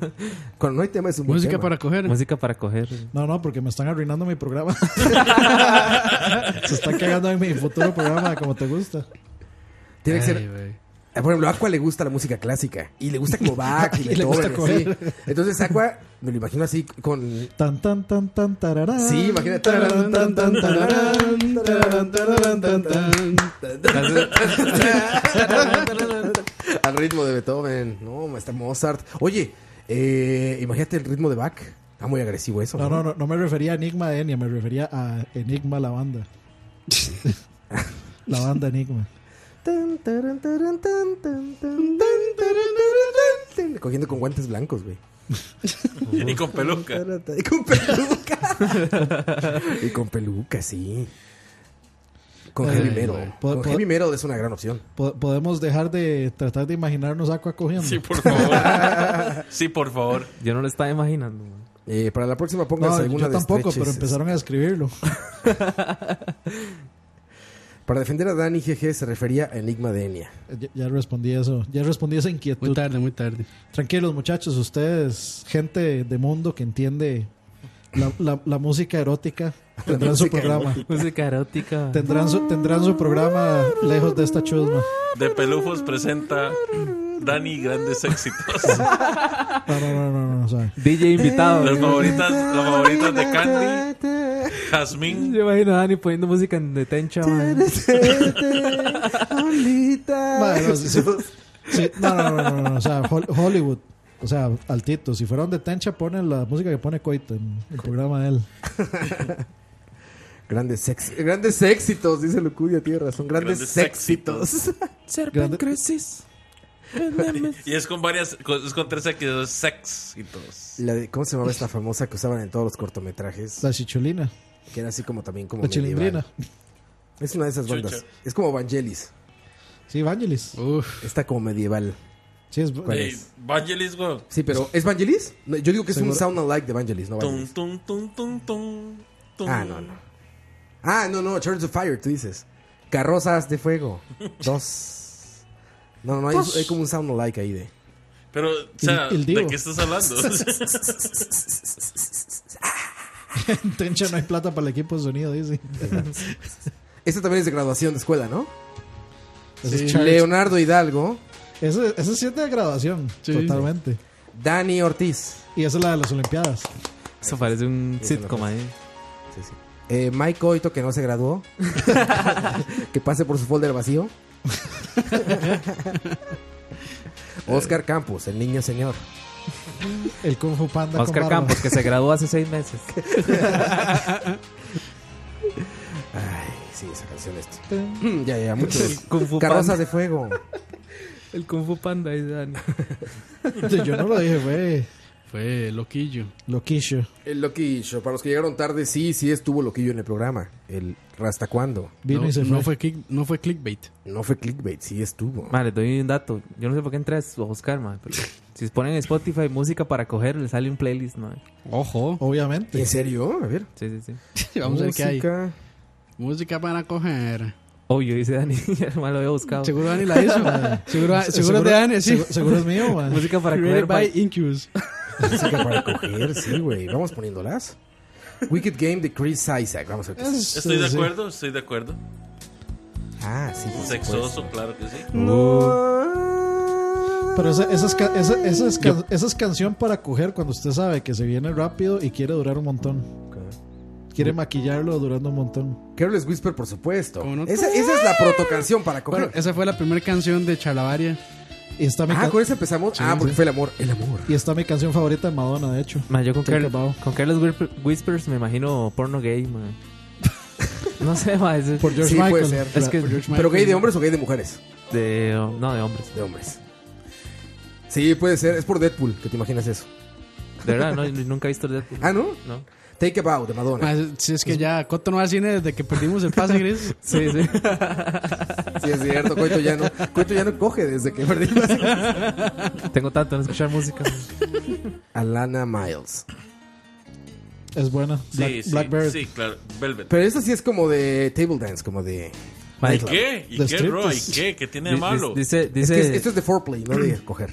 C: Cuando no hay tema es un buen
H: Música
C: tema.
H: para coger.
F: Música para coger.
I: No, no, porque me están arruinando mi programa. se están cagando en mi futuro programa como te gusta.
C: Tiene que ser... Ah, Por ejemplo, a Aqua le gusta la música clásica y le gusta como Bach y
I: Y
C: Beethoven. así. Entonces Aqua, me lo imagino así con...
I: Tan, tan, tan, tan, tararán.
C: Sí, imagínate. Tararán, tan, tan, tararán, tararán, tararán, tan, tan. Al ritmo de Beethoven. No, está Mozart. Oye, eh, imagínate el ritmo de Bach. Está muy agresivo eso.
I: No, no, no, no me refería a Enigma de Enya, me refería a Enigma la banda. la banda Enigma.
C: Cogiendo con guantes blancos, güey.
J: Y con peluca.
C: Y con peluca. y con peluca, sí. Con
I: Ay,
C: heavy metal.
I: güey.
C: Con heavy metal es una gran opción.
I: Po- Podemos dejar de tratar de imaginarnos Aqua cogiendo.
J: Sí, por favor. Sí, por favor.
F: Yo no lo estaba imaginando.
C: Eh, para la próxima
I: No,
C: pónganse alguna
I: yo tampoco, pero empezaron a escribirlo.
C: Para defender a Dani GG se refería a Enigma de Enya.
I: Ya, ya respondí eso. Ya respondí esa inquietud.
H: Muy tarde, muy tarde.
I: Tranquilos, muchachos. Ustedes, gente de mundo que entiende la, la- la música erótica, tendrán su programa.
F: Música erótica.
I: Tendrán su, tendrán su programa lejos de esta chusma.
J: De Pelufos presenta Dani Grandes Éxitos.
I: No, no, no, no, no, o sea,
F: DJ invitado.
J: Las favoritas, las favoritas de Candy, Jazmín.
F: Yo imagino a Dani poniendo música en detencha,
I: no, sí, sí, sí, no, no, no, no, no, o sea, Hol- Hollywood. O sea, altito. Si fueron de Tencha, ponen la música que pone Coito en el programa de él.
C: Grandes, ex- grandes éxitos, dice Lucudia, tiene razón. Grandes,
J: Grandes
C: éxitos.
I: Grande-
F: crisis.
J: Y es con varias, con- es con tres X, sex y todos.
C: La de- ¿Cómo se llamaba esta famosa que usaban en todos los cortometrajes?
I: La chichulina.
C: Que era así como también como
I: La chilindrina.
C: Es una de esas bandas.
J: Chucha.
C: Es como Vangelis.
I: Sí, Vangelis.
H: Uf.
C: Está como medieval.
I: Sí, es,
C: ¿Cuál es?
J: Vangelis, güey.
C: Sí, pero ¿es Vangelis? No, yo digo que es un sound alike de Vangelis, no
J: Tum,
C: Vangelis.
J: tum, tum, tum, tum, tum.
C: Ah, no, no. Ah, no, no, Chariots of Fire, tú dices. Carrozas de fuego. Dos. No, no, hay, hay como un sound alike ahí de.
J: Pero, o sea,
I: El- el
J: ¿de qué estás hablando?
I: en Tencha no hay plata para el equipo de sonido, dice.
C: Este también es de graduación de escuela, ¿no?
I: Es.
C: Leonardo Hidalgo,
I: Ese, ese sí es de graduación,
H: Sí.
I: totalmente.
C: Dani Ortiz,
I: Y esa es la de las Olimpiadas.
F: Eso parece un
C: Eso
F: sitcom ahí.
C: sí, sí. Eh, Mike Coito, que no se graduó. que pase por su folder vacío. Oscar Campos, el niño señor.
I: El Kung Fu Panda
F: Oscar
I: con.
F: Campos, que se graduó hace seis meses.
C: Ay, sí, esa canción esto. ya, ya, mucho.
F: El Kung Fu
C: Carrozas
F: Panda.
C: de fuego.
F: El Kung Fu Panda, Dani.
I: Yo no lo dije, fue
H: Fue loquillo.
I: loquillo.
C: El Loquillo, para los que llegaron tarde, sí, sí estuvo Loquillo en el programa. El ¿Hasta cuándo?
I: Vino
H: no, no
I: fue.
H: click- no fue clickbait.
C: No fue clickbait, sí estuvo.
F: Vale, doy un dato. Yo no sé por qué entré a buscar, man. pero si ponen en Spotify música para coger, le sale un playlist, man.
H: Ojo.
I: Obviamente.
C: ¿En serio? A ver.
F: Sí, sí, sí.
H: Vamos a ver qué hay.
C: Música.
H: Música para coger.
F: Obvio, dice Dani. Ya nomás lo había buscado.
H: Seguro Dani la hizo. seguro, seguro es de Dani, sí.
I: Seguro, seguro es mío, man.
F: Música para
H: Created
F: coger.
H: by
F: by-
H: Incubus.
C: Música para coger, sí, güey. Vamos poniéndolas. Wicked Game de Chris Isaac. Vamos a ver qué es.
J: Estoy de acuerdo, estoy de acuerdo.
C: Ah, sí. por
J: Sexoso,
C: supuesto.
J: claro que sí.
I: Pero esa, esa, es, ca- esa, esa es ca- esa es canción para coger cuando usted sabe que se viene rápido y quiere durar un montón. Quiere maquillarlo durando un montón.
C: Careless Whisper, por supuesto.
H: ¿Cómo no?
C: Esa, esa es la protocanción para coger.
H: Bueno, esa fue la primera canción de Charlavaria.
I: Y está mi,
C: ah, con esa empezamos. ah, porque fue el amor. El amor.
I: y está mi canción favorita de Madonna, de hecho.
F: Man, yo con, Carl- con Carlos Whisper- Whispers me imagino porno gay, man. No sé, ma, es-
I: Por George
C: sí, puede ser.
F: Es que-
H: Por George
C: ¿Pero gay de hombres o gay de mujeres?
F: de, no, de hombres.
C: De hombres. Sí, puede ser. Es por Deadpool que te imaginas eso.
F: De verdad, no, nunca he visto Deadpool.
C: Ah, ¿no?
F: No.
C: Take a Bow de Madonna.
H: Ma, si es que ya Coto no va al cine desde que perdimos el pase gris.
F: Sí, sí.
C: Sí, es cierto. Coito ya no, Coito ya no coge desde que perdimos.
F: Tengo tanto en escuchar música.
C: Alana Miles.
I: Es buena. Black,
J: Sí, sí,
I: Blackbird.
J: sí, claro. Velvet.
C: Pero esta sí es como de table dance, como de...
J: ¿Y qué? ¿Y qué, bro? ¿Y qué? ¿Qué tiene de malo?
F: Dice,
C: Es
F: dice,
C: que es- esto es de foreplay, no de coger.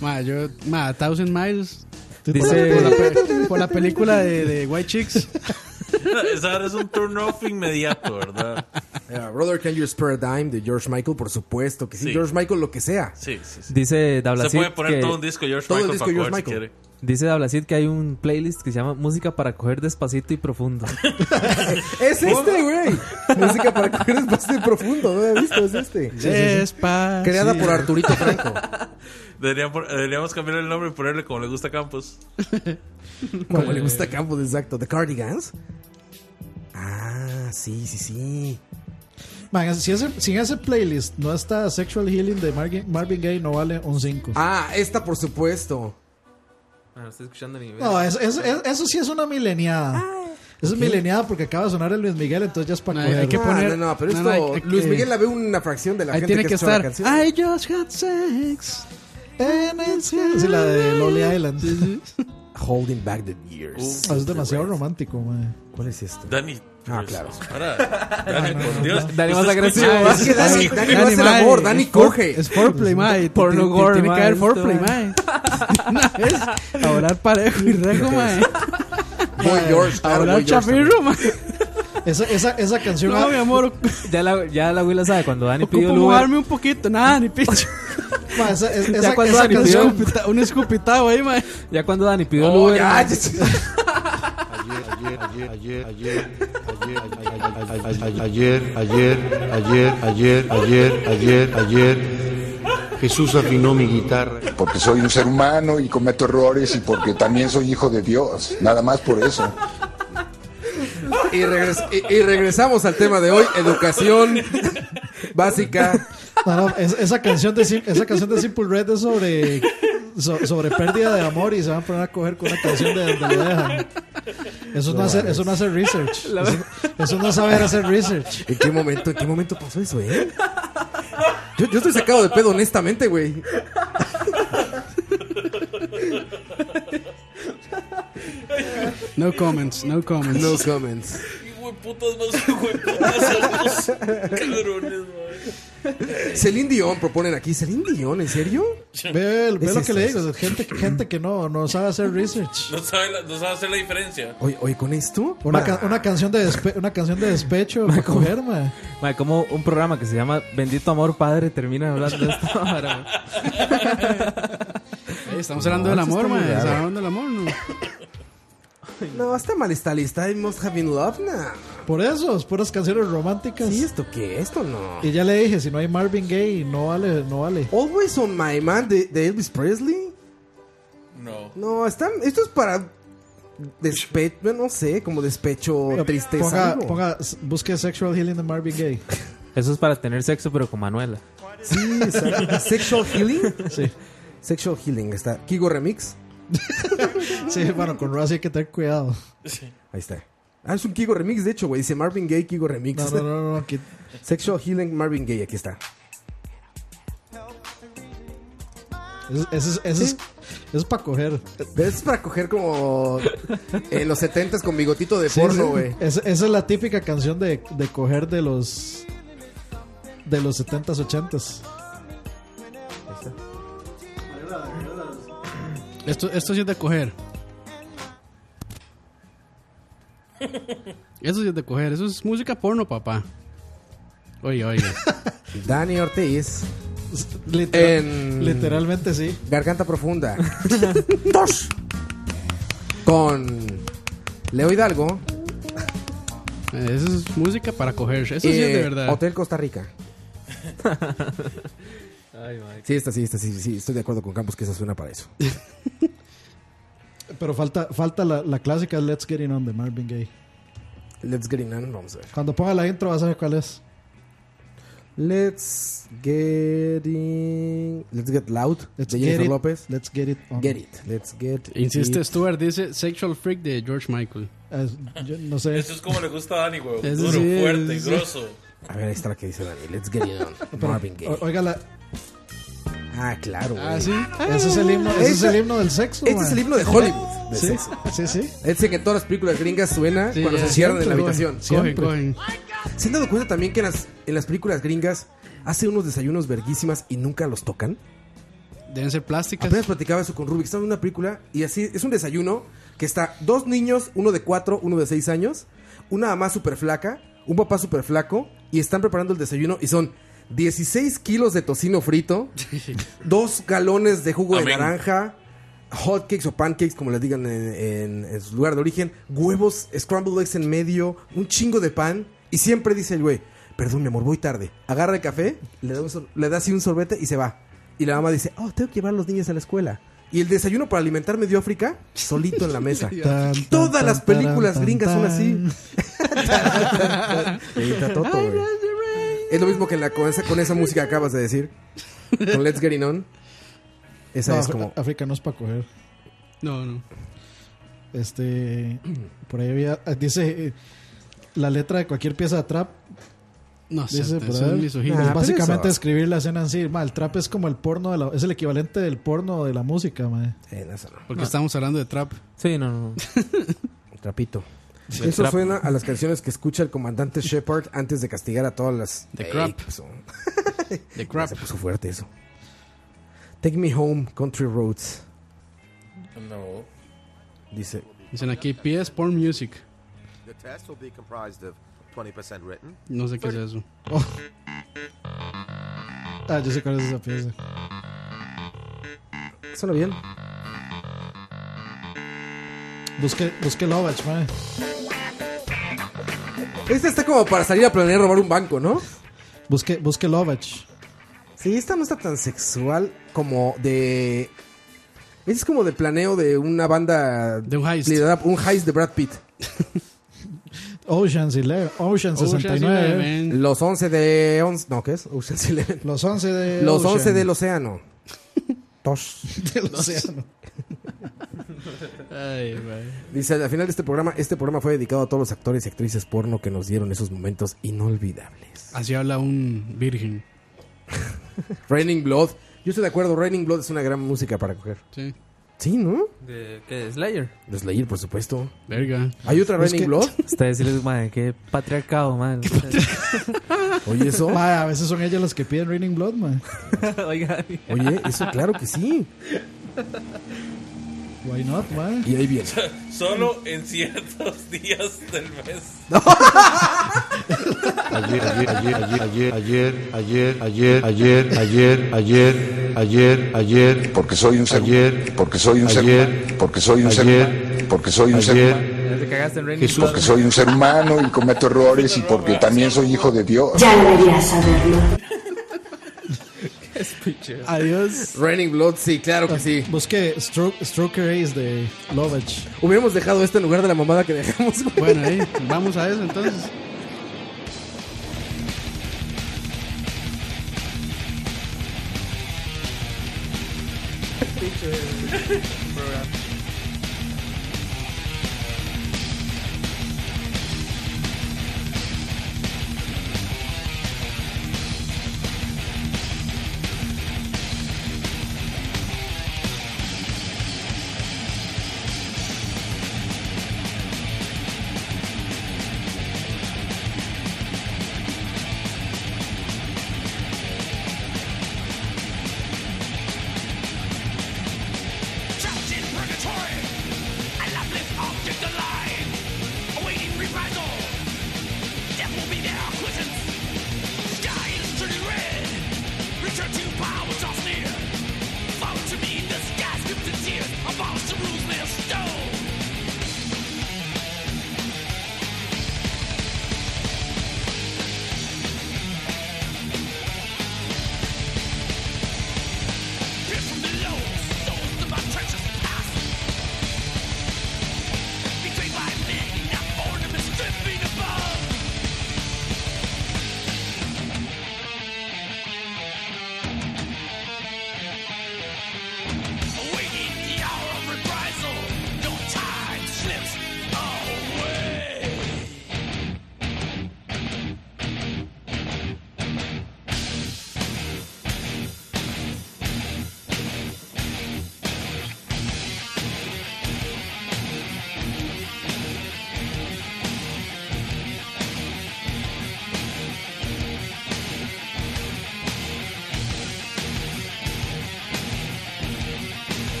H: Ma, yo, ma, Thousand Miles.
F: Dice-
H: Por la, pe- por la película de, de White Chicks.
J: Esa es un turn off inmediato, ¿verdad?
C: Eh, Brother, Can You Spare a Dime de George Michael, por supuesto que sí.
J: Sí.
C: George Michael, lo que sea.
J: Sí, sí, sí.
F: dice
J: Se
F: Dablacid
J: puede poner
F: que,
J: todo un disco George
C: todo el
J: Michael
C: disco
J: para
C: George
J: coger si
C: Michael.
J: quiere.
F: dice Dablacid que hay un playlist que se llama Música para coger despacito y profundo.
C: Es este, güey. Música para coger despacito y profundo. No había visto, es este.
H: Despacito.
C: Creada por Arturito Franco.
J: Deberían por- deberíamos cambiar el nombre y ponerle como le gusta a Campos.
C: Como le gusta a Campos, exacto. The Cardigans. Ah, sí, sí, sí.
I: Man, si, ese, si en ese playlist no está Sexual Healing de Marvin, Marvin Gaye, no vale un 5.
C: Ah, esta por supuesto.
F: Ah, no estoy escuchando ni
I: No, eso, eso, eso sí es una mileniada. Eso es mileniada porque acaba de sonar el Luis Miguel, entonces ya es para
H: No,
I: coger.
H: hay que
C: Ah,
H: poner-
C: no, no, pero
H: no,
C: esto.
H: no, hay- hay
C: Luis
H: que-
C: Miguel la ve una fracción de la
H: Ahí
C: gente
H: tiene que
C: escucha la
H: estar.
C: canción.
H: I just had sex.
I: En el cielo. Sí, la de Lonely Island.
C: Holding back the years.
I: Ah, es demasiado romántico, man.
C: ¿Cuál es esto?
J: Dani.
C: Ah,
J: pues,
C: claro.
J: Ahora, Dani, por Dios.
F: Dani más agresivo, ¿va?
C: Es que Dani, Dani no hace el amor, Dani
H: es for-
C: coge.
H: Es foreplay, mae.
F: Porno gore,
H: Tiene que haber foreplay,
F: mae.
H: Una vez, a orar parejo y rego, mae.
C: Boy George,
H: A orar chapirro, mae.
I: Esa, esa, esa canción.
H: No, mi amor,
F: Ya la, ya la abuela sabe cuando Dani pidió
H: ocupo
F: el Uber.
H: un poquito. Nada, ni picho.
I: Ma, esa, es-
F: Ya
I: esa,
F: cuando
I: esa
F: Dani pidió-
H: Un escupitado ahí, mae.
F: Ya cuando Dani pidió el
C: Oh,
F: Uber. Ma,
C: ya-
R: Ayer, ayer, ayer, ayer, ayer, ayer, ayer, Jesús afinó mi guitarra.
O: Porque soy un ser humano y cometo errores y porque también soy hijo de Dios. Nada más por eso.
C: Y, regres- y- y regresamos al tema de hoy, educación básica.
I: No, no, es- esa, canción de, esa canción de Simple Red es sobre, so- sobre pérdida de amor y se van a poner a coger con una canción de donde lo dejan. Eso no, hace, eso no hace research. Eso, eso no saber hacer research.
C: ¿En qué momento, en qué momento pasó eso, eh? Yo, yo estoy sacado de pedo, honestamente, güey.
H: No comments, no comments.
C: No comments.
J: De putas más, de putas. Cabrones, man.
C: Celine Dion proponen aquí. ¿Celine Dion? ¿En serio?
I: Ve, ve
C: Es
I: lo
C: eso,
I: que le digo. Gente, gente que no, no sabe hacer research.
J: No sabe, la- no sabe hacer la diferencia.
C: Oye, oye, con esto.
I: Una, ca- una canción de despe- una canción de despecho para coger, ma.
F: ma, como un programa que se llama Bendito Amor Padre termina hablando de esto. ahora,
H: Estamos hablando
C: No,
H: del amor,
C: raro.
H: Estamos hablando del amor, ¿no?
C: No, está mal esta lista. I must have been love now.
I: Por eso, es puras canciones románticas.
C: ¿Sí, esto qué? Esto no.
I: Y ya le dije, si no hay Marvin Gaye, no vale, no vale.
C: Always on my man de, de Elvis Presley.
J: No.
C: No, están, esto es para despecho, no sé, como despecho, tristeza.
I: Ponga, ponga, busque Sexual Healing de Marvin Gaye.
F: Eso es para tener sexo, pero con Manuela.
C: Sí. Sexual Healing.
I: Sí.
C: Sexual Healing está. Kigo Remix.
I: Sí, bueno, con Rosy hay que tener cuidado.
C: Ahí está. Ah, es un Kigo Remix, de hecho, güey. Dice Marvin Gaye, Kigo Remix.
I: No, no, no, no. aquí-
C: Sexual Healing, Marvin Gaye, aquí está.
I: Eso, eso es, eso es, eso es para coger.
C: Es para coger como en los 70s con bigotito de
I: Sí,
C: porno,
I: sí.
C: güey.
I: Esa, esa es la típica canción de, de coger de los de los 70s, 80s.
H: Esto, esto sí es de coger. Eso sí es de coger. Eso es música porno, papá. Oye, oye.
C: Dani Ortiz.
I: Literal-
C: en
I: Literalmente sí.
C: Garganta Profunda. Dos. Con Leo Hidalgo.
H: Eso es música para coger. Eso sí es de verdad.
C: Hotel Costa Rica.
F: Ay.
C: Sí, esta sí, esta sí, sí. Estoy de acuerdo con Campos que esa suena para eso.
I: Pero falta, falta la, la clásica Let's Get It On de Marvin Gaye.
C: Let's Get It On, vamos a ver.
I: Cuando ponga la intro vas a ver cuál es.
C: Let's Get In... Let's Get Loud,
I: Let's
C: de
I: get
C: Jennifer
I: it.
C: López.
I: Let's get it on.
C: Get It. Let's Get
H: Insiste
C: it.
H: Stuart, dice Sexual Freak de George Michael.
I: Es- yo no sé.
J: Eso es como le gusta a Dani, güey. Duro,
H: sí,
J: fuerte,
H: sí.
J: grosso.
C: A ver, ahí está la que dice Dani. Let's Get It On. Marvin Gaye.
I: Oiga, la-
C: Ah, claro, güey.
H: Ah, sí.
I: ese es el himno, ese es el himno del sexo.
C: Este
I: man.
C: es el himno de Hollywood.
I: Sí,
C: sexo.
I: sí, sí.
C: Ese que en todas las películas gringas suena
H: Sí,
C: cuando se cierran en la
I: siempre,
C: habitación.
I: Siempre.
H: cogen.
C: ¿Se han dado cuenta también que en las, en las películas gringas hace unos desayunos verguísimas y nunca los tocan?
H: Deben ser plásticas.
C: Apenas platicaba eso con Rubik. Estaba en una película y así es un desayuno que está dos niños, uno de cuatro, uno de seis años, una mamá súper flaca, un papá súper flaco y están preparando el desayuno y son 16 kilos de tocino frito, dos galones de jugo de naranja, hotcakes o pancakes, como les digan en, en- en su lugar de origen, huevos, scrambled eggs en medio, un chingo de pan y siempre dice el güey, perdón mi amor, voy tarde. Agarra el café, le da, un le da así un sorbete y se va. Y la mamá dice, oh, tengo que llevar a los niños a la escuela. Y el desayuno para alimentar medio África, solito en la mesa.
I: Tan, tan,
C: Todas las películas
I: tan,
C: gringas son así. Toto, güey. Es lo mismo que en la, con, esa, con esa música que acabas de decir. Con Let's Get It On. Esa
I: No,
C: es como...
I: África no es para coger.
H: No, no.
I: Este. Por ahí había. Dice. eh, La letra de cualquier pieza de trap.
H: No sé,
I: Dice
H: es
I: ahí.
H: misoginia.
I: Es
C: Nah,
I: básicamente
C: eso-
I: escribir la escena en sí. Ma, el trap es como el porno de la, es el equivalente del porno de la música, ma.
C: Sí, no, eso no.
H: Porque estamos hablando de trap.
F: Sí, no, no.
C: Trapito. Eso
F: trap.
C: suena a las canciones que escucha el comandante Shepard antes de castigar a todas las...
H: The crap.
C: ¿qué pasó?
H: The crap.
C: Se puso fuerte eso. Take me home, country roads.
J: No.
C: Dice...
H: Dicen aquí PS Porn Music.
S: The test will be comprised of 20% written.
H: No sé qué es eso.
I: Ah, yo sé cuál es esa pieza.
C: Suena bien.
I: Busque, busque Lovach, ma.
C: Este está como para salir a planear robar un banco, ¿no?
I: Busque, busque Lovach.
C: Sí, esta no está tan sexual como de... Es como de planeo de una banda...
H: De un heist.
C: liderada- un heist de Brad Pitt.
I: Ocean's Eleven. Ocean
H: Ocean's
I: 69.
H: Eleven.
C: Los 11 de... once- no, ¿qué es? Ocean's Eleven.
I: Los 11 de.
C: Los
I: Ocean.
C: 11 del océano. Tosh.
I: Del océano.
H: Ay.
C: Dice, al final de este programa, este programa fue dedicado a todos los actores y actrices porno que nos dieron esos momentos inolvidables.
H: Así habla un virgen.
C: Raining Blood. Yo estoy de acuerdo, Raining Blood es una gran música para coger.
H: Sí.
C: Sí, ¿no?
F: ¿De qué? ¿Slayer?
C: De Slayer, por supuesto.
H: Verga.
C: ¿Hay otra Raining
I: que-
C: Blood?
F: Ustedes decirles, madre, qué patriarcado, madre.
C: Oye, eso.
I: Ma, a veces son ellas las que piden Raining Blood, ma.
F: Oiga,
C: Oye, eso claro que sí.
I: Why not, ma?
C: Y ahí viene.
J: Solo en ciertos días del mes.
R: Ayer, ayer, ayer, ayer, ayer, ayer, ayer, ayer, ayer, ayer, ayer, ayer,
O: Porque soy un ser
R: ayer,
O: porque soy un ser porque soy un ser porque soy un ser
R: Jesús,
O: porque soy un ser humano y cometo errores y porque también soy hijo de Dios.
Q: Ya deberías saberlo.
H: Adiós.
C: Raining Blood, sí, claro que sí.
I: Busqué Stroke, Stroke Race de Lovage.
C: Hubiéramos dejado este en lugar de la mamada que dejamos.
H: Bueno, ahí, vamos a eso entonces.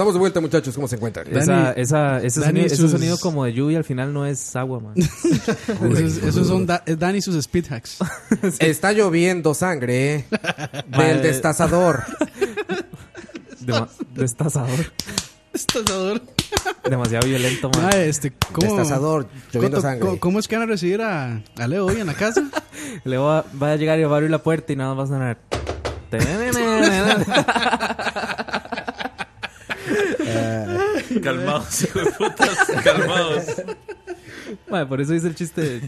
C: Estamos de vuelta, muchachos. ¿Cómo se encuentran?
F: Esa, esa, ese,
H: Dani
F: sonido, ese sonido como de lluvia al final no es agua, man.
H: Esos, esos son da- es Dani y sus speed hacks.
C: Está lloviendo sangre ¿eh? Del destazador.
F: Dema- destazador.
H: Destazador.
F: Demasiado violento, man.
H: Ah, este, ¿cómo,
C: Destazador, lloviendo
H: ¿cómo-
C: sangre.
H: ¿cómo, cómo es que van a recibir a, a Leo hoy en la casa?
F: Le va, va a llegar y va a abrir la puerta y nada más va a sonar.
J: Calmados, hijo de putas. Calmados.
F: Madre, por eso hice el chiste de...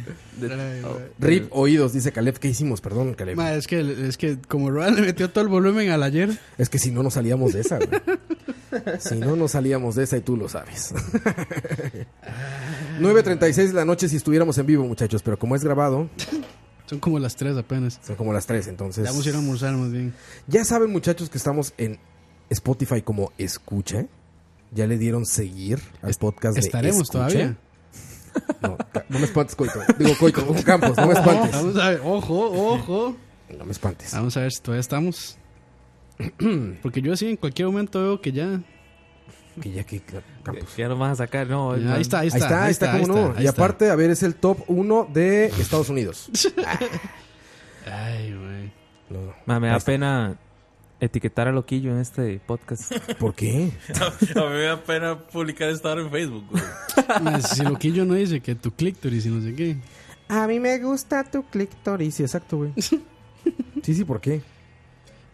F: de-
H: Ay,
F: oh,
C: Rip oídos, dice Caleb. ¿Qué hicimos? Perdón, Caleb.
H: Ma, es, que, es que como le metió todo el volumen al ayer.
C: Es que si no, nos salíamos de esa, güey. Si no, nos salíamos de esa y tú lo sabes. 9.36 de la noche si estuviéramos en vivo, muchachos. Pero como es grabado,
H: Son como las 3 apenas.
C: son como las 3, entonces...
H: Ya vamos a ir a almorzar más bien.
C: Ya saben, muchachos, que estamos en Spotify como Escucha. Ya le dieron seguir al podcast de
H: ¿Estaremos todavía?
C: No, no me espantes, Coito. Digo, Coito, Campos, no me espantes.
H: Vamos a ver, ojo, ojo.
C: No me espantes.
H: Vamos a ver si todavía estamos. Porque yo así en cualquier momento veo que ya.
C: Que ya que Campos.
F: Que ya lo vas a sacar, no.
H: Ya,
F: man.
H: ahí está, ahí
C: Ahí
H: está.
C: está, ahí está, cómo no.
H: ahí
C: y
H: está.
C: aparte, a ver, es el top 1 de Estados Unidos.
H: Ay, güey.
C: No.
F: Me
C: Ahí
F: da
C: está.
F: Etiquetar a Loquillo en este podcast.
C: ¿Por qué?
J: A mí me da pena publicar esta hora en Facebook, güey.
H: Ma, Si Loquillo no dice que tu clítoris y no sé qué.
C: A mí me gusta tu clítoris. Sí, exacto, güey. Sí, sí, ¿por qué?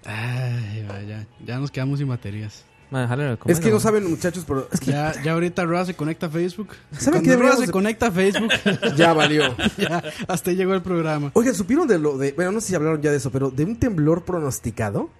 H: Ay, vaya. Ya nos quedamos sin baterías.
F: Ma, déjale comer,
C: Es que no saben, muchachos, pero es que
H: Ya, ya ahorita Roa se conecta a Facebook.
C: ¿Saben qué
H: Roa se
C: de-
H: conecta a Facebook.
C: ya valió.
H: ya, hasta ahí llegó el programa.
C: Oigan, ¿supieron de lo de... Bueno, no sé si hablaron ya de eso, pero de un temblor pronosticado?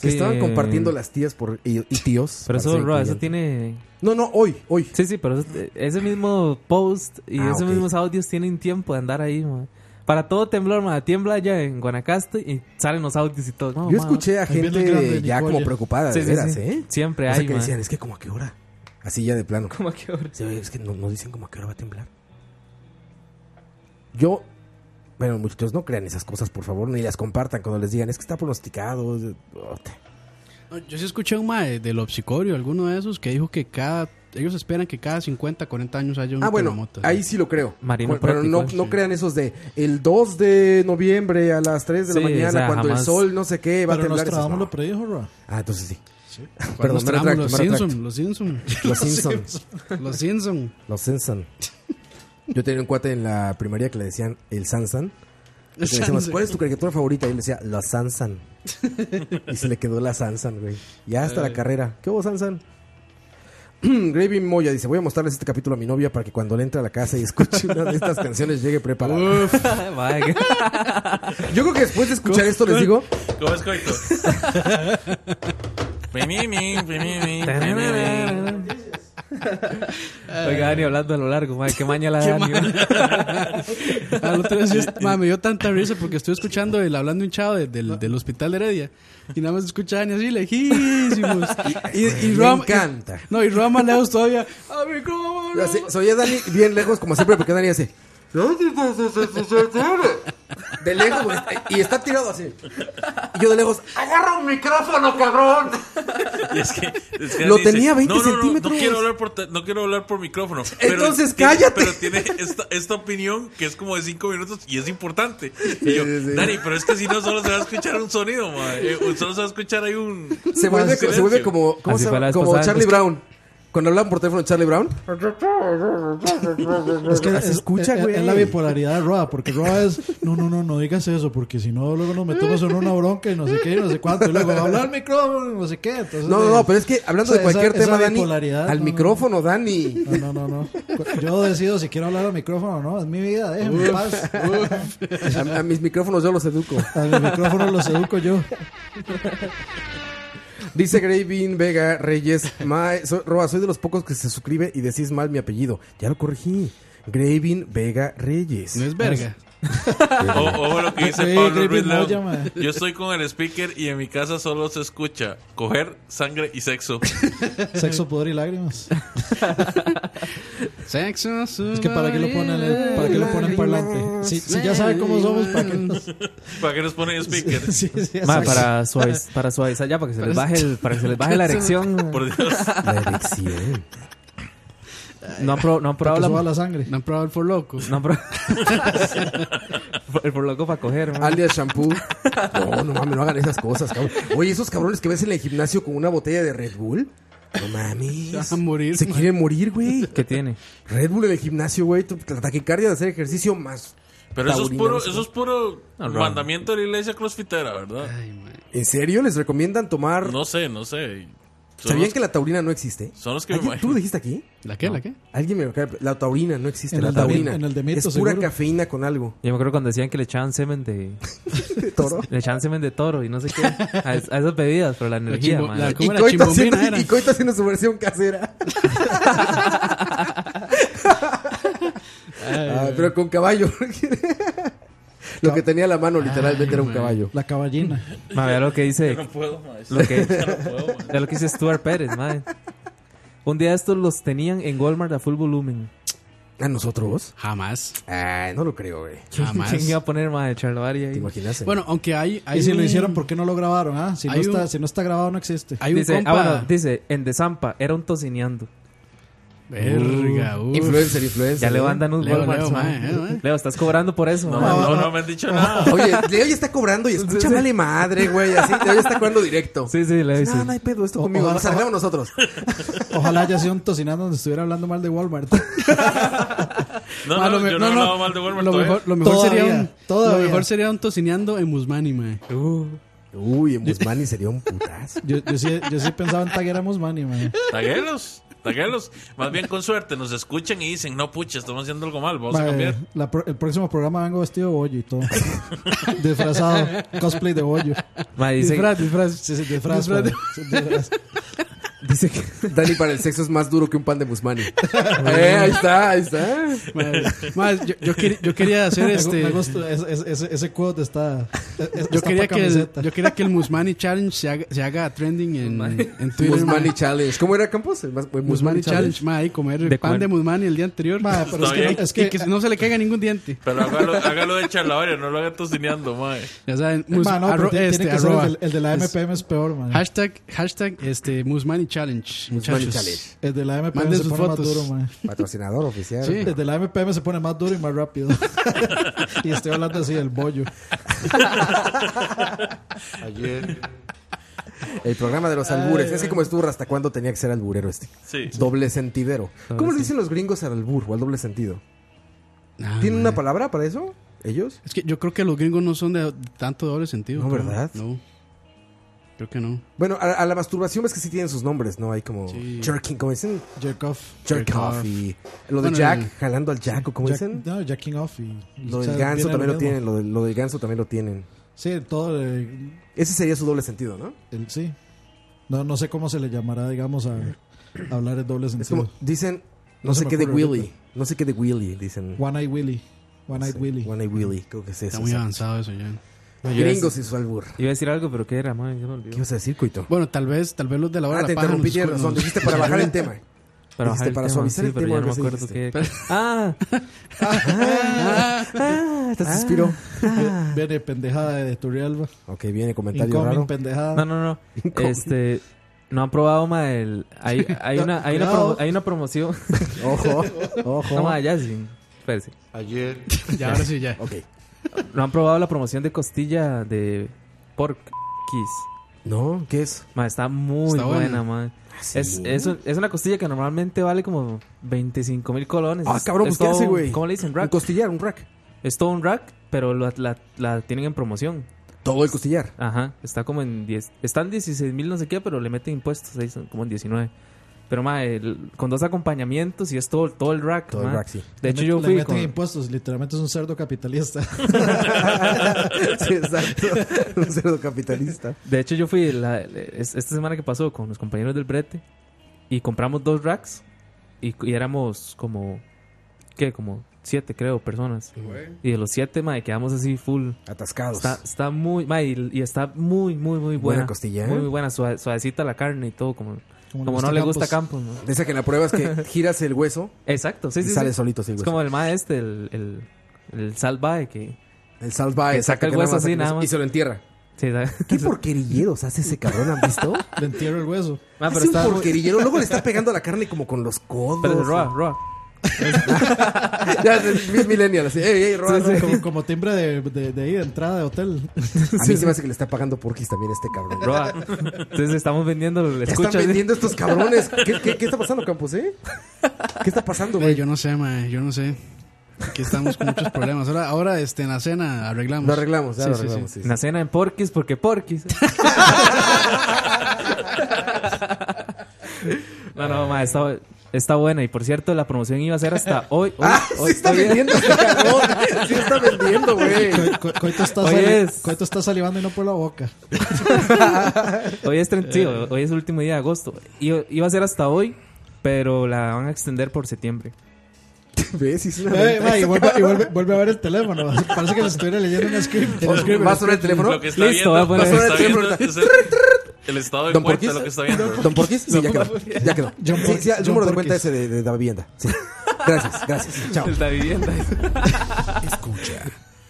C: Que
F: Sí.
C: estaban compartiendo las tías por, y, y tíos.
F: Pero eso, bro, eso tiene...
C: No, no, hoy, hoy.
F: Sí, sí, pero ese, ese mismo post y
C: Ah,
F: esos mismos audios tienen tiempo de andar ahí, man. Para todo temblor, man. Tiembla allá en Guanacaste y salen los audios y todo. No,
C: Yo
F: man.
C: escuché a gente ya como preocupada,
F: Sí,
C: de
F: sí,
C: veras,
F: sí.
C: ¿eh?
F: Siempre
C: O sea,
F: hay,
C: que
F: man.
C: decían, es que como a qué hora. Así ya de plano.
F: ¿Cómo a qué hora?
C: Sí, es que no, no dicen como a qué hora va a temblar. Yo, bueno, muchachos, no crean esas cosas, por favor, ni las compartan cuando les digan, es que está pronosticado.
H: No, Yo sí escuché un mae del Obsicorio, alguno de esos, que dijo que cada. Ellos esperan que cada 50, 40 años haya un
C: Ah, bueno,
H: terremoto.
C: ahí sí lo creo.
F: Marino
C: Bueno, pero no, no crean esos de el 2 de noviembre a las 3 de la
F: Sí,
C: mañana,
F: o sea,
C: cuando el
F: jamás-
C: sol no sé qué va a
I: Pero
C: temblar.
I: Nostradamus
C: esos no.
I: lo predijo.
C: Ah, entonces sí.
H: Perdón,
C: Perdón, me retracto,
H: los. Simpson, los Simpson.
C: Los Simpson.
H: Los Simpson.
C: Los Simpson. Yo tenía un cuate en la primaria que le decían el Sansan. Y le decíamos. ¿cuál es tu caricatura favorita? Y él decía, la Sansan. y se le quedó la Sansan, güey. Ya hasta la
H: Ay.
C: carrera. ¿Qué hubo, Sansan? Gravy Moya dice, voy a mostrarles este capítulo a mi novia para que cuando le entre a la casa y escuche una de estas canciones llegue preparada.
H: Uf.
F: Vaya,
C: Yo creo que después de escuchar esto les digo,
J: ¿Cómo es coito? Pimimi, pimimi, pimimi.
F: Oiga, Dani hablando a lo largo, man. Qué maña la Dani.
H: Al otro día me dio tanta risa porque estoy escuchando el hablando hinchado de- del, del hospital de Heredia. Y nada más escucha a Dani así lejísimos. Y, y,
C: Me encanta.
H: no, y Roa más lejos todavía. ¡A mi cómo!
C: soy Dani bien lejos, como siempre, porque Dani hace... De lejos, güey, y está tirado así. Y yo de lejos, agarra un micrófono, cabrón.
J: Y es que, es que
C: Lo
J: dice,
C: tenía 20
J: no, no, no,
C: centímetros.
J: No, quiero hablar por, no quiero hablar por micrófono.
C: Entonces,
J: tiene-
C: cállate.
J: Pero tiene esta, esta opinión que es como de 5 minutos y es importante. Y yo,
C: Sí, sí, sí.
J: Dani, pero es que si no, solo se va a escuchar un sonido. Eh, solo se va a escuchar ahí un.
C: Se vuelve,
J: un
C: se vuelve como, como. Charlie
F: Es que-
C: Brown. Cuando hablan por teléfono de Charlie Brown.
I: Es que
C: se escucha,
I: es-
C: güey.
I: Es la bipolaridad de Roa, porque Roa es, no, no, no, no digas eso, porque si no, luego nos metemos en una bronca y no sé qué, y no sé cuánto, y luego hablar al micrófono, y no sé qué. Entonces,
C: No, no,
I: eh,
C: no, pero es que hablando de
I: esa-
C: cualquier
I: esa
C: tema, Dani,
I: bipolaridad,
C: al
I: no,
C: micrófono, Dani.
I: No, no, no, no. Yo decido si quiero hablar al micrófono o no, es mi vida, déjenme en paz.
C: A, a mis micrófonos yo los educo.
I: A mi micrófono los educo yo.
C: Dice Gravin Vega Reyes, "Mae, soy, Roa, soy de los pocos que se suscribe y decís mal mi apellido. Ya lo corregí. Gravin Vega Reyes.
H: No es verga.
J: O, o lo que dice
I: Oye,
J: Pablo Ruiz.
I: Moya.
J: Yo estoy con el speaker y en mi casa solo se escucha coger, sangre y sexo.
I: Sexo, poder y lágrimas.
H: Sexo,
I: Es que para qué lo ponen, para qué lo ponen parlante. Si, si ya sabe cómo somos, para qué.
J: ¿Para qué nos ponen speaker?
I: Sí, sí,
F: Ma, para, suaviz- para suavizar ya, para que se les baje, el, para que se les baje la erección.
J: Por Dios.
C: La erección.
F: No han, pro- no han
I: Para
F: probado la,
I: la sangre.
H: No han probado el for loco.
F: No han probado. el por loco para coger. ma.
C: Alias shampoo. No, no mames, no hagan esas cosas, cabrón. Oye, esos cabrones que ves en el gimnasio con una botella de Red Bull. No mames.
H: Se van a morir.
C: Se
H: man.
C: quieren morir, güey.
F: ¿Qué tiene?
C: Red Bull en el gimnasio, güey. La taquicardia de hacer ejercicio más.
J: Pero eso es puro, eso es puro
F: No,
J: mandamiento de la iglesia crossfitera, ¿verdad?
C: ¿En serio? ¿Les recomiendan tomar?
J: No sé, no sé.
C: ¿Sabían que la taurina no existe?
J: son los que me
C: ¿Alguien- ¿Tú
J: imagino.
C: dijiste aquí?
H: ¿La qué? ¿La qué?
C: Alguien me acaba de- La taurina no existe.
I: En
C: la
I: el de-
C: taurina.
I: en el de Mito,
C: es pura
I: seguro.
C: cafeína con algo.
F: Yo me acuerdo cuando decían que le echaban semen de,
C: De toro.
F: le echaban semen de toro y no sé qué a, es- a esas bebidas, pero la energía,
H: chimbo-
F: ma.
H: la-
C: Y
H: ¿Cómo era?
C: Coito, haciendo,
H: Chimbombina era.
C: y Coito haciendo su versión casera. Ah, pero con caballo. Lo que tenía la mano literalmente era un caballo.
I: La caballina.
F: Ma, vea lo que dice.
J: Yo no puedo, maestro.
F: Lo que,
J: Yo no puedo,
F: lo que dice Stuart Pérez, madre. Un día estos los tenían en Walmart a full volumen.
C: ¿A nosotros?
H: Jamás.
C: Ay, no lo creo, güey.
H: Jamás.
F: ¿Quién iba a poner más de Charlavaria
C: ¿Te
F: ahí?
C: imaginas?
H: Bueno, aunque hay. hay
I: Y si lo
H: un-
I: hicieron, ¿por qué no lo grabaron? Ah, si no,
H: Hay
I: está,
H: un-
I: si no está grabado, no existe.
H: Hay un
F: Dice,
H: compa.
F: ah, bueno, dice, en Desampa, era un tocineando.
H: Verga, uf.
C: Influencer, influencer.
F: Ya le
C: ¿eh?
F: mandan unos
H: Leo,
F: Walmarts,
H: Leo,
F: ma.
H: mae, eh, mae.
F: Leo, estás cobrando por eso,
J: No,
F: ma.
J: no, no me han dicho nada.
C: Oye, Leo ya está cobrando y escucha, vale madre, güey. Así, Leo ya está cobrando directo.
F: Sí, sí, Leo.
C: No, no hay pedo, esto
I: O-
C: conmigo.
I: ojalá-
C: Nos arreglamos nosotros.
I: Ojalá haya sido un tocinando donde estuviera hablando mal de Walmart.
J: No,
H: Ah,
J: no,
H: lo me-
J: yo no,
H: no, no.
J: hablaba mal de Walmart
H: Lo mejor, lo mejor
I: Todavía,
H: sería un.
I: todavía.
H: Lo mejor sería un tocineando en Musmani, mae.
C: Uy, en Busmani sería un putazo.
I: Yo, yo, sí, yo sí pensaba en Taguera Musmani, man.
J: Taguelos, taguelos. Más bien con suerte nos escuchan y dicen, no pucha, estamos haciendo algo mal, vamos a cambiar.
I: la el próximo programa vengo vestido de bollo y todo. Disfrazado. Cosplay de bollo.
F: Ma, dice,
H: Disfraz, disfraz.
I: Sí, sí, disfraz.
H: Disfraz de-
I: mae. Sí, disfraz.
F: Dice que
C: Dani para el sexo es más duro que un pan de Busmani. eh, ahí está, ahí está.
H: Mae, yo, yo quería, yo quería hacer este.
I: me gusta, ese, ese- ese, ese quote está. es-
H: Yo
I: está
H: quería, que el, yo quería que el Musmani Challenge se haga, se haga trending en, en Twitter.
C: Musmani. Challenge. ¿Cómo era Campos? El
H: Musmani
C: Musmani
H: Challenge, y comer
F: ¿De
H: pan
F: cuál?
H: de Musmani el día anterior.
I: Ma, pero es que, es que,
H: que no se le caiga ningún diente.
J: Pero hágalo, hágalo de charlavaria, no lo haga tocineando, mae.
H: Ya saben, mus-
I: Ma, no, tiene
H: este,
I: ser
H: arroba.
I: el, del- el de la
H: Es-
I: MPM es peor, man.
H: Hashtag, hashtag este, Musmani Challenge. Muchachos.
C: Challenge.
I: El de la MPM
H: Manden
I: se
H: sus
I: pone
H: fotos.
I: más duro, man.
C: Patrocinador oficial.
H: Sí.
I: El de la MPM se pone más duro y más rápido. y estoy hablando así del bollo.
R: Ayer,
C: El programa de los albures. Es que como estuvo hasta cuándo tenía que ser alburero este.
J: Sí.
C: Doble sentidero. ¿Cómo le dicen los gringos al albur o al doble sentido?
H: Ah,
C: ¿Tienen una palabra para eso? ¿Ellos?
H: Es que yo creo que los gringos no son de tanto doble sentido.
C: No. ¿verdad?
H: No. Creo que no.
C: Bueno, a, a la masturbación es que sí tienen sus nombres, ¿no? Hay como
H: Sí.
C: jerking, como dicen
I: Jerk off.
C: jerk
H: Jerk
C: off
H: off.
C: y lo de
H: Bueno,
C: Jack,
H: el-
C: jalando al Jack, o como
I: Jack-
C: dicen.
I: No, jacking off. Y,
C: Lo
I: o
C: del ganso también lo
I: mismo.
C: tienen, lo, del- lo del ganso también lo tienen.
I: Sí, todo.
C: Ese sería su doble sentido, ¿no?
I: el, sí. No, no sé cómo se le llamará, digamos, a, a hablar el doble
C: Es
I: sentido.
C: como, dicen, no,
I: No
C: sé qué de Willy.
I: ahorita.
C: No sé qué de Willy, dicen.
I: One Eye Willy. One Eyed
C: Sí,
I: Willy.
C: One Eye Willy, creo que es eso.
H: Está muy avanzado eso ya.
F: No, yo
C: Gringos y su albur.
F: Iba a decir algo, pero ¿qué era, man? Ya me olvidó.
C: ¿Qué ibas a decir, Coito?
H: Bueno, tal vez, tal vez los de la hora
C: Ah,
H: de
C: te
H: la paja
C: interrumpí,
H: nos-
C: tienes razón. Dijiste para bajar el tema.
F: Para,
C: Dijiste
F: bajar el
C: para
F: tema,
C: suavizar
F: sí,
C: el
F: pero
C: tema,
F: ya no me
C: algo así
F: acuerdo
C: dijiste.
F: qué. Ah,
C: Ah, te suspiró.
I: Viene pendejada de Turrialba.
C: Ok, viene comentario
I: Incoming
C: raro.
I: pendejada.
F: no, no, no.
C: Incómodo.
F: Este, no han probado, ma, el... Hay, hay, una, hay, una, promo- hay una promoción.
C: Ojo, ojo.
F: No, ma, ya sí. Espérese.
R: ayer,
H: Ya, ahora sí, ya.
C: Ok.
F: ¿No han probado la promoción de costilla de pork kiss?
C: No, ¿qué es?
F: Ma, está muy
H: Está
F: buena,
H: buena.
F: ma.
C: ¿Sí?
F: Es, es, un- es una costilla que normalmente vale como 25 mil colones.
C: Ah,
F: Es-
C: cabrón,
F: es
C: pues ¿qué hace,
F: todo-
C: güey?
F: ¿Cómo le dicen?
C: Un
F: Rack.
C: costillar, un rack.
F: Es todo un rack, pero la, la, la tienen en promoción.
C: Todo el costillar.
F: Ajá, está como en 10. Están 16 mil no sé qué, pero le meten impuestos, ahí son como en 19. Pero, ma, el- con dos acompañamientos y es todo, todo el rack.
C: Todo el rack, sí.
F: De hecho,
I: Le-
F: yo
I: le
F: fui
I: meten
F: con...
I: impuestos. Literalmente es un cerdo capitalista.
C: sí, exacto. Un cerdo capitalista.
F: De hecho, yo fui la- es- esta semana que pasó con los compañeros del brete y compramos dos racks y, y éramos como ¿qué? Como siete, creo, personas. Y de los siete, mae, quedamos así full.
C: Atascados.
F: Está, está muy, mae, y, y está muy, muy, muy buena.
C: Buena costilla, ¿eh?
F: Muy, muy buena, suave- suavecita la carne y todo, como,
C: Como
F: no le gusta Campos, ¿no?
C: Esa que la prueba es que giras el hueso.
F: Exacto, sí,
C: y
F: sí.
C: sale
F: sí.
C: solito así
F: Es como el mae este, el, el, el salvaje que...
C: El salvaje,
F: Que saca
C: exacto,
F: el hueso así, nada más.
C: y se lo entierra.
F: Sí, ¿sabes?
C: ¿Qué porquerilleros hace ese cabrón? ¿Han visto?
I: Le entierro el hueso.
F: Ah, pero
C: Hace
F: está-
C: un porquerillero. Luego le está pegando a la carne como con los codos.
F: Pero Roa, Roa.
C: ya, es mi- millennial, así. Ey, ey, Roa.
I: Como, como timbre de, de, de ahí, de entrada de hotel.
C: A mí se me hace que le está pagando porquis también a este cabrón.
F: Roa. Entonces estamos vendiendo el
C: ¿Qué
F: escucha.
C: están vendiendo estos cabrones? ¿Qué, qué, qué está pasando, Campos, eh? ¿Qué está pasando,
H: Eh,
C: güey?
H: yo no sé, mae, yo no sé. Aquí estamos con muchos problemas. Ahora, ahora este, en la cena arreglamos.
C: Lo arreglamos, ya
H: Sí,
C: lo
H: sí,
C: arreglamos.
H: sí.
C: sí, sí.
F: La cena en Porquis porque Porquis. no, no, ma, está, está buena. Y por cierto, la promoción iba a ser hasta hoy. hoy
C: Ah,
F: hoy-
C: sí está
F: hoy
C: vendiendo. Sí está vendiendo, güey.
I: Co- co- Coito está,
F: Hoy es-
I: Coito está salivando y no por la boca.
F: Hoy es 30, sí, hoy es el último día de agosto. Iba a ser hasta hoy, pero la van a extender por septiembre.
C: ¿Ves? Una
I: Eh, ma, y vuelve, y vuelve, vuelve a ver el teléfono. Parece que le estuviera leyendo un script.
C: ¿Va a sonar el teléfono?
J: Lo que está
F: Listo,
J: viendo,
C: Va
J: viendo
C: el
J: es el, el estado de
C: ¿Don
J: cuenta lo que está viendo.
C: ¿Don Porquis? Sí, ya quedó. Ya quedó.
I: John
C: Sí,
I: Por-
C: sí, el número de cuenta ese de, de la vivienda. Sí. Gracias, gracias. Chao.
F: La vivienda.
C: Escucha.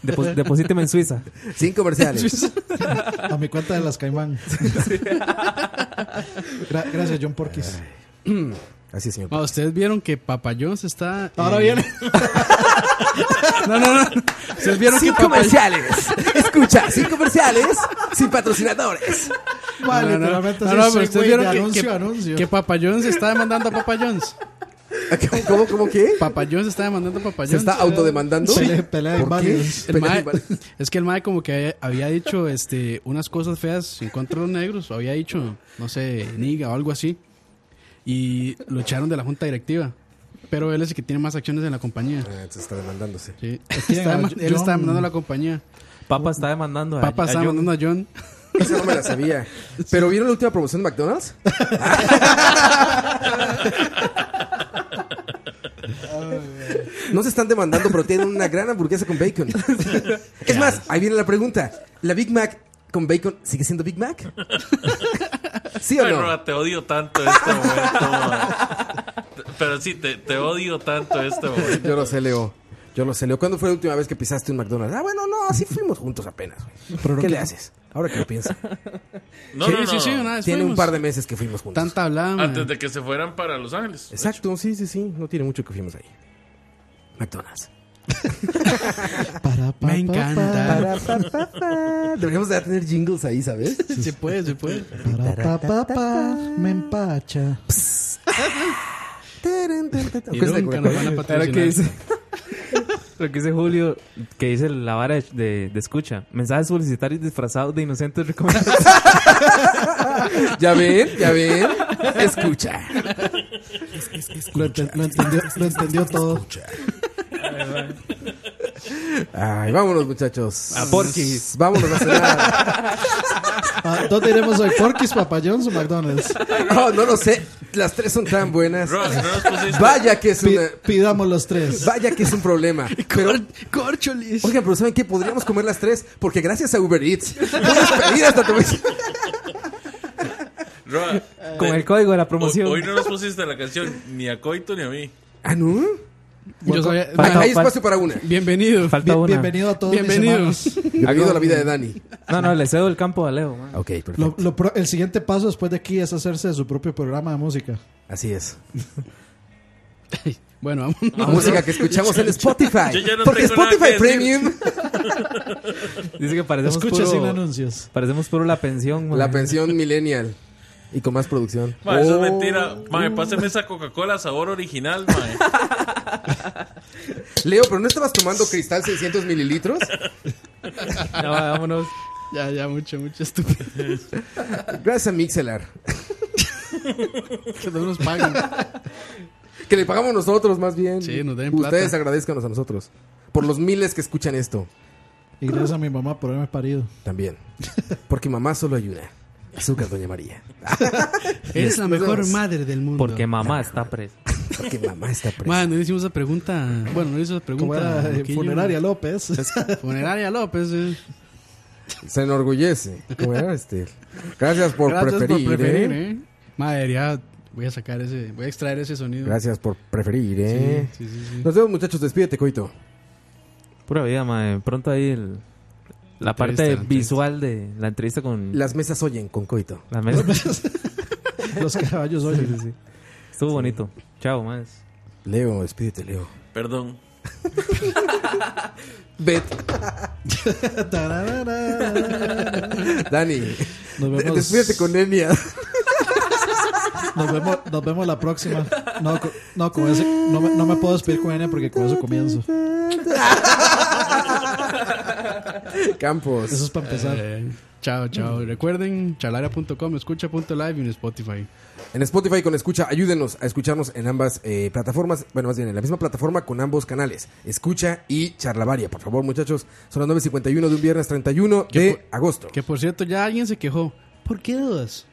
F: Depo- deposíteme en Suiza.
C: Sin comerciales.
I: A mi cuenta de las Caimán. Gra- gracias, John Porquis.
C: Así es, señor.
H: Ma, Ustedes vieron que Papa John's está.
I: Ahora
H: eh,
I: viene.
H: No, no, no. Ustedes vieron
C: Sin
H: que Papa
C: comerciales. Escucha, sin comerciales, sin patrocinadores.
I: Ma,
H: No, no, no.
I: literalmente
H: No,
I: así,
H: no,
I: sí,
H: pero ustedes vieron que,
I: anuncio
H: que,
I: anuncio.
H: que Papa John's está demandando a Papa John's.
C: ¿Cómo, cómo, cómo qué?
H: Papa John's está demandando a Papa
C: ¿Se
H: John's.
C: está autodemandando?
I: Pelea, pelea de inválidos.
H: es que el mae como que había dicho este unas cosas feas en contra de los negros, o había dicho, no sé, niga o algo así. Y lo echaron de la junta directiva. Pero él es el que tiene más acciones en la compañía.
C: Ah, entonces está demandándose.
H: Sí. Está dema- él está demandando a la compañía.
F: Papa está demandando a,
H: Papa
F: a
H: está
F: John.
H: demandando a John.
C: Esa no me la sabía. ¿Pero vieron la última promoción de McDonald's? No se están demandando, pero tienen una gran hamburguesa con bacon. Es más, ahí viene la pregunta. ¿La Big Mac con bacon sigue siendo Big Mac? ¿Sí o
J: Ay,
C: no?
J: Roa, te odio tanto este momento. Pero sí, te, te odio tanto este momento.
C: Yo lo sé, Leo. Yo lo sé, Leo. ¿Cuándo fue la última vez que pisaste un McDonald's? Ah, bueno, no, sí fuimos juntos apenas. güey.
I: Pero no
C: ¿Qué
I: que-
C: le haces? Ahora que lo pienso.
J: No,
H: sí,
J: no, no.
H: sí, sí, una vez
C: Tiene un
H: fuimos.
C: par de meses que fuimos juntos.
H: Tanta hablada, mae.
J: Antes de que se fueran para Los Ángeles.
C: Exacto, sí, sí, sí. No tiene mucho que fuimos ahí. McDonald's.
I: Para, pa,
H: Me
I: pa,
H: encanta.
C: Para, pa, pa, pa. Deberíamos de tener jingles ahí, ¿sabes?
H: Se puede, se puede.
I: Para, pa, pa, pa, me empacha.
H: Y nunca nos van a
F: Ahora que
H: patrocinar.
F: dice, lo que dice Julio, que dice la vara de, de- de escucha. Mensajes publicitarios disfrazados de inocentes recomendados.
C: ¿Ya ven? ¿Ya ven? Escucha.
I: Lo, ente- lo entendió, lo entendió todo.
C: Ay, vámonos, muchachos.
F: A Porquis.
C: Vámonos a cenar.
I: Ah, ¿Dónde iremos hoy? ¿Porquis, Papa John's o McDonald's?
C: No, no lo sé. Las tres son tan buenas.
J: No nos pusiste-
C: Vaya que es una...
I: pidamos los tres.
C: Vaya que es un problema. Pero,
H: Corcholis.
C: oigan, pero ¿saben qué? Podríamos comer las tres porque gracias a Uber Eats puedes pedir hasta tu.
J: Roa,
F: Con
J: te-
F: el código de la promoción.
J: hoy no nos pusiste la canción ni a Coito ni a mí.
C: ¿Ah, no?
H: Yo
C: Hay,
F: Falta-
C: hay espacio para una.
H: Bienvenido.
F: Falta
I: Bien-
F: una.
I: bienvenido a todos
H: Bienvenido.
I: mis hermanos.
C: Bienvenido a la vida de Dani.
F: No, no, le cedo el campo a Leo. man.
C: Ok, perfecto.
I: Lo- lo el siguiente paso después de aquí es hacerse de su propio programa de música.
C: Así es.
H: Bueno,
C: La
H: vamos.
C: música que escuchamos en Spotify.
J: Yo ya no
C: porque Spotify. Premium.
F: Dice que parecemos
I: Escucha sin
F: puro,
I: anuncios.
F: parecemos puro la pensión. man.
C: La pensión millennial. Y con más producción.
J: Ma, eso
C: Oh.
J: es mentira. Mae, páseme esa Coca-Cola sabor original, mae.
C: Leo, pero ¿no estabas tomando cristal 600 mililitros?
F: Ya va, vámonos.
H: Ya, ya, mucho, mucho estúpido.
C: Gracias a Mixelar.
H: Que no nos pagan.
C: Que le pagamos nosotros más bien.
H: Sí, nos den
C: Ustedes
H: plata.
C: agradezcanos a nosotros. Por los miles que escuchan esto.
I: Y gracias a mi mamá por haberme parido.
C: También. Porque mamá solo hay una. Azúcar, Doña María.
H: Es la mejor madre del mundo.
F: Porque mamá está presa.
C: Que mamá está presa.
H: Man, no hicimos esa pregunta. Bueno, no hizo esa
I: ¿Cómo
H: pregunta.
I: era? Eh. Funeraria López.
H: Funeraria López. eh.
C: Se enorgullece. ¿Cómo era este? Gracias por
H: Gracias
C: preferir.
H: por preferir,
C: ¿eh?
H: ¿eh? Madre, ya voy a sacar ese. Voy a extraer ese sonido.
C: Gracias por preferir, ¿eh?
H: Sí, sí, sí, sí.
C: Nos vemos, muchachos. Despídete, Coito.
F: Pura vida, mae. Pronto ahí el- la parte visual de la entrevista con...
C: Las mesas oyen con Coito.
F: La mesa.
I: Los caballos oyen.
F: Sí, sí, sí. Estuvo bonito. Chao, más.
C: Leo, despídete, Leo.
J: Perdón.
C: Bet. Dani.
I: Nos vemos.
C: Despídete con Enia.
I: Nos vemos, nos vemos la próxima. No, co- no, con ese, no, me, no me puedo despedir con ella porque con eso comienzo.
C: Campos.
I: Eso es para empezar.
H: Eh, chao, chao. Recuerden, chalaria.com, escucha.live y en Spotify.
C: En Spotify con Escucha, ayúdenos a escucharnos en ambas eh, plataformas. Bueno, más bien en la misma plataforma con ambos canales. Escucha y Charlavaria, por favor, muchachos. Son las 9.51 de un viernes 31 de agosto.
H: Que por cierto, ya alguien se quejó. ¿Por qué dos?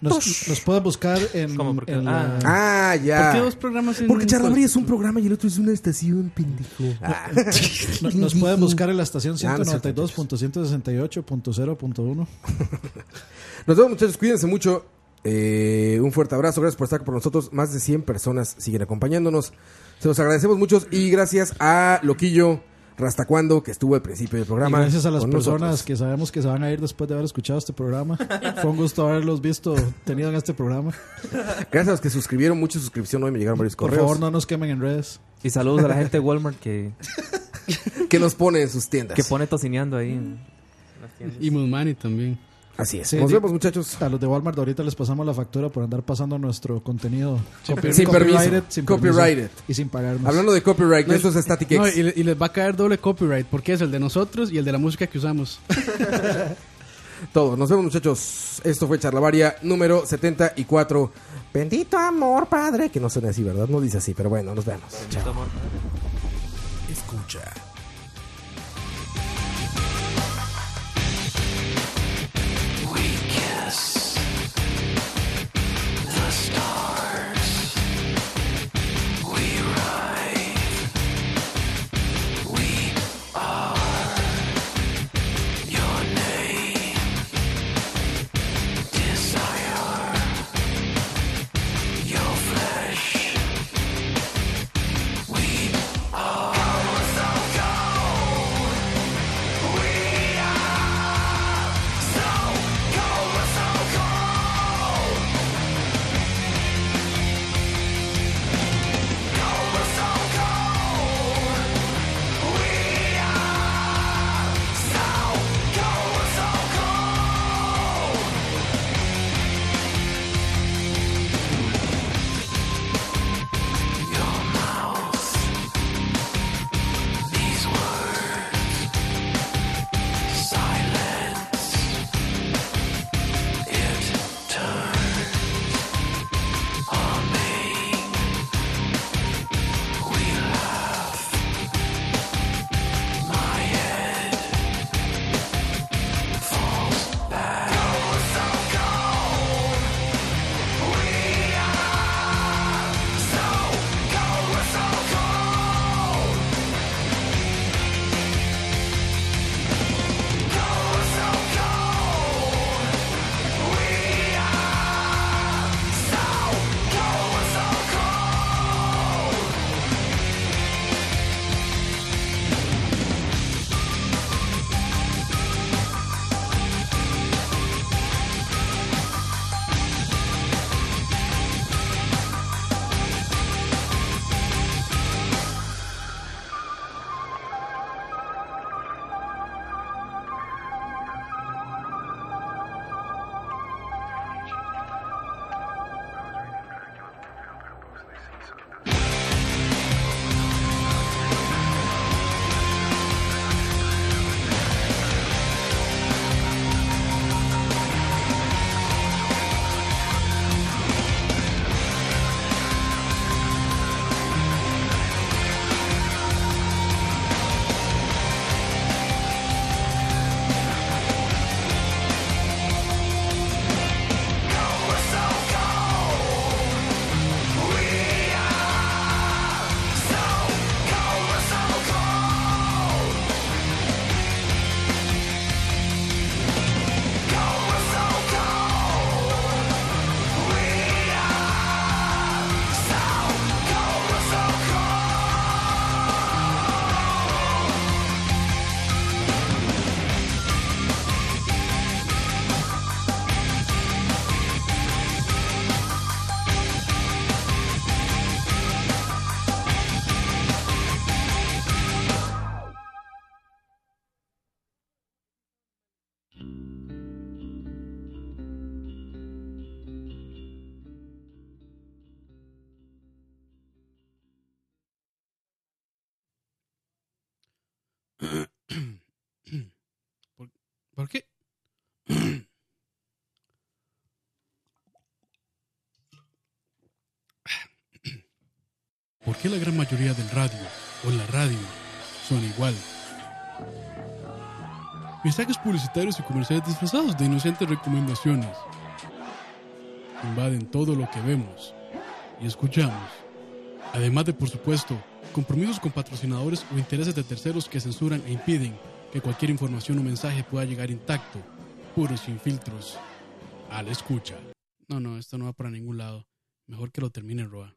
I: Nos, nos pueden buscar en, en la-
C: Ah, ya.
H: ¿Por qué dos programas en
C: Porque Charlavaria es un programa y el otro es una estación, pendejo. Ah.
I: No- Nos pueden buscar en la estación
C: Ah, no es cierto,
I: 192.168.0.1.
C: Nos vemos, muchachos. Cuídense mucho. Eh, un fuerte abrazo. Gracias por estar con nosotros. Más de 100 personas siguen acompañándonos. Se los agradecemos muchos. Y gracias a Loquillo Rastacuando, que estuvo al principio del
I: Y
C: programa.
I: gracias a las personas
C: nosotros.
I: que sabemos que se van a ir después de haber escuchado este programa. Fue un gusto haberlos visto, tenido en este programa.
C: Gracias a los que suscribieron. Mucha suscripción hoy. Me llegaron varios
I: Por
C: correos.
I: favor, no nos quemen en redes.
F: Y saludos a la gente de Walmart que,
C: que nos pone en sus tiendas.
F: que pone tocineando ahí. en las tiendas.
H: Y Musmani también.
C: Así es.
I: Sí,
C: Nos vemos, muchachos.
I: A los de Walmart ahorita les pasamos la factura por andar pasando nuestro contenido copy-
C: Sin permiso.
I: copyrighted, sin permiso
C: Copyrighted.
I: y sin pagarnos.
C: Hablando de copyright,
H: No,
C: esto es Static
H: no,
C: X.
H: y, le- y les va a caer doble copyright porque es el de nosotros y el de la música que usamos.
C: Todo. Nos vemos, muchachos. Esto fue Charlavaria número 74. Bendito amor, padre. Que no suena así, ¿verdad? No dice así, pero bueno, nos vemos. Chao.
A: Escucha.
H: Qué la gran mayoría del radio o la radio son igual. Mensajes publicitarios y comerciales disfrazados de inocentes recomendaciones. Invaden todo lo que vemos y escuchamos. Además de, por supuesto, compromisos con patrocinadores o intereses de terceros que censuran e impiden que cualquier información o mensaje pueda llegar intacto, puros sin filtros, a la escucha. No, no, esto no va para ningún lado. Mejor que lo termine Roa.